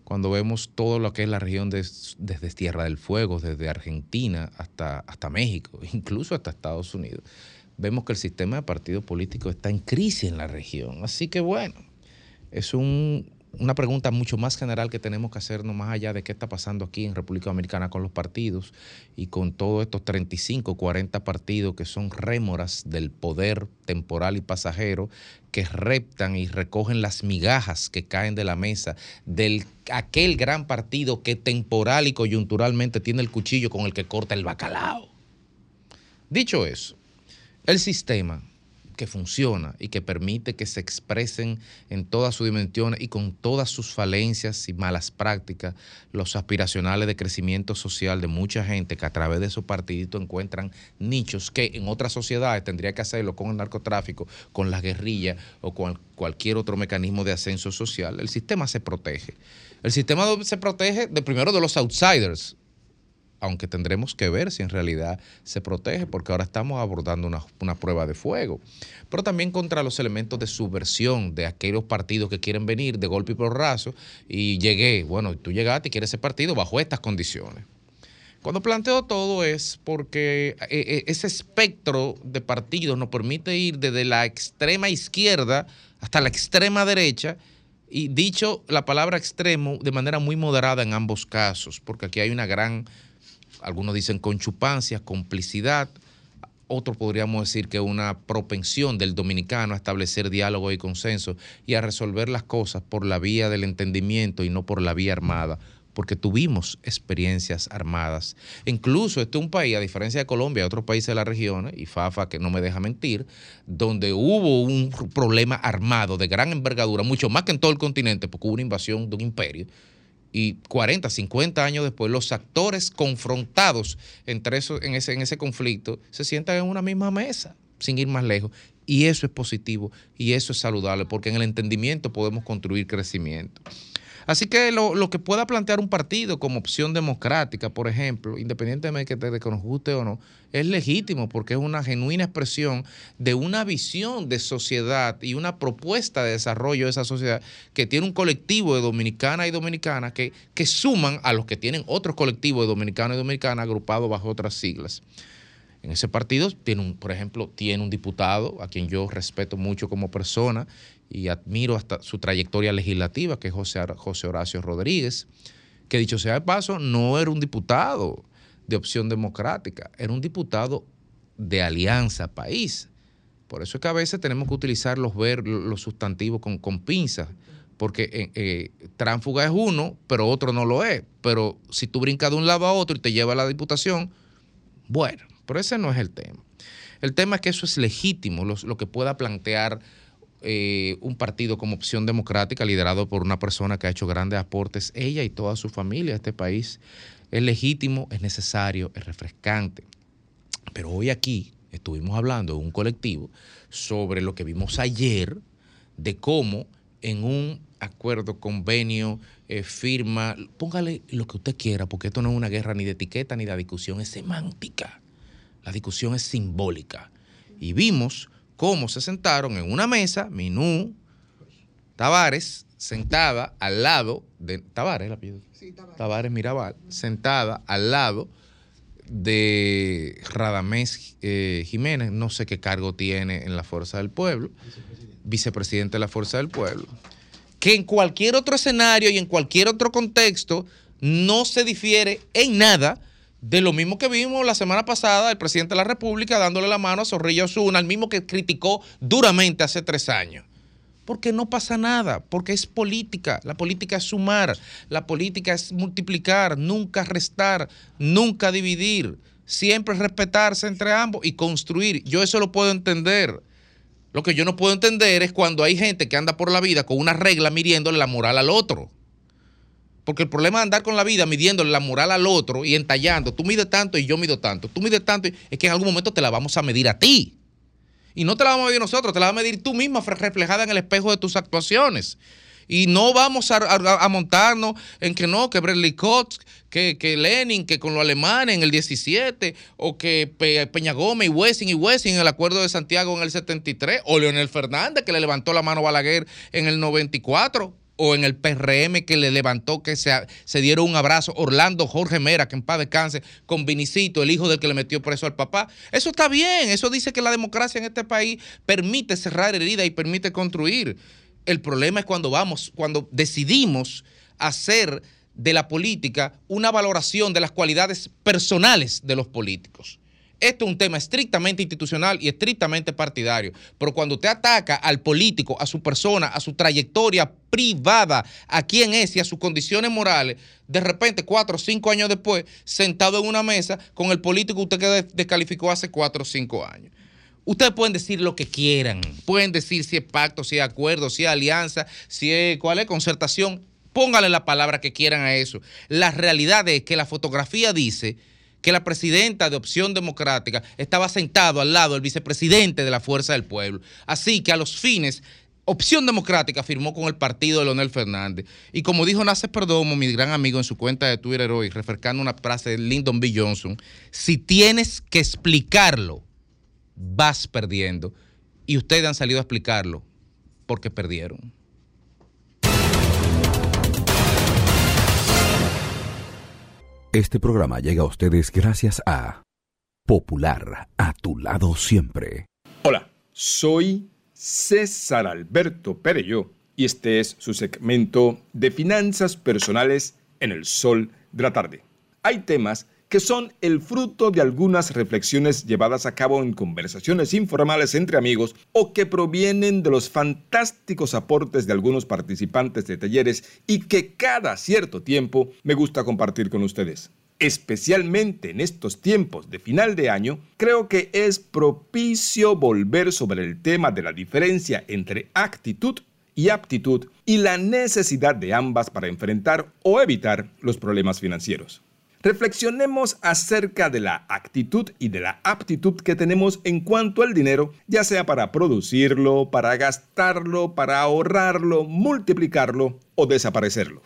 Speaker 4: cuando vemos todo lo que es la región des- desde Tierra del Fuego, desde Argentina hasta, hasta México, *laughs* incluso hasta Estados Unidos, vemos que el sistema de partidos políticos está en crisis en la región. Así que bueno, es un- una pregunta mucho más general que tenemos que hacernos más allá de qué está pasando aquí en República Dominicana con los partidos y con todos estos 35, 40 partidos que son rémoras del poder temporal y pasajero que reptan y recogen las migajas que caen de la mesa del aquel gran partido que temporal y coyunturalmente tiene el cuchillo con el que corta el bacalao. Dicho eso, el sistema que funciona y que permite que se expresen en todas sus dimensiones y con todas sus falencias y malas prácticas los aspiracionales de crecimiento social de mucha gente que a través de esos partiditos encuentran nichos que en otras sociedades tendría que hacerlo con el narcotráfico, con la guerrilla o con cualquier otro mecanismo de ascenso social. El sistema se protege. El sistema se protege de primero de los outsiders, aunque tendremos que ver si en realidad se protege, porque ahora estamos abordando una, una prueba de fuego, pero también contra los elementos de subversión de aquellos partidos que quieren venir de golpe y porrazo y llegué, bueno, tú llegaste y quieres ese partido bajo estas condiciones. Cuando planteo todo es porque eh, eh, ese espectro de partidos nos permite ir desde la extrema izquierda hasta la extrema derecha y dicho la palabra extremo de manera muy moderada en ambos casos, porque aquí hay una gran algunos dicen conchupancia, complicidad, otros podríamos decir que una propensión del dominicano a establecer diálogo y consenso y a resolver las cosas por la vía del entendimiento y no por la vía armada, porque tuvimos experiencias armadas. Incluso este es un país, a diferencia de Colombia y otros países de la región, y Fafa que no me deja mentir, donde hubo un problema armado de gran envergadura, mucho más que en todo el continente, porque hubo una invasión de un imperio y 40, 50 años después, los actores confrontados entre eso, en, ese, en ese conflicto se sientan en una misma mesa, sin ir más lejos. Y eso es positivo y eso es saludable, porque en el entendimiento podemos construir crecimiento. Así que lo, lo que pueda plantear un partido como opción democrática, por ejemplo, independientemente de que nos guste o no, es legítimo porque es una genuina expresión de una visión de sociedad y una propuesta de desarrollo de esa sociedad que tiene un colectivo de dominicanas y dominicanas que, que suman a los que tienen otros colectivos de dominicanos y dominicanas agrupados bajo otras siglas. En ese partido tiene un, por ejemplo, tiene un diputado a quien yo respeto mucho como persona y admiro hasta su trayectoria legislativa, que es José, José Horacio Rodríguez, que dicho sea de paso, no era un diputado de opción democrática, era un diputado de Alianza País. Por eso es que a veces tenemos que utilizar los, ver, los sustantivos con, con pinzas, porque eh, eh, tránfuga es uno, pero otro no lo es. Pero si tú brincas de un lado a otro y te lleva a la diputación, bueno, pero ese no es el tema. El tema es que eso es legítimo, lo, que pueda plantear eh, un partido como opción democrática liderado por una persona que ha hecho grandes aportes, ella y toda su familia a este país. Es legítimo, es necesario, es refrescante. Pero hoy aquí estuvimos hablando de un colectivo sobre lo que vimos ayer, de cómo en un acuerdo, convenio, eh, firma, póngale lo que usted quiera, porque esto no es una guerra ni de etiqueta ni de discusión, es semántica. La discusión es simbólica. Y vimos cómo se sentaron en una mesa, Minú, Tavares, sentada al lado de. Tavares, el apellido. Tavares Mirabal, sentada al lado de Radamés eh, Jiménez, no sé qué cargo tiene en la Fuerza del Pueblo, vicepresidente de la Fuerza del Pueblo, que en cualquier otro escenario y en cualquier otro contexto no se difiere en nada de lo mismo que vimos la semana pasada el presidente de la República dándole la mano a Zorrilla Osuna, el mismo que criticó duramente hace tres años. Porque no pasa nada, porque es política. La política es sumar, la política es multiplicar, nunca restar, nunca dividir, siempre respetarse entre ambos y construir. Yo eso lo puedo entender. Lo que yo no puedo entender es cuando hay gente que anda por la vida con una regla midiéndole la moral al otro. Porque el problema de andar con la vida midiéndole la moral al otro y entallando, tú mides tanto y yo mido tanto, tú mides tanto, y- es que en algún momento te la vamos a medir a ti. Y no te la vamos a medir nosotros, te la vamos a medir tú misma reflejada en el espejo de tus actuaciones. Y no vamos a, montarnos en que no, que Bradley Cox, que, Lenin, que con los alemanes en el 17, o que Pe- Peña Gómez y Wessing y Wessing en el acuerdo de Santiago en el 73, o Leonel Fernández que le levantó la mano a Balaguer en el 94, o en el PRM que le levantó, que se, se dieron un abrazo, Orlando Jorge Mera, que en paz descanse, con Vinicito, el hijo del que le metió preso al papá. Eso está bien, eso dice que la democracia en este país permite cerrar heridas y permite construir. El problema es cuando vamos, cuando decidimos hacer de la política una valoración de las cualidades personales de los políticos. Esto es un tema estrictamente institucional y estrictamente partidario. Pero cuando usted ataca al político, a su persona, a su trayectoria privada, a quién es y a sus condiciones morales, de repente, cuatro o cinco años después, sentado en una mesa con el político que usted que des- descalificó hace cuatro o cinco años. Ustedes pueden decir lo que quieran, pueden decir si es pacto, si es acuerdo, si es alianza, si es cuál es concertación. Póngale la palabra que quieran a eso. La realidad es que la fotografía dice que la presidenta de Opción Democrática estaba sentado al lado del vicepresidente de la Fuerza del Pueblo. Así que a los fines, Opción Democrática firmó con el partido de Leonel Fernández. Y como dijo Nace Perdomo, mi gran amigo en su cuenta de Twitter hoy, refrescando una frase de Lyndon B. Johnson, si tienes que explicarlo, vas perdiendo. Y ustedes han salido a explicarlo porque perdieron.
Speaker 17: Este programa llega a ustedes gracias a Popular, a tu lado siempre.
Speaker 18: Hola, soy César Alberto Perello y este es su segmento de finanzas personales en el sol de la tarde. Hay temas que son el fruto de algunas reflexiones llevadas a cabo en conversaciones informales entre amigos o que provienen de los fantásticos aportes de algunos participantes de talleres y que cada cierto tiempo me gusta compartir con ustedes. Especialmente en estos tiempos de final de año, creo que es propicio volver sobre el tema de la diferencia entre actitud y aptitud y la necesidad de ambas para enfrentar o evitar los problemas financieros. Reflexionemos acerca de la actitud y de la aptitud que tenemos en cuanto al dinero, ya sea para producirlo, para gastarlo, para ahorrarlo, multiplicarlo o desaparecerlo.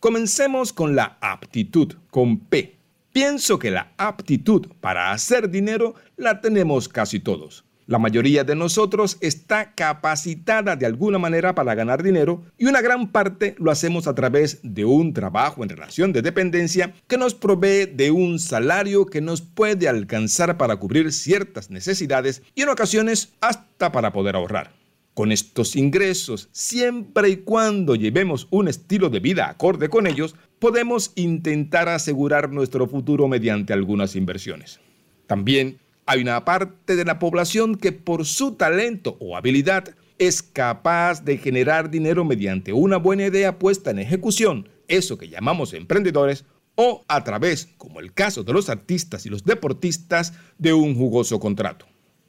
Speaker 18: Comencemos con la aptitud, con P. Pienso que la aptitud para hacer dinero la tenemos casi todos. La mayoría de nosotros está capacitada de alguna manera para ganar dinero y una gran parte lo hacemos a través de un trabajo en relación de dependencia que nos provee de un salario que nos puede alcanzar para cubrir ciertas necesidades y en ocasiones hasta para poder ahorrar. Con estos ingresos, siempre y cuando llevemos un estilo de vida acorde con ellos, podemos intentar asegurar nuestro futuro mediante algunas inversiones. También hay una parte de la población que por su talento o habilidad es capaz de generar dinero mediante una buena idea puesta en ejecución, eso que llamamos emprendedores, o a través, como el caso de los artistas y los deportistas, de un jugoso contrato.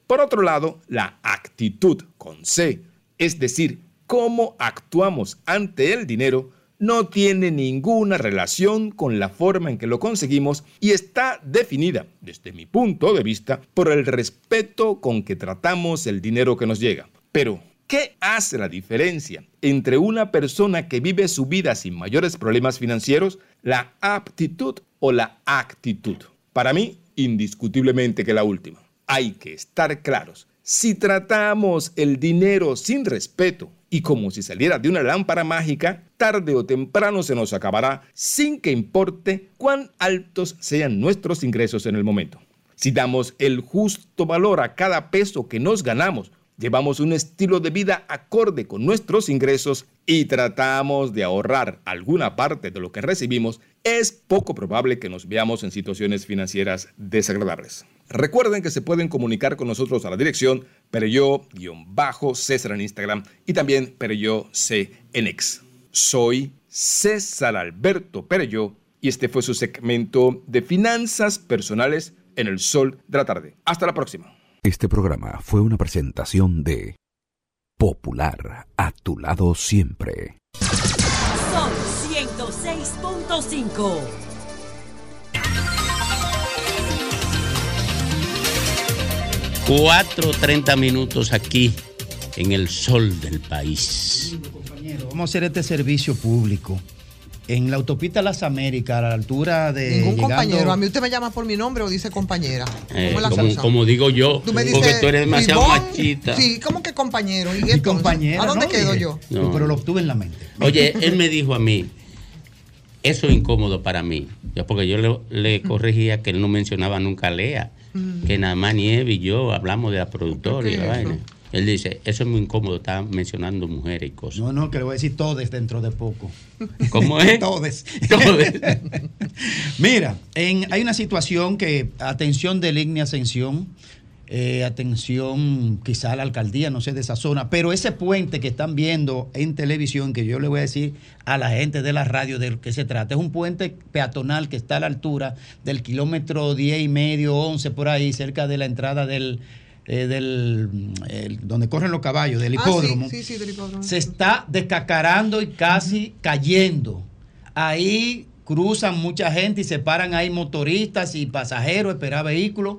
Speaker 18: Por otro lado, la actitud con C, es decir, cómo actuamos ante el dinero, no tiene ninguna relación con la forma en que lo conseguimos y está definida, desde mi punto de vista, por el respeto con que tratamos el dinero que nos llega. Pero, ¿qué hace la diferencia entre una persona que vive su vida sin mayores problemas financieros, la aptitud o la actitud? Para mí, indiscutiblemente que la última. Hay que estar claros. Si tratamos el dinero sin respeto y como si saliera de una lámpara mágica, tarde o temprano se nos acabará sin que importe cuán altos sean nuestros ingresos en el momento. Si damos el justo valor a cada peso que nos ganamos, llevamos un estilo de vida acorde con nuestros ingresos y tratamos de ahorrar alguna parte de lo que recibimos, es poco probable que nos veamos en situaciones financieras desagradables. Recuerden que se pueden comunicar con nosotros a la dirección Pereyó-César en Instagram y también Pereyó C en X. Soy César Alberto Pereyó y este fue su segmento de finanzas personales en el sol de la tarde. Hasta la próxima.
Speaker 17: Este programa fue una presentación de Popular, a tu lado siempre.
Speaker 19: Son 106.5.
Speaker 3: Cuatro treinta minutos aquí en el sol del país.
Speaker 10: Vamos a hacer este servicio público. En la autopista Las Américas, a la altura de.
Speaker 5: Ningún
Speaker 10: llegando-
Speaker 5: compañero. A mí usted me llama por mi nombre o dice compañera.
Speaker 3: Eh,
Speaker 5: ¿Cómo es la
Speaker 3: como, como digo yo,
Speaker 5: Tú me
Speaker 3: porque
Speaker 5: dices,
Speaker 3: tú eres demasiado
Speaker 5: Ivonne,
Speaker 3: machista.
Speaker 5: Sí, ¿cómo que compañero? ¿Y,
Speaker 10: Y
Speaker 5: entonces?
Speaker 10: compañera.
Speaker 5: ¿A dónde
Speaker 10: ¿no?
Speaker 5: quedo
Speaker 10: Dije,
Speaker 5: yo?
Speaker 3: No.
Speaker 10: Pero lo obtuve en la mente.
Speaker 3: Oye, *laughs* él me dijo a mí, eso es incómodo para mí, ya porque yo le, le corregía que él no mencionaba nunca a Lea, que nada más Nieve y yo hablamos de la productora y la vaina. Él dice, eso es muy incómodo, está mencionando mujeres y cosas.
Speaker 10: No, no, que le voy a decir todes dentro de poco.
Speaker 3: ¿Cómo es? *laughs*
Speaker 10: todes. *laughs*
Speaker 3: Todes.
Speaker 10: Mira, en- hay una situación que, atención de línea Ascensión, eh, atención quizá a la alcaldía, no sé, de esa zona, pero ese puente que están viendo en televisión, que yo le voy a decir a la gente de la radio de lo que se trata, es un puente peatonal que está a la altura del kilómetro 10 y medio, 11 por ahí, cerca de la entrada del... eh, del mm, el- donde corren los caballos, del
Speaker 5: Ah, sí,
Speaker 10: hipódromo
Speaker 5: sí, sí, del hipódromo.
Speaker 10: se está descacarando y casi cayendo. Ahí cruzan mucha gente y se paran ahí motoristas y pasajeros a esperar vehículos.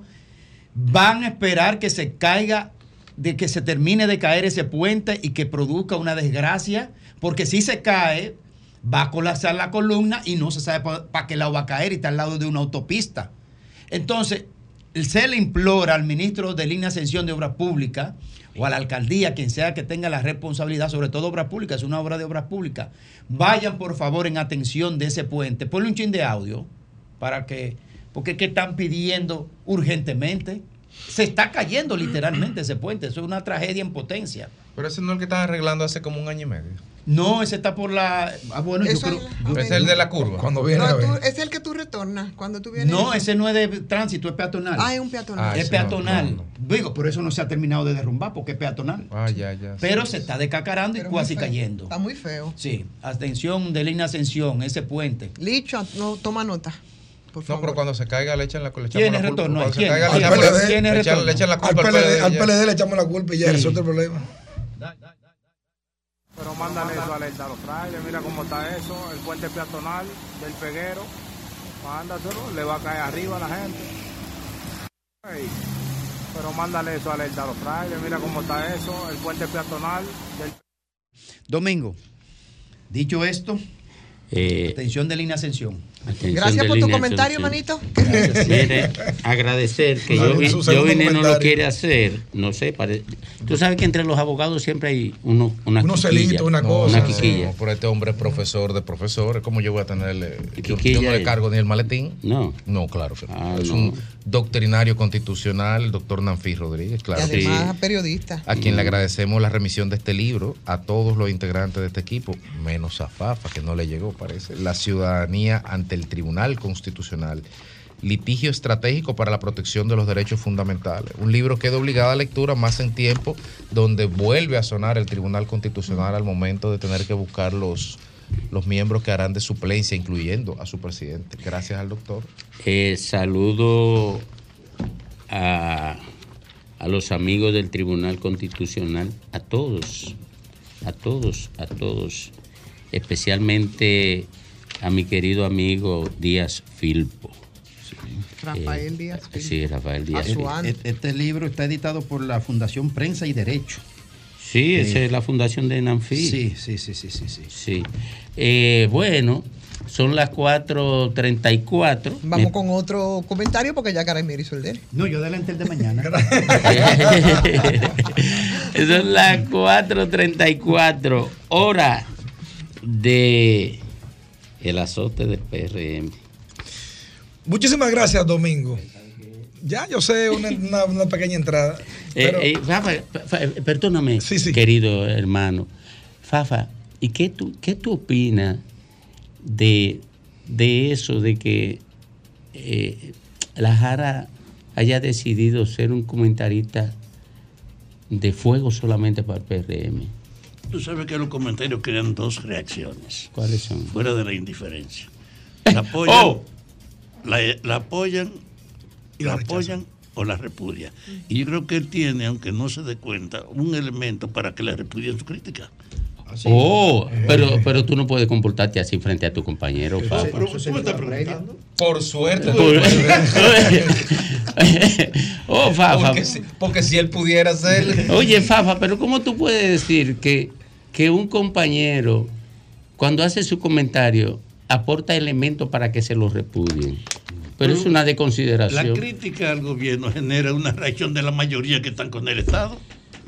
Speaker 10: Van a esperar que se caiga, de que se termine de caer ese puente y que produzca una desgracia, porque si se cae, va a colapsar la columna y no se sabe para qué lado va a caer y está al lado de una autopista. Entonces, se le implora al ministro de Línea Ascensión de Obras Públicas o a la alcaldía, quien sea que tenga la responsabilidad, sobre todo obras públicas, es una obra de obras públicas, vayan por favor en atención de ese puente. Ponle un chin de audio para que, porque es que están pidiendo urgentemente. Se está cayendo literalmente ese puente, eso es una tragedia en potencia.
Speaker 4: Pero ese no es el que están arreglando hace como un año y medio.
Speaker 10: No, ese está por la... Ah, bueno, yo creo...
Speaker 5: es-
Speaker 4: Es el de la curva.
Speaker 2: Cuando viene
Speaker 5: No,
Speaker 2: a ver.
Speaker 5: tú- es el que tú retornas cuando tú vienes.
Speaker 10: No, ese no es de tránsito, es peatonal.
Speaker 5: Ah, es un peatonal.
Speaker 4: Ah,
Speaker 10: es
Speaker 4: no,
Speaker 10: peatonal.
Speaker 4: no,
Speaker 10: Digo, por eso no se ha terminado de derrumbar, porque es peatonal.
Speaker 4: Ah, ya, ya.
Speaker 10: Pero se está descacarando y casi cayendo.
Speaker 5: Está muy feo.
Speaker 10: Sí, atención de línea ascensión, ese puente.
Speaker 5: Licho, no, toma nota. Por
Speaker 4: No, pero cuando se caiga le echan la, le
Speaker 10: ¿Quién
Speaker 4: la culpa. se
Speaker 10: ¿Quién?
Speaker 4: caiga
Speaker 2: Al
Speaker 4: le
Speaker 2: PLD.
Speaker 10: ¿Quién es
Speaker 4: le echan-
Speaker 10: retorno?
Speaker 4: le echan la
Speaker 2: Al
Speaker 4: culpa al
Speaker 2: PLD,
Speaker 4: PLD.
Speaker 2: al. PLD le echamos la culpa y ya
Speaker 10: Sí.
Speaker 2: resuelve el problema.
Speaker 20: Pero mándale eso alerta a los trailers, mira cómo está eso, el puente peatonal del peguero, mándaselo, le va a caer arriba a la gente. Pero mándale eso alerta a los trailers, mira cómo está eso, el puente peatonal del
Speaker 10: Domingo, dicho esto,
Speaker 3: Eh,
Speaker 10: atención de línea ascensión.
Speaker 3: Atención
Speaker 5: Gracias por tu comentario, manito.
Speaker 3: Mire, *laughs* agradecer que
Speaker 2: No,
Speaker 3: yo, vi- vine no lo quiere hacer, no sé, pare- tú sabes que entre los abogados siempre hay uno, una
Speaker 2: Unos
Speaker 3: quiquilla,
Speaker 2: celitos, una cosa.
Speaker 3: una quiquilla.
Speaker 4: no, pero este hombre es profesor de profesores. ¿Cómo yo voy a tenerle? Yo, no le cargo ni el maletín.
Speaker 3: No.
Speaker 4: No, claro que no.
Speaker 3: Ah,
Speaker 4: es
Speaker 3: no.
Speaker 4: un doctrinario constitucional, el doctor Nanfi Rodríguez,
Speaker 5: Y
Speaker 4: claro.
Speaker 5: además, periodista.
Speaker 4: A quien le agradecemos la remisión de este libro, a todos los integrantes de este equipo, menos a Fafa, que no le llegó, parece. La ciudadanía ante el Tribunal Constitucional. Litigio estratégico para la protección de los derechos fundamentales. Un libro que es de obligada lectura, más en tiempo, donde vuelve a sonar el Tribunal Constitucional al momento de tener que buscar los, los miembros que harán de suplencia, incluyendo a su presidente. Gracias al doctor.
Speaker 3: Eh, saludo a, a los amigos del Tribunal Constitucional, a todos, a todos, a todos, especialmente a mi querido amigo Díaz Filpo.
Speaker 5: Rafael Díaz.
Speaker 3: Eh, Sí, Rafael Díaz.
Speaker 10: Eh, eh, Este libro está editado por la Fundación Prensa y Derecho.
Speaker 3: Sí, esa es la fundación de Nanfi.
Speaker 10: Sí, sí, sí, sí, sí. sí.
Speaker 3: Sí. Eh, bueno, son las 4.34.
Speaker 5: Vamos
Speaker 3: Me-
Speaker 5: con otro comentario porque ya Karamir hizo el de él.
Speaker 10: No, yo adelanté el de mañana. *laughs* *laughs*
Speaker 3: Son las 4.34 hora de el azote del PRM.
Speaker 2: Muchísimas gracias, Domingo. Ya yo sé una, una- una pequeña entrada.
Speaker 3: Eh,
Speaker 2: pero-
Speaker 3: eh, Fafa, Fa- perdóname, querido hermano. Fafa, ¿y qué tú, qué tú opinas de, de eso, de que eh, la Jara haya decidido ser un comentarista de fuego solamente para el PRM?
Speaker 7: Tú sabes que los comentarios crean dos reacciones.
Speaker 3: ¿Cuáles son?
Speaker 7: Fuera de la indiferencia. *laughs* La apoyan,
Speaker 3: Oh.
Speaker 7: la, la apoyan, la apoyan o la repudian. Y yo creo que él tiene, aunque no se dé cuenta, un elemento para que le repudien su crítica.
Speaker 3: Oh, pero, pero tú no puedes comportarte así frente a tu compañero, Fafa.
Speaker 7: Pero tú me estás preguntando.
Speaker 4: Por suerte.
Speaker 3: Por- *laughs* oh, Fafa.
Speaker 4: Porque si, porque si él pudiera hacerlo.
Speaker 3: Oye, Fafa, pero ¿cómo tú puedes decir que, que un compañero, cuando hace su comentario, aporta elementos para que se lo repudien? Pero es una
Speaker 7: La
Speaker 3: desconsideración.
Speaker 7: crítica al gobierno genera una reacción de la mayoría que están con el Estado.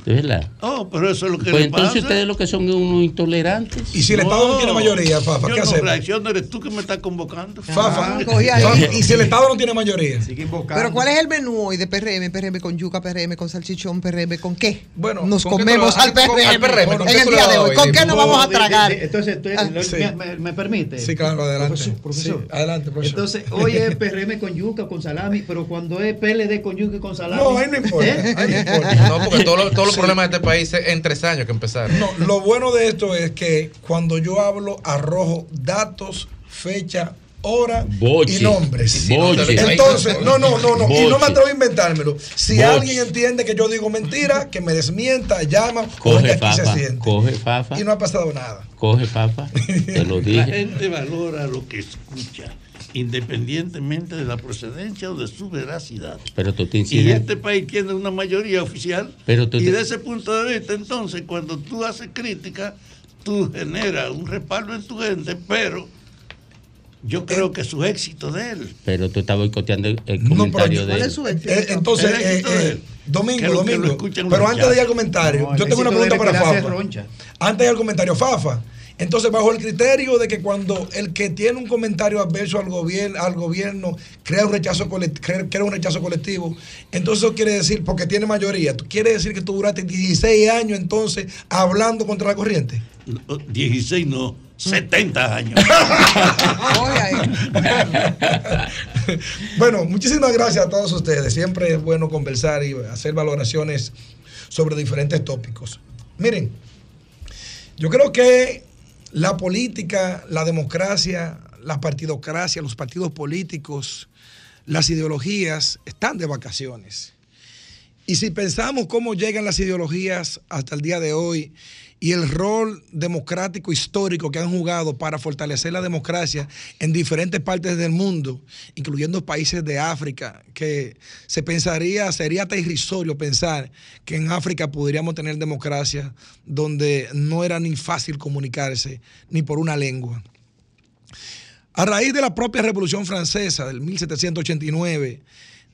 Speaker 3: ¿De verdad?
Speaker 7: Oh, pero eso es lo que
Speaker 3: Pues
Speaker 7: le
Speaker 3: entonces
Speaker 7: pasa.
Speaker 3: ustedes lo que son unos intolerantes.
Speaker 2: Y si el Estado no tiene mayoría, Fafa,
Speaker 7: yo
Speaker 2: ¿qué
Speaker 7: no
Speaker 2: hacemos?
Speaker 7: reacciono, eres tú que me estás convocando.
Speaker 2: Fafa,
Speaker 5: Ah,
Speaker 2: y si el Estado no tiene mayoría.
Speaker 5: Pero ¿cuál es el menú hoy de PRM? PRM con yuca, PRM con salchichón, PRM con qué?
Speaker 2: Bueno,
Speaker 5: nos
Speaker 10: ¿con qué
Speaker 5: comemos
Speaker 10: lo-
Speaker 5: al PRM,
Speaker 10: con- al PRM, ¿con qué
Speaker 5: en el día de hoy. ¿Con qué nos vamos a tragar?
Speaker 10: di- Entonces, tú-
Speaker 5: Ah,
Speaker 10: lo-
Speaker 2: sí.
Speaker 10: me, me- me permite.
Speaker 2: Sí, claro, adelante.
Speaker 10: Profesor, profesor.
Speaker 2: Sí, adelante, profesor.
Speaker 10: Entonces, hoy es PRM con yuca, con salami, pero cuando es PLD con yuca y con salami.
Speaker 2: No, ahí no importa.
Speaker 10: ¿eh?
Speaker 2: ahí no importa. *laughs*
Speaker 4: No, porque todos los, todos los
Speaker 2: Sí.
Speaker 4: problemas de este país es en tres años que empezaron.
Speaker 2: No, lo bueno de esto es que cuando yo hablo, arrojo datos, fecha, hora
Speaker 3: Boche.
Speaker 2: y nombres.
Speaker 3: Boche.
Speaker 2: Entonces, no, no, no, no. Y no me atrevo a inventármelo. Si
Speaker 3: Boche.
Speaker 2: alguien entiende que yo digo mentira, que me desmienta, llama,
Speaker 3: Coge
Speaker 2: aquí se siente.
Speaker 3: coge Fafa,
Speaker 2: Y no ha pasado nada.
Speaker 3: coge Fafa. Te lo *laughs*
Speaker 7: La
Speaker 3: dije.
Speaker 7: gente valora lo que escucha, independientemente de la procedencia o de su veracidad.
Speaker 3: Pero tú te
Speaker 7: Y
Speaker 3: incides.
Speaker 7: este país tiene una mayoría oficial.
Speaker 3: Pero tú
Speaker 7: y
Speaker 3: te-
Speaker 7: de ese punto de vista, entonces, cuando tú haces crítica, tú generas un respaldo en tu gente, pero yo creo que su éxito de él.
Speaker 3: Pero tú estás boicoteando el, el
Speaker 2: No, pero
Speaker 3: comentario
Speaker 2: yo-
Speaker 3: de él.
Speaker 2: Eh, entonces,
Speaker 7: El
Speaker 2: eh,
Speaker 7: éxito de
Speaker 2: eh,
Speaker 7: él.
Speaker 2: Domingo,
Speaker 7: Que que
Speaker 2: Domingo. Pero antes de ir al comentario,
Speaker 10: No,
Speaker 2: yo tengo una pregunta para
Speaker 10: es
Speaker 2: Fafa. Antes de ir al comentario, Fafa. Entonces, bajo el criterio de que cuando el que tiene un comentario adverso al gobierno, al gobierno crea un rechazo colectivo, crea, un rechazo colectivo, entonces eso quiere decir, porque tiene mayoría, ¿tú- quiere decir que tú duraste 16 años entonces hablando contra la corriente.
Speaker 7: No, 16 no, 70 años. *laughs*
Speaker 2: Bueno, muchísimas gracias a todos ustedes. Siempre es bueno conversar y hacer valoraciones sobre diferentes tópicos. Miren, yo creo que la política, la democracia, la partidocracia, los partidos políticos, las ideologías están de vacaciones. Y si pensamos cómo llegan las ideologías hasta el día de hoy y el rol democrático histórico que han jugado para fortalecer la democracia en diferentes partes del mundo, incluyendo países de África, que se pensaría, sería irrisorio pensar que en África podríamos tener democracia donde no era ni fácil comunicarse ni por una lengua. A raíz de la propia Revolución Francesa del 1789,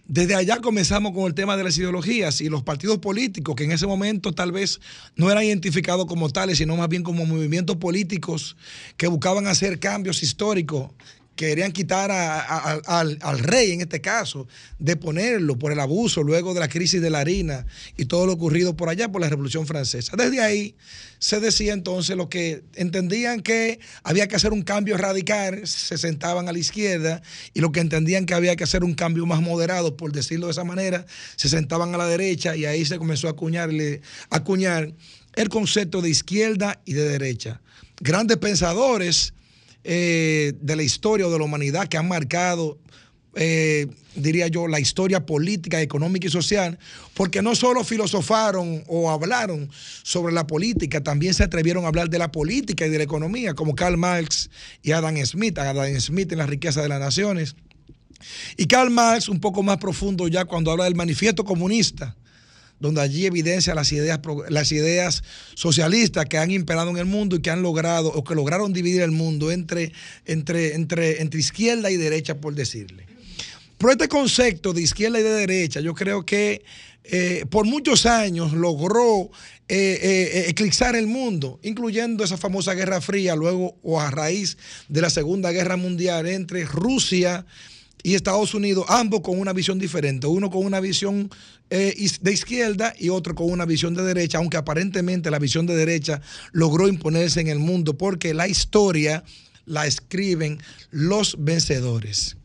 Speaker 2: desde allá comenzamos con el tema de las ideologías y los partidos políticos, que en ese momento tal vez no eran identificados como tales, sino más bien como movimientos políticos que buscaban hacer cambios históricos, querían quitar al, rey en este caso, de ponerlo por el abuso luego de la crisis de la harina y todo lo ocurrido por allá por la Revolución Francesa. Desde ahí se decía entonces lo que entendían que había que hacer un cambio radical, se sentaban a la izquierda, y lo que entendían que había que hacer un cambio más moderado, por decirlo de esa manera, se sentaban a la derecha y ahí se comenzó a acuñarle, acuñar el concepto de izquierda y de derecha. Grandes pensadores eh, de la historia o de la humanidad que han marcado eh, diría yo, la historia política, económica y social, porque no solo filosofaron o hablaron sobre la política, también se atrevieron a hablar de la política y de la economía, como Karl Marx y Adam Smith, Adam Smith en la riqueza de las naciones. Y Karl Marx, un poco más profundo ya cuando habla del manifiesto comunista, donde allí evidencia las ideas, las ideas socialistas que han imperado en el mundo y que han logrado o que lograron dividir el mundo entre, entre, entre, entre izquierda y derecha, por decirle. Pero este concepto de izquierda y de derecha, yo creo que eh, por muchos años logró eh, eh, eclipsar el mundo, incluyendo esa famosa Guerra Fría, luego o a raíz de la Segunda Guerra Mundial entre Rusia y Estados Unidos, ambos con una visión diferente, uno con una visión eh, de izquierda y otro con una visión de derecha, aunque aparentemente la visión de derecha logró imponerse en el mundo porque la historia la escriben los vencedores.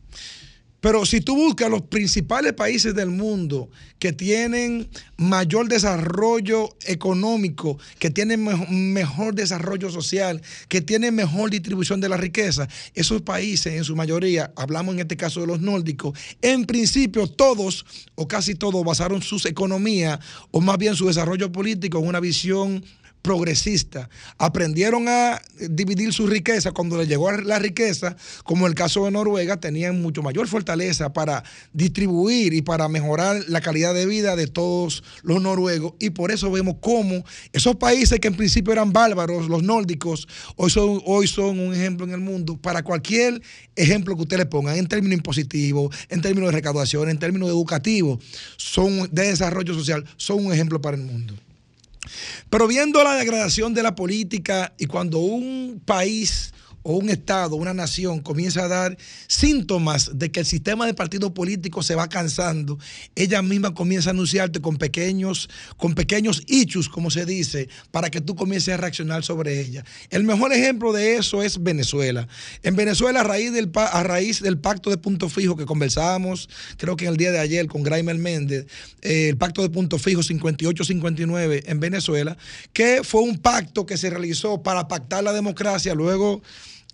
Speaker 2: Pero si tú buscas los principales países del mundo que tienen mayor desarrollo económico, que tienen mejo- mejor desarrollo social, que tienen mejor distribución de la riqueza, esos países en su mayoría, hablamos en este caso de los nórdicos, en principio todos o casi todos basaron sus economías o más bien su desarrollo político en una visión progresista. Aprendieron a dividir su riqueza. Cuando les llegó la riqueza, como el caso de Noruega, tenían mucho mayor fortaleza para distribuir y para mejorar la calidad de vida de todos los noruegos. Y por eso vemos cómo esos países que en principio eran bárbaros, los nórdicos, hoy son, hoy son un ejemplo en el mundo para cualquier ejemplo que usted le ponga, en términos impositivos, en términos de recaudación, en términos educativos, son de desarrollo social, son un ejemplo para el mundo. Pero viendo la degradación de la política y cuando un país o un Estado, una nación comienza a dar síntomas de que el sistema de partido político se va cansando, ella misma comienza a anunciarte con pequeños, con pequeños hechos, como se dice, para que tú comiences a reaccionar sobre ella. El mejor ejemplo de eso es Venezuela. En Venezuela, a raíz del, a raíz del pacto de punto fijo que conversábamos, creo que en el día de ayer con Graimer Méndez, eh, el pacto de punto fijo 58-59 en Venezuela, que fue un pacto que se realizó para pactar la democracia luego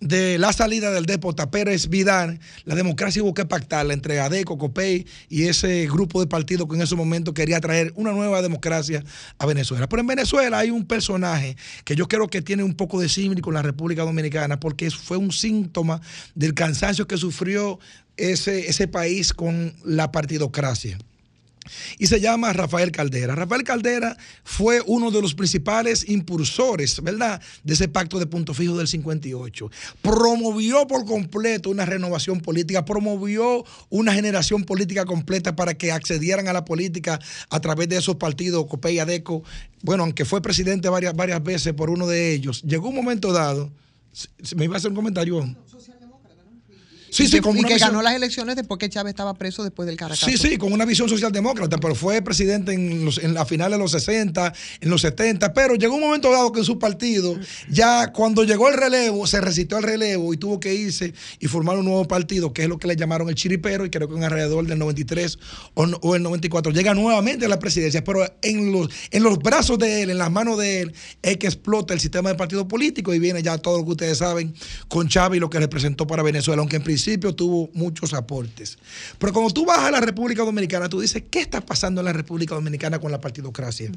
Speaker 2: de la salida del déspota Pérez Vidal, la democracia hubo que pactarla entre ADECO, COPEI y ese grupo de partidos que en ese momento quería traer una nueva democracia a Venezuela. Pero en Venezuela hay un personaje que yo creo que tiene un poco de símil con la República Dominicana porque fue un síntoma del cansancio que sufrió ese, ese país con la partidocracia y se llama Rafael Caldera. Rafael Caldera fue uno de los principales impulsores, ¿verdad?, de ese pacto de punto fijo del 58. Promovió por completo una renovación política, promovió una generación política completa para que accedieran a la política a través de esos partidos, COPEI, ADECO. Bueno, aunque fue presidente varias, varias veces por uno de ellos, llegó un momento dado, ¿me iba a hacer un comentario? Sí,
Speaker 5: y
Speaker 2: sí,
Speaker 5: que,
Speaker 2: con
Speaker 5: y
Speaker 2: una
Speaker 5: que
Speaker 2: visión-
Speaker 5: ganó las elecciones después que Chávez estaba preso después del Caracazo.
Speaker 2: Sí, sí, con una visión socialdemócrata, pero fue presidente en, los, en la final de los 60, en los 70, pero llegó un momento dado que en su partido, ya cuando llegó el relevo, se resistió al relevo y tuvo que irse y formar un nuevo partido, que es lo que le llamaron el chiripero, y creo que en alrededor del 93 o, no- o el 94 llega nuevamente a la presidencia, pero en los, en los brazos de él, en las manos de él, es que explota el sistema de partido político y viene ya todo lo que ustedes saben con Chávez y lo que representó para Venezuela, aunque en principio tuvo muchos aportes. Pero cuando tú vas a la República Dominicana, tú dices, ¿qué está pasando en la República Dominicana con la partidocracia?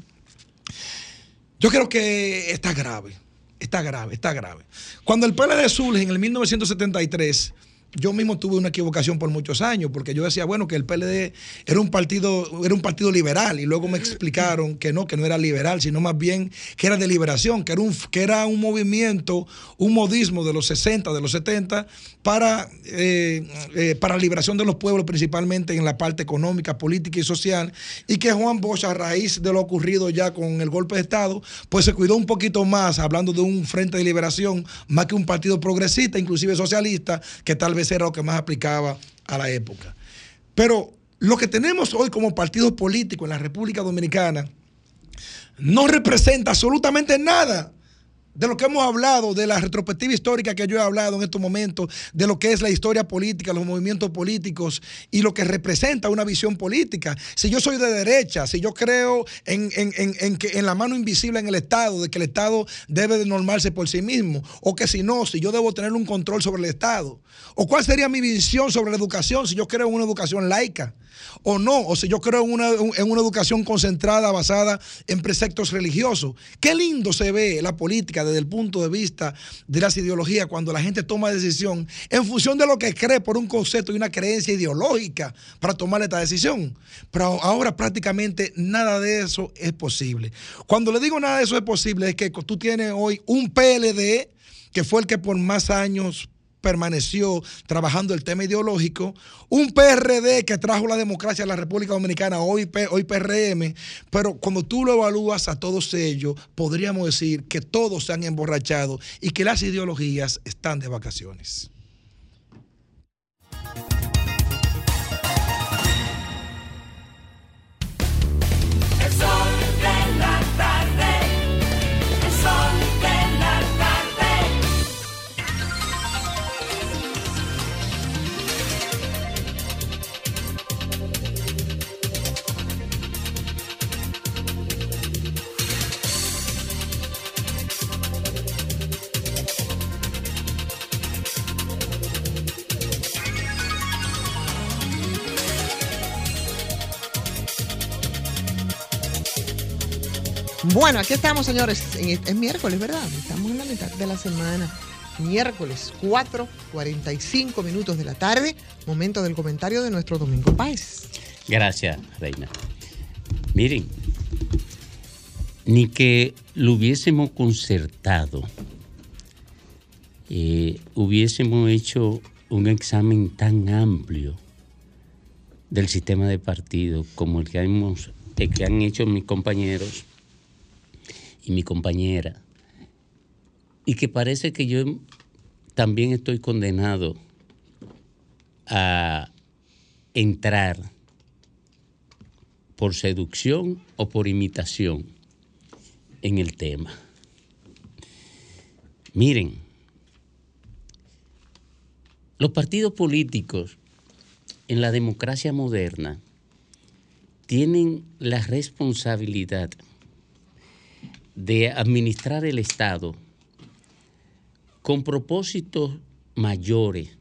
Speaker 2: Yo creo que está grave, está grave, está grave. Cuando el PLD surge en el 1973, yo mismo tuve una equivocación por muchos años, porque yo decía, bueno, que el PLD era un partido, era un partido liberal, y luego me explicaron que no, que no era liberal, sino más bien que era de liberación, que era un, que era un movimiento, un modismo de los 60, de los 70, para, eh, eh, para la liberación de los pueblos, principalmente en la parte económica, política y social, y que Juan Bosch, a raíz de lo ocurrido ya con el golpe de Estado, pues se cuidó un poquito más, hablando de un frente de liberación, más que un partido progresista, inclusive socialista, que tal vez era lo que más aplicaba a la época. Pero lo que tenemos hoy como partido político en la República Dominicana no representa absolutamente nada de lo que hemos hablado, de la retrospectiva histórica que yo he hablado en estos momentos, de lo que es la historia política, los movimientos políticos y lo que representa una visión política. Si yo soy de derecha, si yo creo en, en- en- en que, en la mano invisible en el Estado, de que el Estado debe de normarse por sí mismo, o que si no, si yo debo tener un control sobre el Estado, o cuál sería mi visión sobre la educación, si yo creo en una educación laica o no, o si yo creo en una, en una educación concentrada basada en preceptos religiosos. Qué lindo se ve la política desde el punto de vista de las ideologías cuando la gente toma decisión en función de lo que cree por un concepto y una creencia ideológica para tomar esta decisión. Pero ahora prácticamente nada de eso es posible. Cuando le digo nada de eso es posible es que tú tienes hoy un PLD que fue el que por más años permaneció trabajando el tema ideológico, un PRD que trajo la democracia a la República Dominicana, hoy, hoy PRM, pero cuando tú lo evalúas a todos ellos, podríamos decir que todos se han emborrachado y que las ideologías están de vacaciones.
Speaker 5: Bueno, aquí estamos, señores. En- Es miércoles, ¿verdad? Estamos en la mitad de la semana. Miércoles, 4.45 minutos de la tarde. Momento del comentario de nuestro Domingo Páez.
Speaker 3: Gracias, Reina. Miren, ni que lo hubiésemos concertado, eh, hubiésemos hecho un examen tan amplio del sistema de partido como el que, hemos, el que han hecho mis compañeros y mi compañera, y que parece que yo también estoy condenado a entrar por seducción o por imitación en el tema. Miren, los partidos políticos en la democracia moderna tienen la responsabilidad de administrar el Estado con propósitos mayores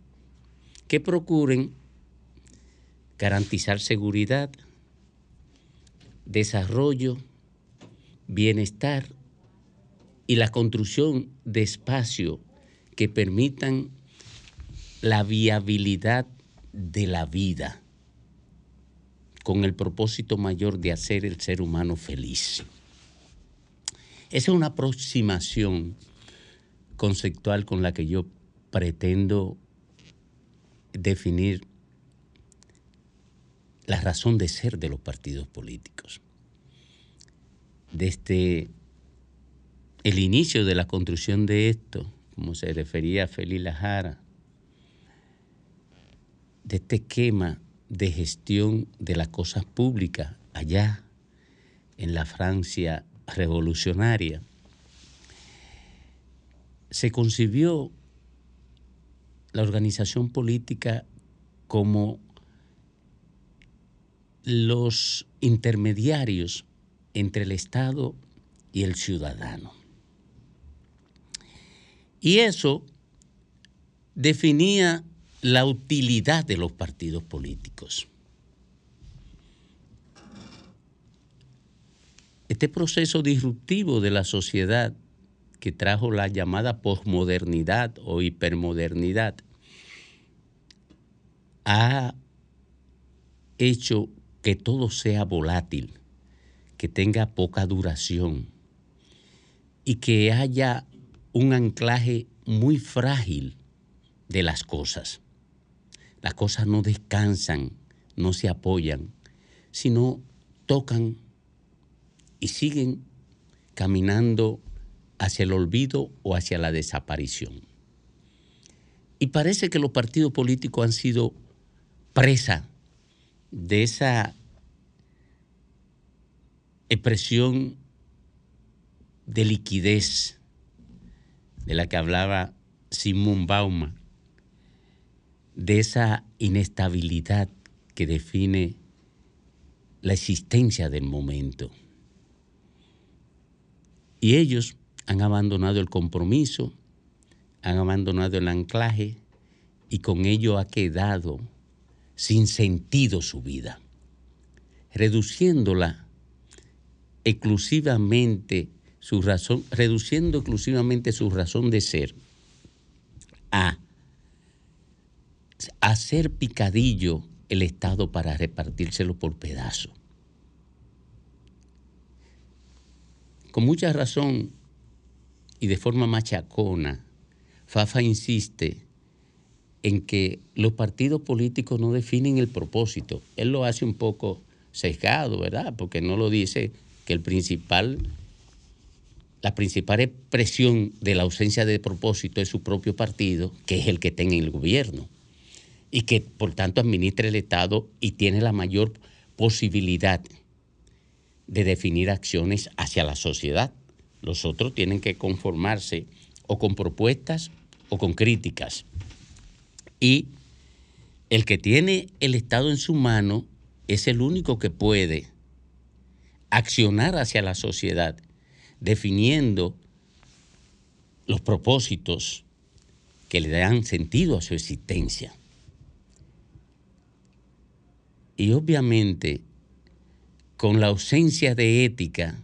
Speaker 3: que procuren garantizar seguridad, desarrollo, bienestar y la construcción de espacios que permitan la viabilidad de la vida con el propósito mayor de hacer el ser humano feliz. Esa es una aproximación conceptual con la que yo pretendo definir la razón de ser de los partidos políticos. Desde el inicio de la construcción de esto, como se refería a Félix Lajara, de este esquema de gestión de las cosas públicas allá en la Francia revolucionaria, se concibió la organización política como los intermediarios entre el Estado y el ciudadano. Y eso definía la utilidad de los partidos políticos. Este proceso disruptivo de la sociedad que trajo la llamada posmodernidad o hipermodernidad ha hecho que todo sea volátil, que tenga poca duración y que haya un anclaje muy frágil de las cosas. Las cosas no descansan, no se apoyan, sino tocan y siguen caminando hacia el olvido o hacia la desaparición. Y parece que los partidos políticos han sido presa de esa expresión de liquidez, de la que hablaba Simón Bauma, de esa inestabilidad que define la existencia del momento. Y ellos han abandonado el compromiso, han abandonado el anclaje y con ello ha quedado sin sentido su vida, reduciéndola exclusivamente su razón, reduciendo exclusivamente su razón de ser a hacer picadillo el Estado para repartírselo por pedazos. Con mucha razón y de forma machacona, Fafa insiste en que los partidos políticos no definen el propósito. Él lo hace un poco sesgado, ¿verdad? Porque no lo dice que el principal, la principal expresión de la ausencia de propósito es su propio partido, que es el que tenga el gobierno y que por tanto administra el Estado y tiene la mayor posibilidad de definir acciones hacia la sociedad. Los otros tienen que conformarse o con propuestas o con críticas. Y el que tiene el Estado en su mano es el único que puede accionar hacia la sociedad, definiendo los propósitos que le dan sentido a su existencia. Y obviamente, con la ausencia de ética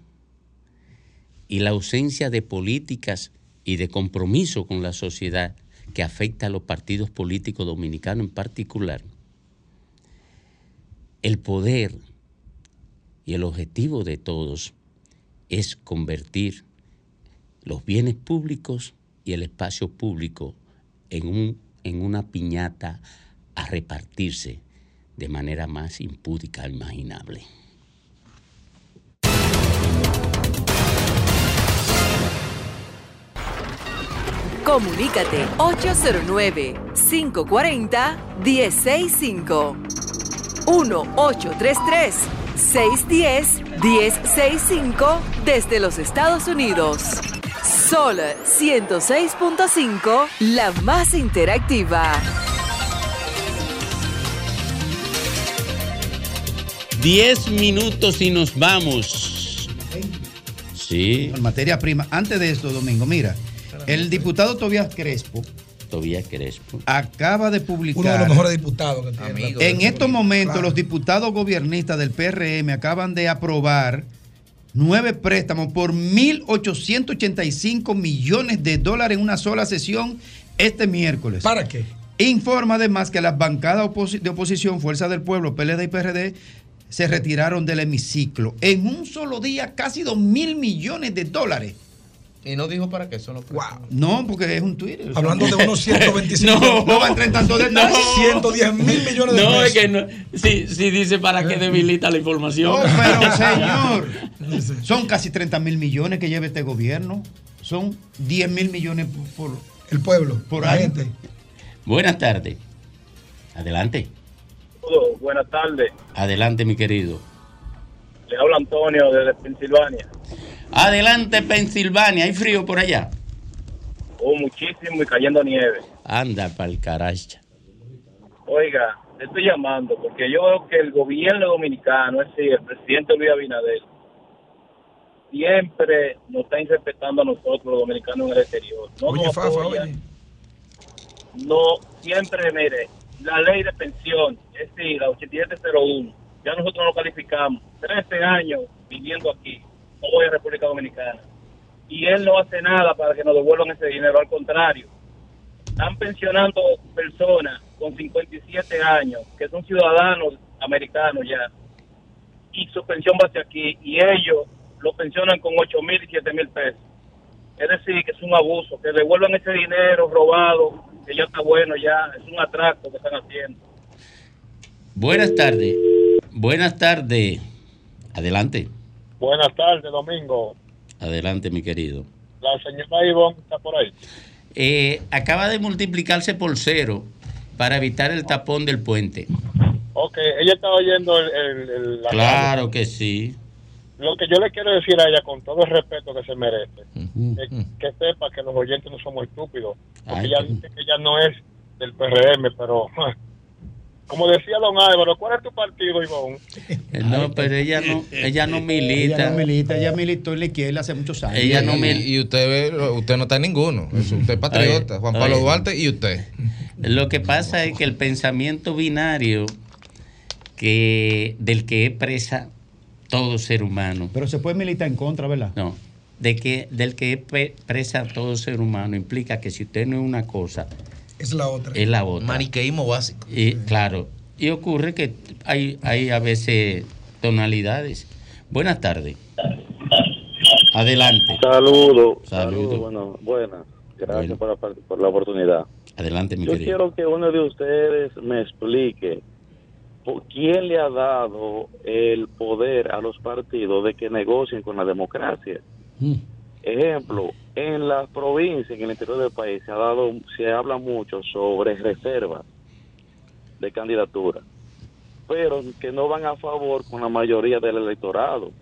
Speaker 3: y la ausencia de políticas y de compromiso con la sociedad que afecta a los partidos políticos dominicanos en particular, el poder y el objetivo de todos es convertir los bienes públicos y el espacio público en, un, en una piñata a repartirse de manera más impúdica imaginable.
Speaker 8: Comunícate 809-540-1065. 1-833-610-1065 desde los Estados Unidos. Sol 106.5, la más interactiva.
Speaker 3: Diez minutos y nos vamos. Sí.
Speaker 10: En materia prima. Antes de esto, Domingo, mira, el diputado Tobias Crespo
Speaker 3: Tobias Crespo.
Speaker 10: acaba de publicar.
Speaker 2: Uno de los mejores diputados que tiene.
Speaker 10: En estos momentos, los diputados gobiernistas del PRM acaban de aprobar nueve préstamos por 1.885 millones de dólares en una sola sesión este miércoles.
Speaker 2: ¿Para qué?
Speaker 10: Informa además que las bancadas de oposición, Fuerza del Pueblo, PLD y PRD, se retiraron del hemiciclo. En un solo día, casi 2 mil millones de dólares.
Speaker 4: Y no dijo para qué son los wow.
Speaker 10: No, porque es un Twitter.
Speaker 2: Hablando de unos 125. *laughs*
Speaker 10: No, no va a entrar en tanto detalle.
Speaker 2: 110 mil millones de
Speaker 3: No,
Speaker 2: pesos.
Speaker 3: es que no. Sí, sí dice para que debilita la información.
Speaker 10: No, pero *laughs* señor, son casi 30 mil millones que lleva este gobierno. Son 10 mil millones por, por-
Speaker 2: el pueblo,
Speaker 10: por
Speaker 2: la
Speaker 10: año.
Speaker 2: gente.
Speaker 3: Buenas tardes. Adelante.
Speaker 13: Buenas tardes.
Speaker 3: Adelante, mi querido.
Speaker 13: Le habla Antonio desde Pensilvania.
Speaker 3: Adelante, Pensilvania. ¿Hay frío por allá?
Speaker 13: Oh, muchísimo y cayendo nieve.
Speaker 3: Anda pa'l caracha.
Speaker 13: Oiga, te estoy llamando porque yo veo que el gobierno dominicano, es decir, el presidente Luis Abinader, siempre nos está irrespetando a nosotros, los dominicanos en el exterior. No
Speaker 2: Oye,
Speaker 13: nos
Speaker 2: Fafa, oye.
Speaker 13: No, siempre, mire, la ley de pensión, es decir, la 8701, ya nosotros no calificamos. 13 años viviendo aquí, no voy a República Dominicana. Y él no hace nada para que nos devuelvan ese dinero, al contrario. Están pensionando personas con 57 años, que son ciudadanos americanos ya, y su pensión va hacia aquí, y ellos lo pensionan con 8 mil y 7 mil pesos. Es decir, que es un abuso, que devuelvan ese dinero robado, que ya está bueno, ya es un atraco que están haciendo.
Speaker 3: Buenas tardes. Buenas tardes. Adelante.
Speaker 14: Buenas tardes, Domingo.
Speaker 3: Adelante, mi querido.
Speaker 14: La señora Ivonne está por ahí.
Speaker 3: Eh, acaba de multiplicarse por cero para evitar el tapón del puente.
Speaker 14: Ok, ella estaba oyendo el, el- el- la
Speaker 3: Claro que sí.
Speaker 9: lo que yo le quiero decir a ella, con todo el respeto que se merece, es que sepa que los oyentes no somos estúpidos. Porque
Speaker 3: Ay,
Speaker 9: ella dice que ella no es del PRM, pero *laughs* como decía don Álvaro, ¿cuál es tu partido, Ivonne?
Speaker 3: Eh, No, pero ella no, ella no milita.
Speaker 10: Ella no milita, ella militó en la izquierda hace muchos años.
Speaker 3: Ella no
Speaker 4: y,
Speaker 3: mil-
Speaker 4: y usted ve, usted no está en ninguno. Usted es patriota, Juan Pablo. Duarte y usted.
Speaker 3: Lo que pasa es que el pensamiento binario que del que expresa todo ser humano.
Speaker 10: Pero se puede militar en contra, ¿verdad?
Speaker 3: No, de que del que expresa todo ser humano implica que si usted no es una cosa,
Speaker 2: Es la otra.
Speaker 3: es la otra.
Speaker 4: Maniqueísmo básico.
Speaker 3: Y claro, y ocurre que hay hay a veces tonalidades. Buenas tardes. Adelante.
Speaker 21: Saludos.
Speaker 3: Saludos.
Speaker 21: Saludos. Bueno, buenas. Gracias
Speaker 3: Bueno.
Speaker 21: por, la, por la oportunidad.
Speaker 3: Adelante, mi
Speaker 21: Yo
Speaker 3: querido.
Speaker 21: quiero que uno de ustedes me explique por quién le ha dado el poder a los partidos de que negocien con la democracia.
Speaker 3: Mm.
Speaker 21: Ejemplo, en las provincias, en el interior del país, se ha dado, se habla mucho sobre reservas de candidatura, pero que no van a favor con la mayoría del electorado.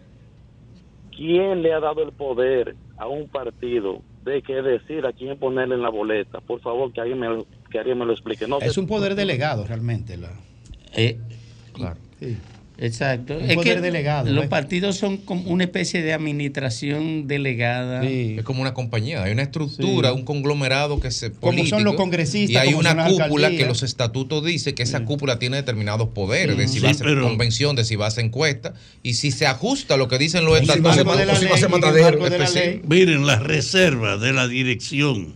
Speaker 21: ¿Quién le ha dado el poder a un partido de que decida a quién ponerle en la boleta? Por favor, que alguien me, lo- que alguien me lo explique. No
Speaker 10: Es un poder delegado realmente. La...
Speaker 3: Eh,
Speaker 4: Claro.
Speaker 10: Sí.
Speaker 3: Exacto.
Speaker 10: Un
Speaker 3: Es
Speaker 10: poder
Speaker 3: que
Speaker 10: delegado,
Speaker 3: Los
Speaker 10: ¿ves?
Speaker 3: partidos son como una especie de administración delegada.
Speaker 4: Es como una compañía, hay una estructura,
Speaker 3: Sí.
Speaker 4: un conglomerado que se
Speaker 10: Como son
Speaker 4: político,
Speaker 10: los congresistas,
Speaker 4: y hay
Speaker 10: como
Speaker 4: una
Speaker 10: las
Speaker 4: cúpula
Speaker 10: alcaldías.
Speaker 4: que los estatutos dicen que esa cúpula tiene determinados poderes, de si
Speaker 7: Sí,
Speaker 4: va a ser
Speaker 7: pero-
Speaker 4: convención, de si va a ser encuesta y si se ajusta a lo que dicen los estatutos. si va a
Speaker 2: la
Speaker 4: específico.
Speaker 7: Miren, la reserva de la dirección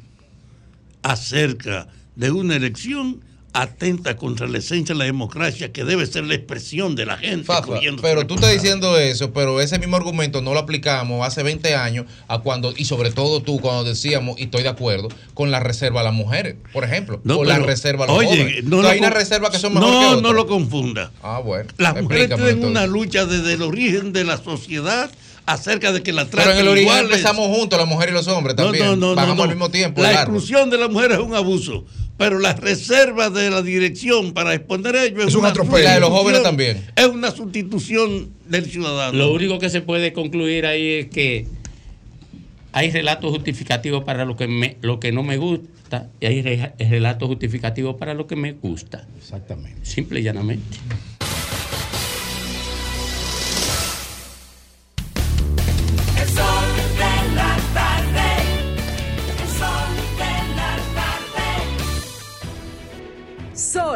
Speaker 7: acerca de una elección atenta contra la esencia de la democracia que debe ser la expresión de la gente.
Speaker 4: Fafa, pero tú estás diciendo eso, pero ese mismo argumento no lo aplicamos hace 20 años a cuando, y sobre todo tú, cuando decíamos, y estoy de acuerdo, con la reserva a las mujeres, por ejemplo,
Speaker 7: No,
Speaker 4: con la reserva a los
Speaker 7: oye,
Speaker 4: jóvenes.
Speaker 7: no
Speaker 4: hay unas
Speaker 7: con-
Speaker 4: reservas que son mejor
Speaker 7: no,
Speaker 4: que otras.
Speaker 7: No lo confunda.
Speaker 4: Ah, bueno.
Speaker 7: Las mujeres tienen
Speaker 4: entonces.
Speaker 7: una lucha desde el origen de la sociedad acerca de que la
Speaker 4: Pero
Speaker 7: traten
Speaker 4: en el origen
Speaker 7: iguales.
Speaker 4: empezamos juntos, las mujeres y los hombres también. Bajamos al mismo tiempo.
Speaker 7: La exclusión de la mujer es un abuso. Pero la reserva de la dirección para exponer ello es,
Speaker 4: Es un
Speaker 7: una
Speaker 4: atropello. Y la de los jóvenes también.
Speaker 7: Es una sustitución del ciudadano.
Speaker 3: Lo único que se puede concluir ahí es que hay relatos justificativos para lo que me, lo que no me gusta y hay re- relatos justificativos para lo que me gusta.
Speaker 10: Exactamente.
Speaker 3: Simple y llanamente.